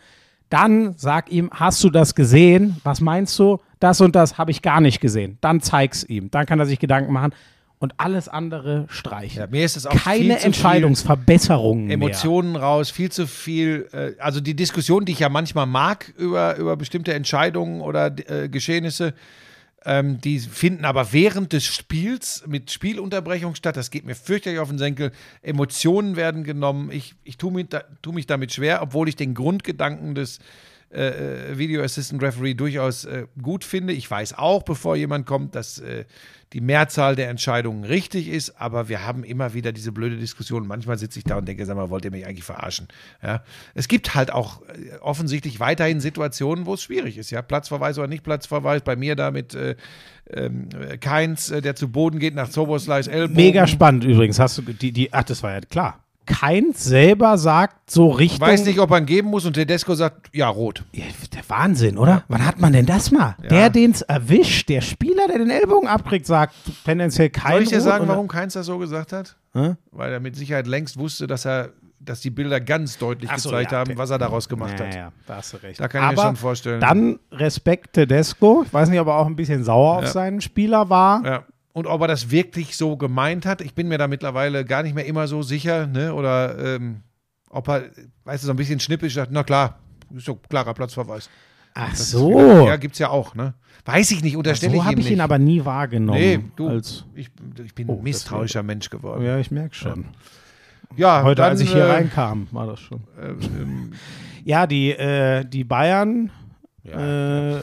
Dann sag ihm, hast du das gesehen? Was meinst du? Das und das habe ich gar nicht gesehen. Dann zeig's ihm. Dann kann er sich Gedanken machen und alles andere streichen. Ja, mir ist es auch keine Entscheidungsverbesserungen mehr. Emotionen raus, viel zu viel. Äh, also die Diskussion, die ich ja manchmal mag über, über bestimmte Entscheidungen oder äh, Geschehnisse, Ähm, die finden aber während des Spiels mit Spielunterbrechung statt. Das geht mir fürchterlich auf den Senkel. Emotionen werden genommen. Ich, ich tue mich, da, tu mich damit schwer, obwohl ich den Grundgedanken des äh, äh, Video Assistant Referee durchaus äh, gut finde. Ich weiß auch, bevor jemand kommt, dass äh, die Mehrzahl der Entscheidungen richtig ist, aber wir haben immer wieder diese blöde Diskussion. Manchmal sitze ich da und denke, sag mal, wollt ihr mich eigentlich verarschen? Ja? Es gibt halt auch äh, offensichtlich weiterhin Situationen, wo es schwierig ist. Ja? Platzverweis oder nicht Platzverweis. Bei mir da mit äh, ähm, Keins, äh, der zu Boden geht nach Zoboslais Ellbogen. Mega spannend übrigens. Hast du die, die, ach, das war ja klar. Keins selber sagt so Richtung. Weiß nicht, ob man geben muss und Tedesco sagt, ja, rot. Ja, der Wahnsinn, oder? Wann hat man denn das mal? Der, den es erwischt, der Spieler, der den Ellbogen abkriegt, sagt tendenziell kein Soll ich dir Rot sagen, oder- warum Keins das so gesagt hat? Weil er mit Sicherheit längst wusste, dass er, dass die Bilder ganz deutlich so, gezeigt ja, haben, was er daraus gemacht Ja, hat. ja, da hast du recht. Da kann ich mir Aber schon vorstellen. Dann Respekt Tedesco. Ich weiß nicht, ob er auch ein bisschen sauer auf Ja. seinen Spieler war. Ja. Und ob er das wirklich so gemeint hat, ich bin mir da mittlerweile gar nicht mehr immer so sicher, ne? Oder ähm, ob er, weißt du, so ein bisschen schnippisch sagt, na klar, ist doch klarer Platzverweis. Ach Das so. wieder- Ja, gibt's ja auch, ne? Weiß ich nicht, unterstelle so ich habe ihm ich nicht. ihn aber nie wahrgenommen. nee, du, Als, ich, ich bin Oh, ein misstrauischer Mensch geworden. ja, ich merke schon. Ja, Heute, dann, als ich hier äh, reinkam, war das schon. äh, ähm, Ja, die, äh, die Bayern äh,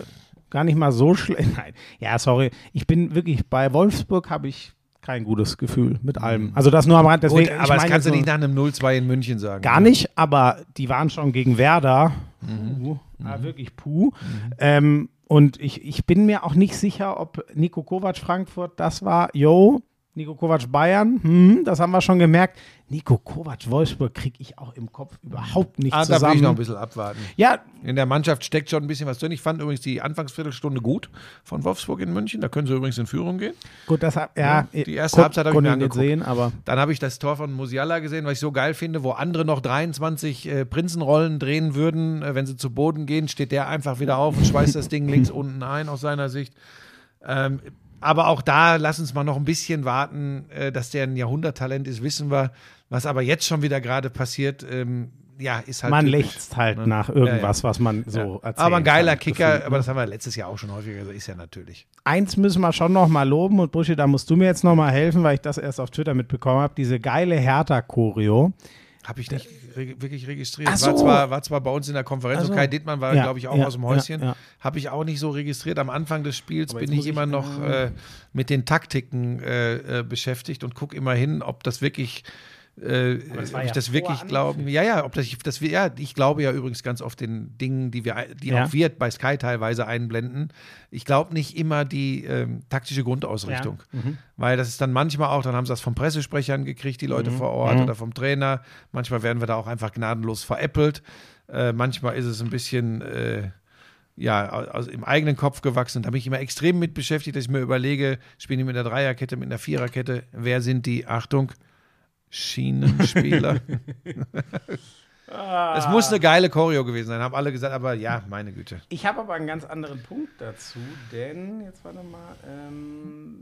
gar nicht mal so schlecht. Nein, ja, sorry. Ich bin wirklich, bei Wolfsburg habe ich kein gutes Gefühl mit allem. Also das nur am Rand. Deswegen, gut, ich aber das kannst du nicht nach einem 0-2 in München sagen. Gar nicht, aber die waren schon gegen Werder. Mhm. Puh, ah, wirklich puh. Ähm, und ich, ich bin mir auch nicht sicher, ob Nico Kovac Frankfurt das war. Yo, Nico Kovac Bayern, hm, das haben wir schon gemerkt. Nico Kovac Wolfsburg kriege ich auch im Kopf überhaupt nicht Ah, da will zusammen. ich noch ein bisschen abwarten. ja, In der Mannschaft steckt schon ein bisschen was drin. Ich fand übrigens die Anfangsviertelstunde gut von Wolfsburg in München. Da können sie übrigens in Führung gehen. gut, das hab, ja, Ja, die erste Halbzeit hab ich mir nicht angeguckt. sehen, aber Dann habe ich das Tor von Musiala gesehen, was ich so geil finde, wo andere noch 23 äh, Prinzenrollen drehen würden. Äh, wenn sie zu Boden gehen, steht der einfach wieder auf und schweißt das Ding links unten ein aus seiner Sicht. Ähm, aber auch da, lass uns mal noch ein bisschen warten, äh, dass der ein Jahrhunderttalent ist, wissen wir. Was aber jetzt schon wieder gerade passiert, ähm, ja, ist halt. man typisch. lechzt halt Ne? nach irgendwas, Ja, was man so Ja. erzählt. Aber ein geiler Kicker, gefühlt, aber ne? das haben wir letztes Jahr auch schon häufiger gesagt, ist ja natürlich. eins müssen wir schon noch mal loben und Brüche, da musst du mir jetzt noch mal helfen, weil ich das erst auf Twitter mitbekommen habe. Diese geile Hertha-Choreo. Habe ich nicht re wirklich registriert. Ach War, so. zwar, war zwar bei uns in der Konferenz so. und Kai Dittmann war, Ja, glaube ich, auch ja, aus dem Häuschen. ja. Habe ich auch nicht so registriert. Am Anfang des Spiels bin ich muss ich, immer noch äh, mit den Taktiken äh, äh, beschäftigt und gucke immer hin, ob das wirklich. Äh, das ob ich ja das wirklich Anpfiff. glaube. Ja, ja, ob das, das ja, ich glaube ja übrigens ganz oft den Dingen, die wir, die Ja. auch wir bei Sky teilweise einblenden. Ich glaube nicht immer die ähm, taktische Grundausrichtung. Weil das ist dann manchmal auch, dann haben sie das von Pressesprechern gekriegt, die Mhm. Leute vor Ort oder vom Trainer. Manchmal werden wir da auch einfach gnadenlos veräppelt. Äh, manchmal ist es ein bisschen äh, ja, aus, im eigenen Kopf gewachsen. Da bin ich immer extrem mit beschäftigt, dass ich mir überlege, spielen die mit einer Dreierkette, mit einer Viererkette? Wer sind die? Achtung, Schienenspieler. Es muss eine geile Choreo gewesen sein, haben alle gesagt, aber ja, meine Güte. Ich habe aber einen ganz anderen Punkt dazu, denn, jetzt warte mal, ähm,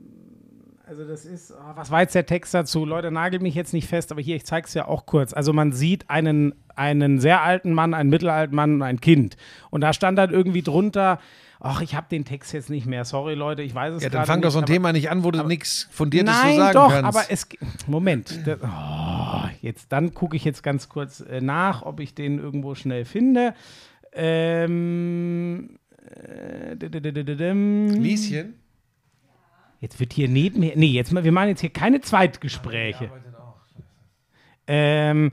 also das ist, oh, was war jetzt der Text dazu? Leute, nagelt mich jetzt nicht fest, aber hier, ich zeige es ja auch kurz. Also man sieht einen, einen sehr alten Mann, einen mittelalten Mann und ein Kind. Und da stand dann irgendwie drunter, ach, ich habe den Text jetzt nicht mehr, sorry Leute, ich weiß es Ja, dann gerade fang nicht. doch so ein aber- Thema nicht an, wo du nichts Fundiertes Nein, zu sagen doch, kannst. aber es. Moment. Das, oh, jetzt, dann gucke ich jetzt ganz kurz äh, nach, ob ich den irgendwo schnell finde. Ähm. Äh. Lieschen? Jetzt wird hier neben mir. Nee, jetzt wir machen jetzt hier keine Zweitgespräche. Ähm,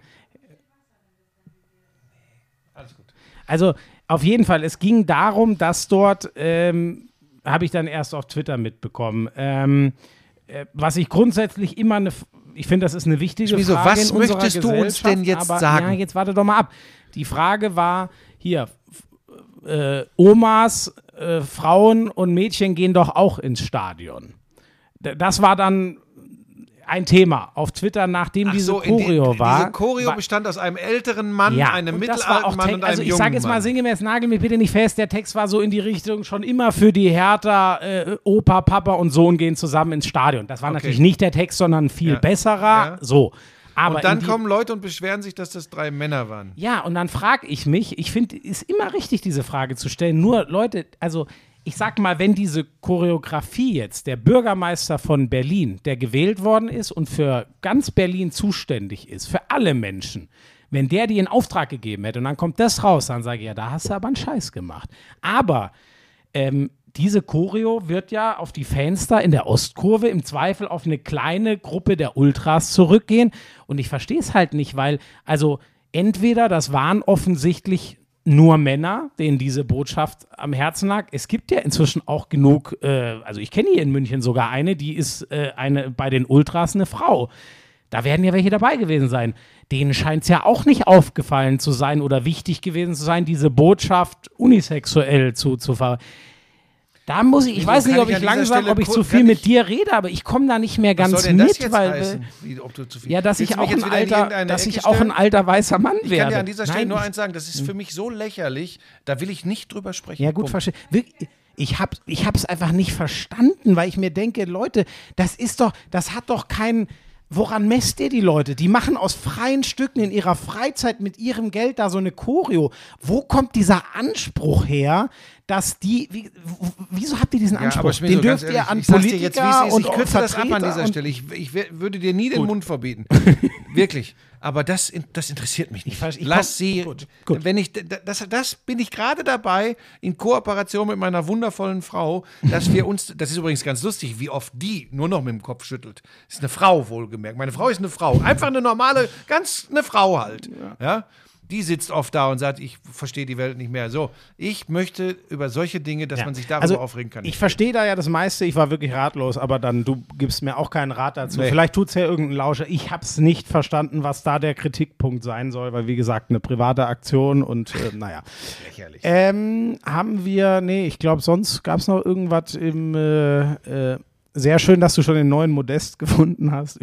Alles gut. Also auf jeden Fall, es ging darum, dass dort, ähm, habe ich dann erst auf Twitter mitbekommen, ähm, äh, was ich grundsätzlich immer eine, ich finde, das ist eine wichtige Wieso, Frage was möchtest du uns denn jetzt aber, sagen? Ja, jetzt warte doch mal ab. Die Frage war, hier, äh, Omas, äh, Frauen und Mädchen gehen doch auch ins Stadion. D- Das war dann ein Thema auf Twitter, nachdem Ach diese so, in die- Choreo war. Diese Choreo war, bestand aus einem älteren Mann, ja, einem mittelalten Mann und einem also ich sage jetzt mal sinngemäß, nagel mich bitte nicht fest, der Text war so in die Richtung schon immer für die Hertha, äh, Opa, Papa und Sohn gehen zusammen ins Stadion. Das war Okay. natürlich nicht der Text, sondern viel Ja. besserer. Ja. So. Aber Und dann kommen Leute und beschweren sich, dass das drei Männer waren. Ja, und dann frage ich mich, ich finde, ist immer richtig, diese Frage zu stellen. Nur, Leute, also ich sag mal, wenn diese Choreografie jetzt der Bürgermeister von Berlin, der gewählt worden ist und für ganz Berlin zuständig ist, für alle Menschen, wenn der die in Auftrag gegeben hätte und dann kommt das raus, dann sage ich, ja, da hast du aber einen Scheiß gemacht. Aber ähm, diese Choreo wird ja auf die Fans da in der Ostkurve im Zweifel auf eine kleine Gruppe der Ultras zurückgehen. Und ich verstehe es halt nicht, weil, also entweder das waren offensichtlich nur Männer, denen diese Botschaft am Herzen lag. Es gibt ja inzwischen auch genug, äh, also ich kenne hier in München sogar eine, die ist äh, eine bei den Ultras eine Frau. Da werden ja welche dabei gewesen sein. Denen scheint es ja auch nicht aufgefallen zu sein oder wichtig gewesen zu sein, diese Botschaft unisexuell zu, zu ver. Da muss ich, ich Wieso weiß nicht, ob ich ich langsam, Stelle ob ich zu viel mit ich- dir rede, aber ich komme da nicht mehr ganz mit, weil Wie, ja, dass Willst ich auch ein alter, dass Ecke ich auch ein alter weißer Mann Ich werde. kann dir an dieser Stelle Nein, nur ich- eins sagen, das ist für mich so lächerlich, da will ich nicht drüber sprechen. Ja, gut, verstehe. Ich habe ich hab's einfach nicht verstanden, weil ich mir denke, Leute, das ist doch, das hat doch keinen. Woran messt ihr die Leute? Die machen aus freien Stücken in ihrer Freizeit mit ihrem Geld da so eine Choreo. Wo kommt dieser Anspruch her, dass die, wie, wieso habt ihr diesen Ja, Anspruch? Schmizo, Den ganz dürft ehrlich, ihr an Politiker jetzt, ist. und Ich kürze das ab an dieser Stelle. Ich, ich würde dir nie den Mund verbieten. Wirklich. Aber das, das interessiert mich nicht. Ich ich Lass komm- sie. gut, gut. Wenn ich, das, das bin ich gerade dabei, in Kooperation mit meiner wundervollen Frau, dass wir uns, das ist übrigens ganz lustig, wie oft die nur noch mit dem Kopf schüttelt. Das ist eine Frau, wohlgemerkt. Meine Frau ist eine Frau. Einfach eine normale, ganz eine Frau halt. Ja. Die sitzt oft da und sagt, ich verstehe die Welt nicht mehr. So, ich möchte über solche Dinge, dass Ja. man sich darüber also, aufregen kann. Ich verstehe da ja das meiste, ich war wirklich ratlos, aber dann, du gibst mir auch keinen Rat dazu. Nee. Vielleicht tut es ja irgendein Lauscher. Ich habe es nicht verstanden, was da der Kritikpunkt sein soll, weil wie gesagt, eine private Aktion und äh, naja. Lächerlich. Ähm, haben wir, nee, ich glaube, sonst gab es noch irgendwas im, äh, äh, sehr schön, dass du schon den neuen Modest gefunden hast.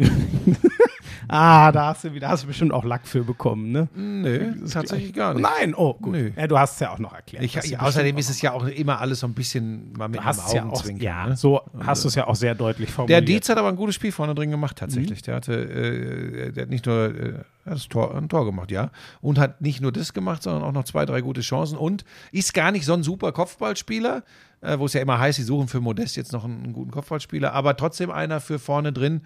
Ah, da hast du wieder, hast du bestimmt auch Lack für bekommen, ne? Nö, tatsächlich gar nicht. Nein, oh, gut. Nö. Ja, du hast es ja auch noch erklärt. Ich, bestimmt außerdem ist es ja auch immer alles so ein bisschen mal mit einem es ja auch, Augenzwinkern. ja, ne? so hast du es ja auch sehr deutlich Der formuliert. Dietz hat aber ein gutes Spiel vorne drin gemacht, Mhm. tatsächlich. Der hatte, äh, der hat nicht nur äh, das Tor, ein Tor gemacht, ja. Und hat nicht nur das gemacht, sondern auch noch zwei, drei gute Chancen und ist gar nicht so ein super Kopfballspieler, äh, wo es ja immer heißt, sie suchen für Modest jetzt noch einen, einen guten Kopfballspieler, aber trotzdem einer für vorne drin,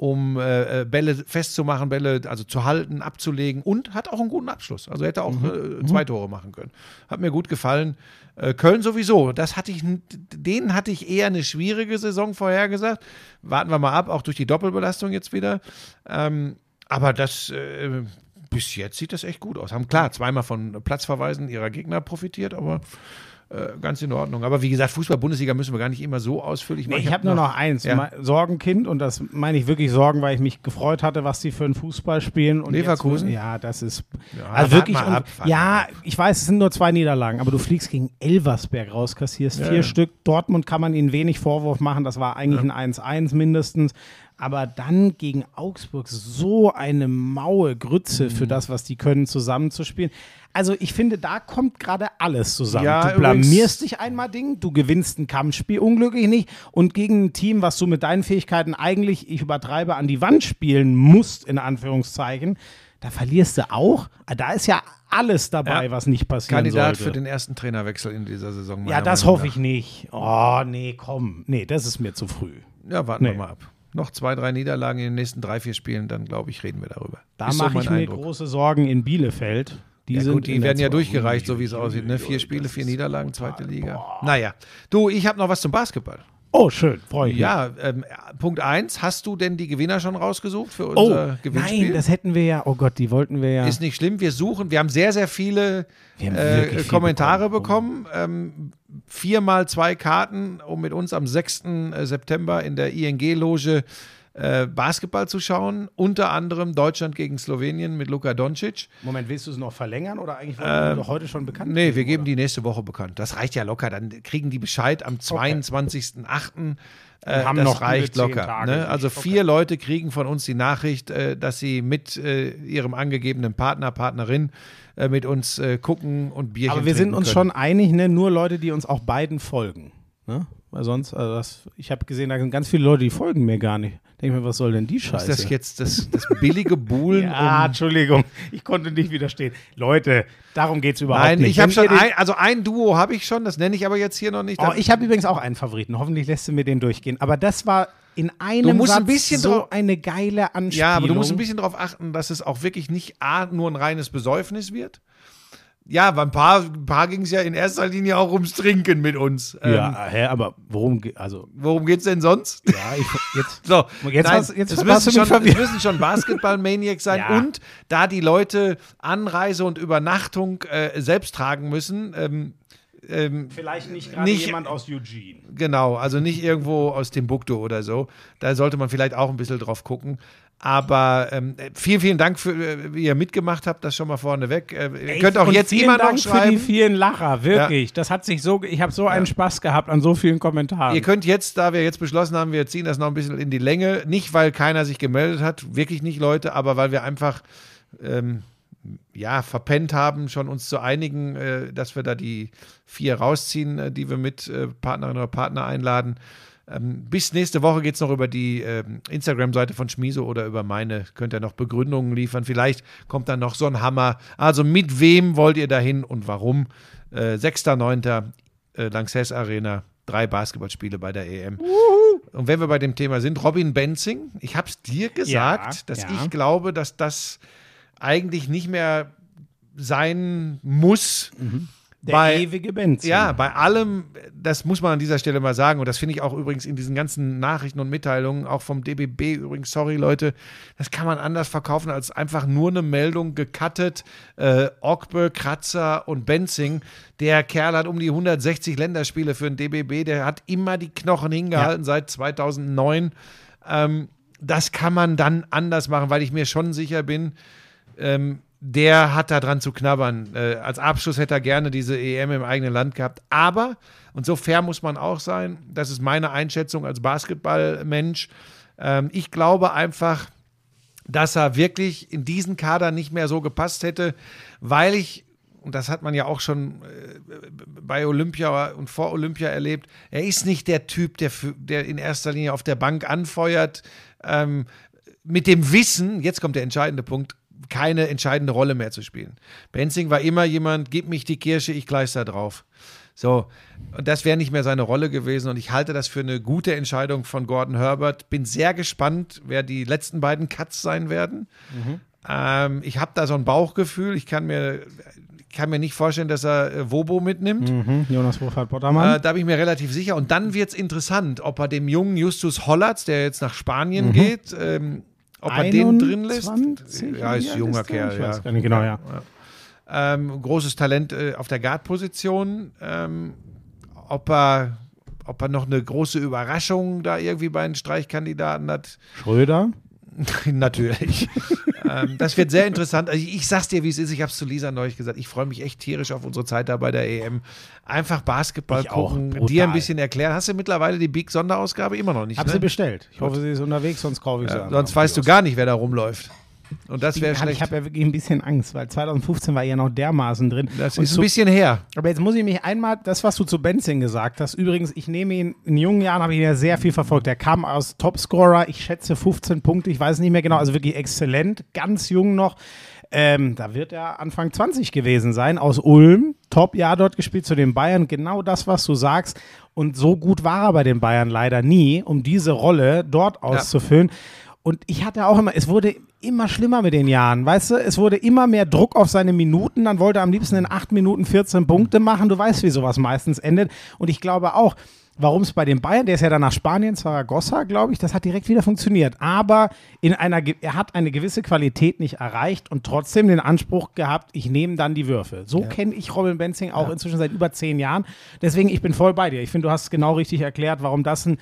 um äh, äh, Bälle festzumachen, Bälle also zu halten, abzulegen und hat auch einen guten Abschluss. Also hätte auch Mhm. äh, zwei Tore machen können. Hat mir gut gefallen. Äh, Köln sowieso. Das hatte ich, denen hatte ich eher eine schwierige Saison vorhergesagt. Warten wir mal ab, auch durch die Doppelbelastung jetzt wieder. Ähm, aber das äh, bis jetzt sieht das echt gut aus. Haben klar zweimal von Platzverweisen ihrer Gegner profitiert, aber äh, ganz in Ordnung. Aber wie gesagt, Fußball-Bundesliga müssen wir gar nicht immer so ausführlich Nee, machen. ich habe nur noch eins. Ja. Sorgenkind, und das meine ich wirklich Sorgen, weil ich mich gefreut hatte, was die für einen Fußball spielen. Und Leverkusen? Jetzt, ja, das ist. Ja, also wirklich. und- ab, ja, ich weiß, es sind nur zwei Niederlagen, aber du fliegst gegen Elversberg raus, kassierst vier ja. Stück. Dortmund kann man ihnen wenig Vorwurf machen, das war eigentlich ein 1-1 mindestens. Aber dann gegen Augsburg so eine maue Grütze Mhm. für das, was die können, zusammenzuspielen. Also ich finde, da kommt gerade alles zusammen. Ja, du blamierst dich einmal Ding, du gewinnst ein Kampfspiel unglücklich nicht und gegen ein Team, was du mit deinen Fähigkeiten eigentlich, ich übertreibe, an die Wand spielen musst, in Anführungszeichen, da verlierst du auch. Da ist ja alles dabei, Ja. was nicht passieren Kandidat sollte. für den ersten Trainerwechsel in dieser Saison. ja, das Meinung hoffe ich nicht. Oh, nee, komm. Nee, das ist mir zu früh. Ja, warten Nee. wir mal ab. Noch zwei, drei Niederlagen in den nächsten drei, vier Spielen, dann glaube ich, reden wir darüber. Da so mache mein ich mir Eindruck. große Sorgen in Bielefeld. Die Ja, sind gut, die werden ja durchgereicht, so wie es aussieht. Ne? Vier Spiele, vier Niederlagen, zweite Liga. Naja, du, ich habe noch was zum Basketball. Oh, schön, freue ich mich. Ja, ähm, Punkt eins, hast du denn die Gewinner schon rausgesucht für Oh, unser Gewinnspiel? nein, das hätten wir ja. Oh Gott, die wollten wir ja. ist nicht schlimm. Wir suchen, wir haben sehr, sehr viele äh, viel Kommentare bekommen. bekommen. Ähm, viermal zwei Karten, um mit uns am 6. September in der ING-Loge äh, Basketball zu schauen. Unter anderem Deutschland gegen Slowenien mit Luka Doncic. Moment, willst du es noch verlängern oder eigentlich wollten wir doch heute schon bekannt Ähm, Nee, geben, wir geben oder? die nächste Woche bekannt. Das reicht ja locker. Dann kriegen die Bescheid am 22.08. Äh, haben das noch reicht locker. Tage. Ne? Also vier Leute kriegen von uns die Nachricht, äh, dass sie mit äh, ihrem angegebenen Partner, Partnerin äh, mit uns äh, gucken und Bierchen Aber wir sind uns können. schon einig, ne? Nur Leute, die uns auch beiden folgen. Ne? Weil sonst, also das, ich habe gesehen, da sind ganz viele Leute, die folgen mir gar nicht. Denke mir, was soll denn die Ist Scheiße? das jetzt das, das billige Buhlen ja, um Entschuldigung, ich konnte nicht widerstehen. Leute, darum geht es überhaupt Nein, nicht. ich habe schon ein, also ein Duo habe ich schon, das nenne ich aber jetzt hier noch nicht. Oh, ich habe übrigens auch einen Favoriten. Hoffentlich lässt du mir den durchgehen. Aber das war in einem Du musst Satz ein bisschen so eine geile Anspielung. ja, aber du musst ein bisschen darauf achten, dass es auch wirklich nicht A, nur ein reines Besäufnis wird. Ja, beim Paar, Paar ging es ja in erster Linie auch ums Trinken mit uns. Ähm, Ja, hä, aber worum geht, also, Worum geht's denn sonst? ja, ich, jetzt, So, Jetzt nein, hast- jetzt es, müssen schon, es müssen schon Basketball-Maniacs sein Ja. und da die Leute Anreise und Übernachtung äh, selbst tragen müssen, ähm, ähm, vielleicht nicht gerade Nicht- jemand aus Eugene. genau, also nicht irgendwo aus Timbuktu oder so, da sollte man vielleicht auch ein bisschen drauf gucken. Aber ähm, vielen, vielen Dank, für, äh, wie ihr mitgemacht habt, das schon mal vorneweg. Äh, ihr könnt auch Und jetzt immer noch Dank für die schreiben. vielen Lacher, wirklich. Das hat sich so, ich habe so einen Spaß gehabt an so vielen Kommentaren. Ihr könnt jetzt, da wir jetzt beschlossen haben, wir ziehen das noch ein bisschen in die Länge, nicht weil keiner sich gemeldet hat, wirklich nicht Leute, aber weil wir einfach ähm, ja verpennt haben, schon uns zu einigen, äh, dass wir da die vier rausziehen, äh, die wir mit äh, Partnerinnen oder Partner einladen. Ähm, bis nächste Woche geht es noch über die ähm, Instagram-Seite von Schmiso oder über meine. Könnt ihr noch Begründungen liefern. Vielleicht kommt dann noch so ein Hammer. Also mit wem wollt ihr dahin und warum? Äh, 6.9. Äh, Lanxess Arena. Drei Basketballspiele bei der EM. Und wenn wir bei dem Thema sind, Robin Benzing, ich habe es dir gesagt, Ja, dass ja. ich glaube, dass das eigentlich nicht mehr sein muss. Der bei, ewige Benzin. ja, bei allem, das muss man an dieser Stelle mal sagen, und das finde ich auch übrigens in diesen ganzen Nachrichten und Mitteilungen, auch vom DBB übrigens, sorry Leute, das kann man anders verkaufen als einfach nur eine Meldung gecuttet, äh, Ogbe, Kratzer und Benzing. Der Kerl hat um die 160 Länderspiele für den DBB, der hat immer die Knochen hingehalten seit 2009. Ähm, das kann man dann anders machen, weil ich mir schon sicher bin, ähm, der hat da dran zu knabbern. Äh, als Abschluss hätte er gerne diese EM im eigenen Land gehabt. Aber, und so fair muss man auch sein, das ist meine Einschätzung als Basketballmensch, ähm, ich glaube einfach, dass er wirklich in diesen Kader nicht mehr so gepasst hätte, weil ich, und das hat man ja auch schon äh, bei Olympia und vor Olympia erlebt, er ist nicht der Typ, der, der in erster Linie auf der Bank anfeuert, ähm, mit dem Wissen, jetzt kommt der entscheidende Punkt, keine entscheidende Rolle mehr zu spielen. Benzing war immer jemand, gib mich die Kirsche, ich gleich da drauf. So, und das wäre nicht mehr seine Rolle gewesen und ich halte das für eine gute Entscheidung von Gordon Herbert. Bin sehr gespannt, wer die letzten beiden Cuts sein werden. Ähm, ich habe da so ein Bauchgefühl. Ich kann mir, kann mir nicht vorstellen, dass er äh, Wobo mitnimmt. Mhm, Jonas Burkhard-Pottermann. Äh, da bin ich mir relativ sicher. Und dann wird es interessant, ob er dem jungen Justus Hollatz, der jetzt nach Spanien Mhm. geht, ähm, ob er den drin lässt. 21? Ja, ist junger? Kerl. Ja. genau, ja. Ähm, großes Talent äh, auf der Guard-Position. Ähm, ob er ob er noch eine große Überraschung da irgendwie bei den Streichkandidaten hat, Schröder. Natürlich. ähm, das wird sehr interessant. Also ich, ich sag's dir, wie es ist. Ich habe es zu Lisa neulich gesagt. Ich freue mich echt tierisch auf unsere Zeit da bei der EM. Einfach Basketball Ich auch, gucken, brutal. dir ein bisschen erklären. Hast du mittlerweile die Big-Sonderausgabe immer noch nicht? Hab ne? sie bestellt. Ich hoffe, sie ist unterwegs, sonst kaufe ich sie. ja, sonst weißt du gar nicht, wer da rumläuft. Und das wäre Ich schlecht. habe ja wirklich ein bisschen Angst, weil 2015 war ja noch dermaßen drin. das Und ist zu- ein bisschen her. Aber jetzt muss ich mich einmal, das, was du zu Benzing gesagt hast, übrigens, ich nehme ihn, in jungen Jahren habe ich ihn ja sehr viel verfolgt. Er kam aus Topscorer, ich schätze 15 Punkte, ich weiß nicht mehr genau, also wirklich exzellent, ganz jung noch. Ähm, da wird er Anfang 20 gewesen sein, aus Ulm, Top-Jahr dort gespielt zu den Bayern, genau das, was du sagst. Und so gut war er bei den Bayern leider nie, um diese Rolle dort auszufüllen. Und ich hatte auch immer, es wurde immer schlimmer mit den Jahren, weißt du? Es wurde immer mehr Druck auf seine Minuten. Dann wollte er am liebsten in 8 Minuten 14 Punkte machen. Du weißt, wie sowas meistens endet. Und ich glaube auch, warum es bei den Bayern, der ist ja dann nach Spanien, Zaragoza, glaube ich, das hat direkt wieder funktioniert. Aber in einer, er hat eine gewisse Qualität nicht erreicht und trotzdem den Anspruch gehabt, ich nehme dann die Würfe. So kenne ich Robin Benzing auch inzwischen seit über zehn Jahren. Deswegen, ich bin voll bei dir. Ich finde, du hast es genau richtig erklärt, warum das ein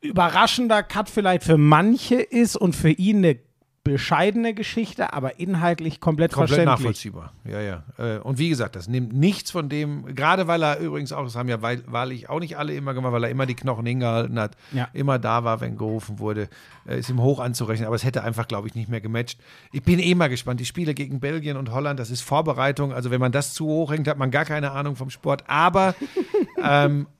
überraschender Cut vielleicht für manche ist und für ihn eine bescheidene Geschichte, aber inhaltlich komplett, Komplett verständlich. nachvollziehbar. Ja, ja. Äh, Und wie gesagt, das nimmt nichts von dem, gerade weil er übrigens auch, das haben ja weil- wahrlich auch nicht alle immer gemacht, weil er immer die Knochen hingehalten hat, Ja. immer da war, wenn gerufen wurde, äh, ist ihm hoch anzurechnen, aber es hätte einfach, glaube ich, nicht mehr gematcht. Ich bin eh mal gespannt. Die Spiele gegen Belgien und Holland, das ist Vorbereitung. Also wenn man das zu hoch hängt, hat man gar keine Ahnung vom Sport. Aber ähm, Äh,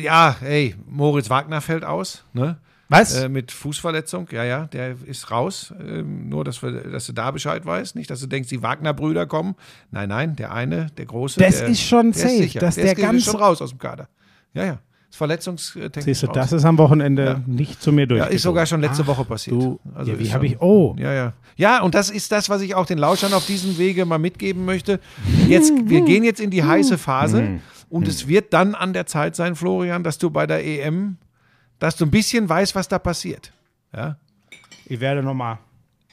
Ja, hey, Moritz Wagner fällt aus, ne? Was? Äh, mit Fußverletzung, ja, ja, der ist raus. Ähm, nur, dass, wir, dass du da Bescheid weißt. Nicht, dass du denkst, die Wagner-Brüder kommen. Nein, nein, der eine, der große. Das der, ist schon der safe, sicher. dass der, der ist, der ganz- ist schon raus aus dem Kader. Ja, ja. Ist verletzungstechnisch Siehst du, raus. das ist am Wochenende Ja. nicht zu mir durch. ja, ist sogar schon letzte Woche passiert. Du, Also ja, wie ist habe ich. Oh, Ja, ja. Ja, und das ist das, was ich auch den Lauschern auf diesem Wege mal mitgeben möchte. Jetzt, wir gehen jetzt in die heiße Phase und es wird dann an der Zeit sein, Florian, dass du bei der EM, dass du ein bisschen weißt, was da passiert. Ja, ich werde nochmal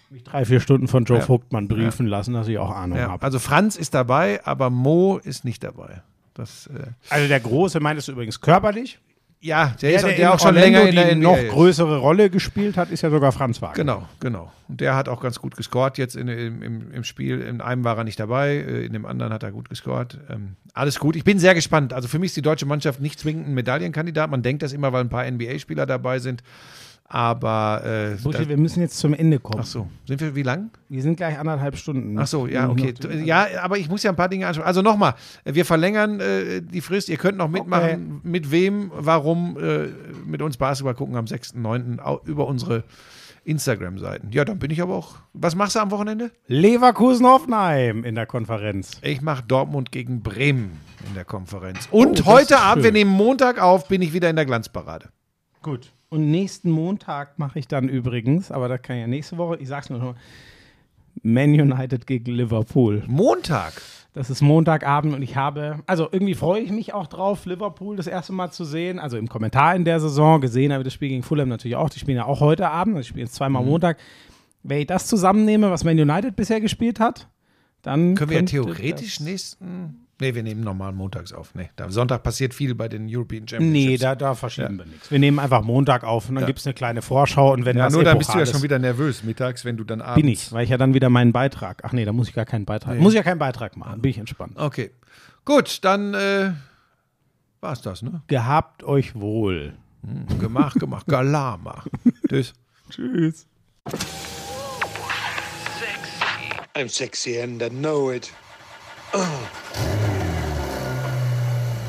mich drei, vier Stunden von Joe Ja. Vogtmann briefen lassen, dass ich auch Ahnung ja. habe. Also Franz ist dabei, aber Mo ist nicht dabei. Das, äh, Also der Große meintest du übrigens körperlich. Ja, der, ist, der, der, auch schon Orlando länger in der NBA noch größere Rolle gespielt hat, ist ja sogar Franz Wagner. Genau, genau. Und der hat auch ganz gut gescored jetzt in, im, im, im Spiel. In einem war er nicht dabei, äh, in dem anderen hat er gut gescored. Ähm, alles gut. Ich bin sehr gespannt. Also für mich ist die deutsche Mannschaft nicht zwingend ein Medaillenkandidat. Man denkt das immer, weil ein paar NBA-Spieler dabei sind. Aber äh, Buschi, wir müssen jetzt zum Ende kommen. ach so, sind wir wie lang? Wir sind gleich anderthalb Stunden. Ach so, ja, okay. Ja, aber ich muss ja ein paar Dinge anschauen. Also nochmal, wir verlängern äh, die Frist. Ihr könnt noch mitmachen, mit wem, warum, äh, mit uns Basketball gucken am 6.9. au- über unsere Instagram-Seiten. Ja, dann bin ich aber auch. Was machst du am Wochenende? Leverkusen-Hoffenheim in der Konferenz. Ich mache Dortmund gegen Bremen in der Konferenz. Und das heute Abend, schön. wir nehmen Montag auf, bin ich wieder in der Glanzparade. Gut. Und nächsten Montag mache ich dann übrigens, aber das kann ich ja nächste Woche, ich sag's nur noch, Man United gegen Liverpool. Montag? Das ist Montagabend und ich habe, also irgendwie freue ich mich auch drauf, Liverpool das erste Mal zu sehen. Also im Kommentar in der Saison gesehen habe ich das Spiel gegen Fulham natürlich auch. Die spielen ja auch heute Abend, also ich spiele jetzt zweimal Mhm. Montag. Wenn ich das zusammennehme, was Man United bisher gespielt hat, dann Können wir ja theoretisch nächsten. Nee, wir nehmen normal montags auf. Nee, da, Sonntag passiert viel bei den European Championships. Nee, da, da verschieben wir nichts. Wir nehmen einfach Montag auf und dann Ja. gibt es eine kleine Vorschau und wenn Ja, was nur dann bist du ja schon wieder nervös mittags, wenn du dann abends. Bin ich, weil ich ja dann wieder meinen Beitrag. Ach nee, da muss ich gar keinen Beitrag. Muss ich ja keinen Beitrag machen. Bin ich entspannt. Okay. Gut, dann äh, war's das, ne? Gehabt euch wohl. Gemacht, gemacht. Galama. Tschüss. Tschüss. I'm sexy and I know it.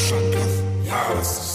Yes.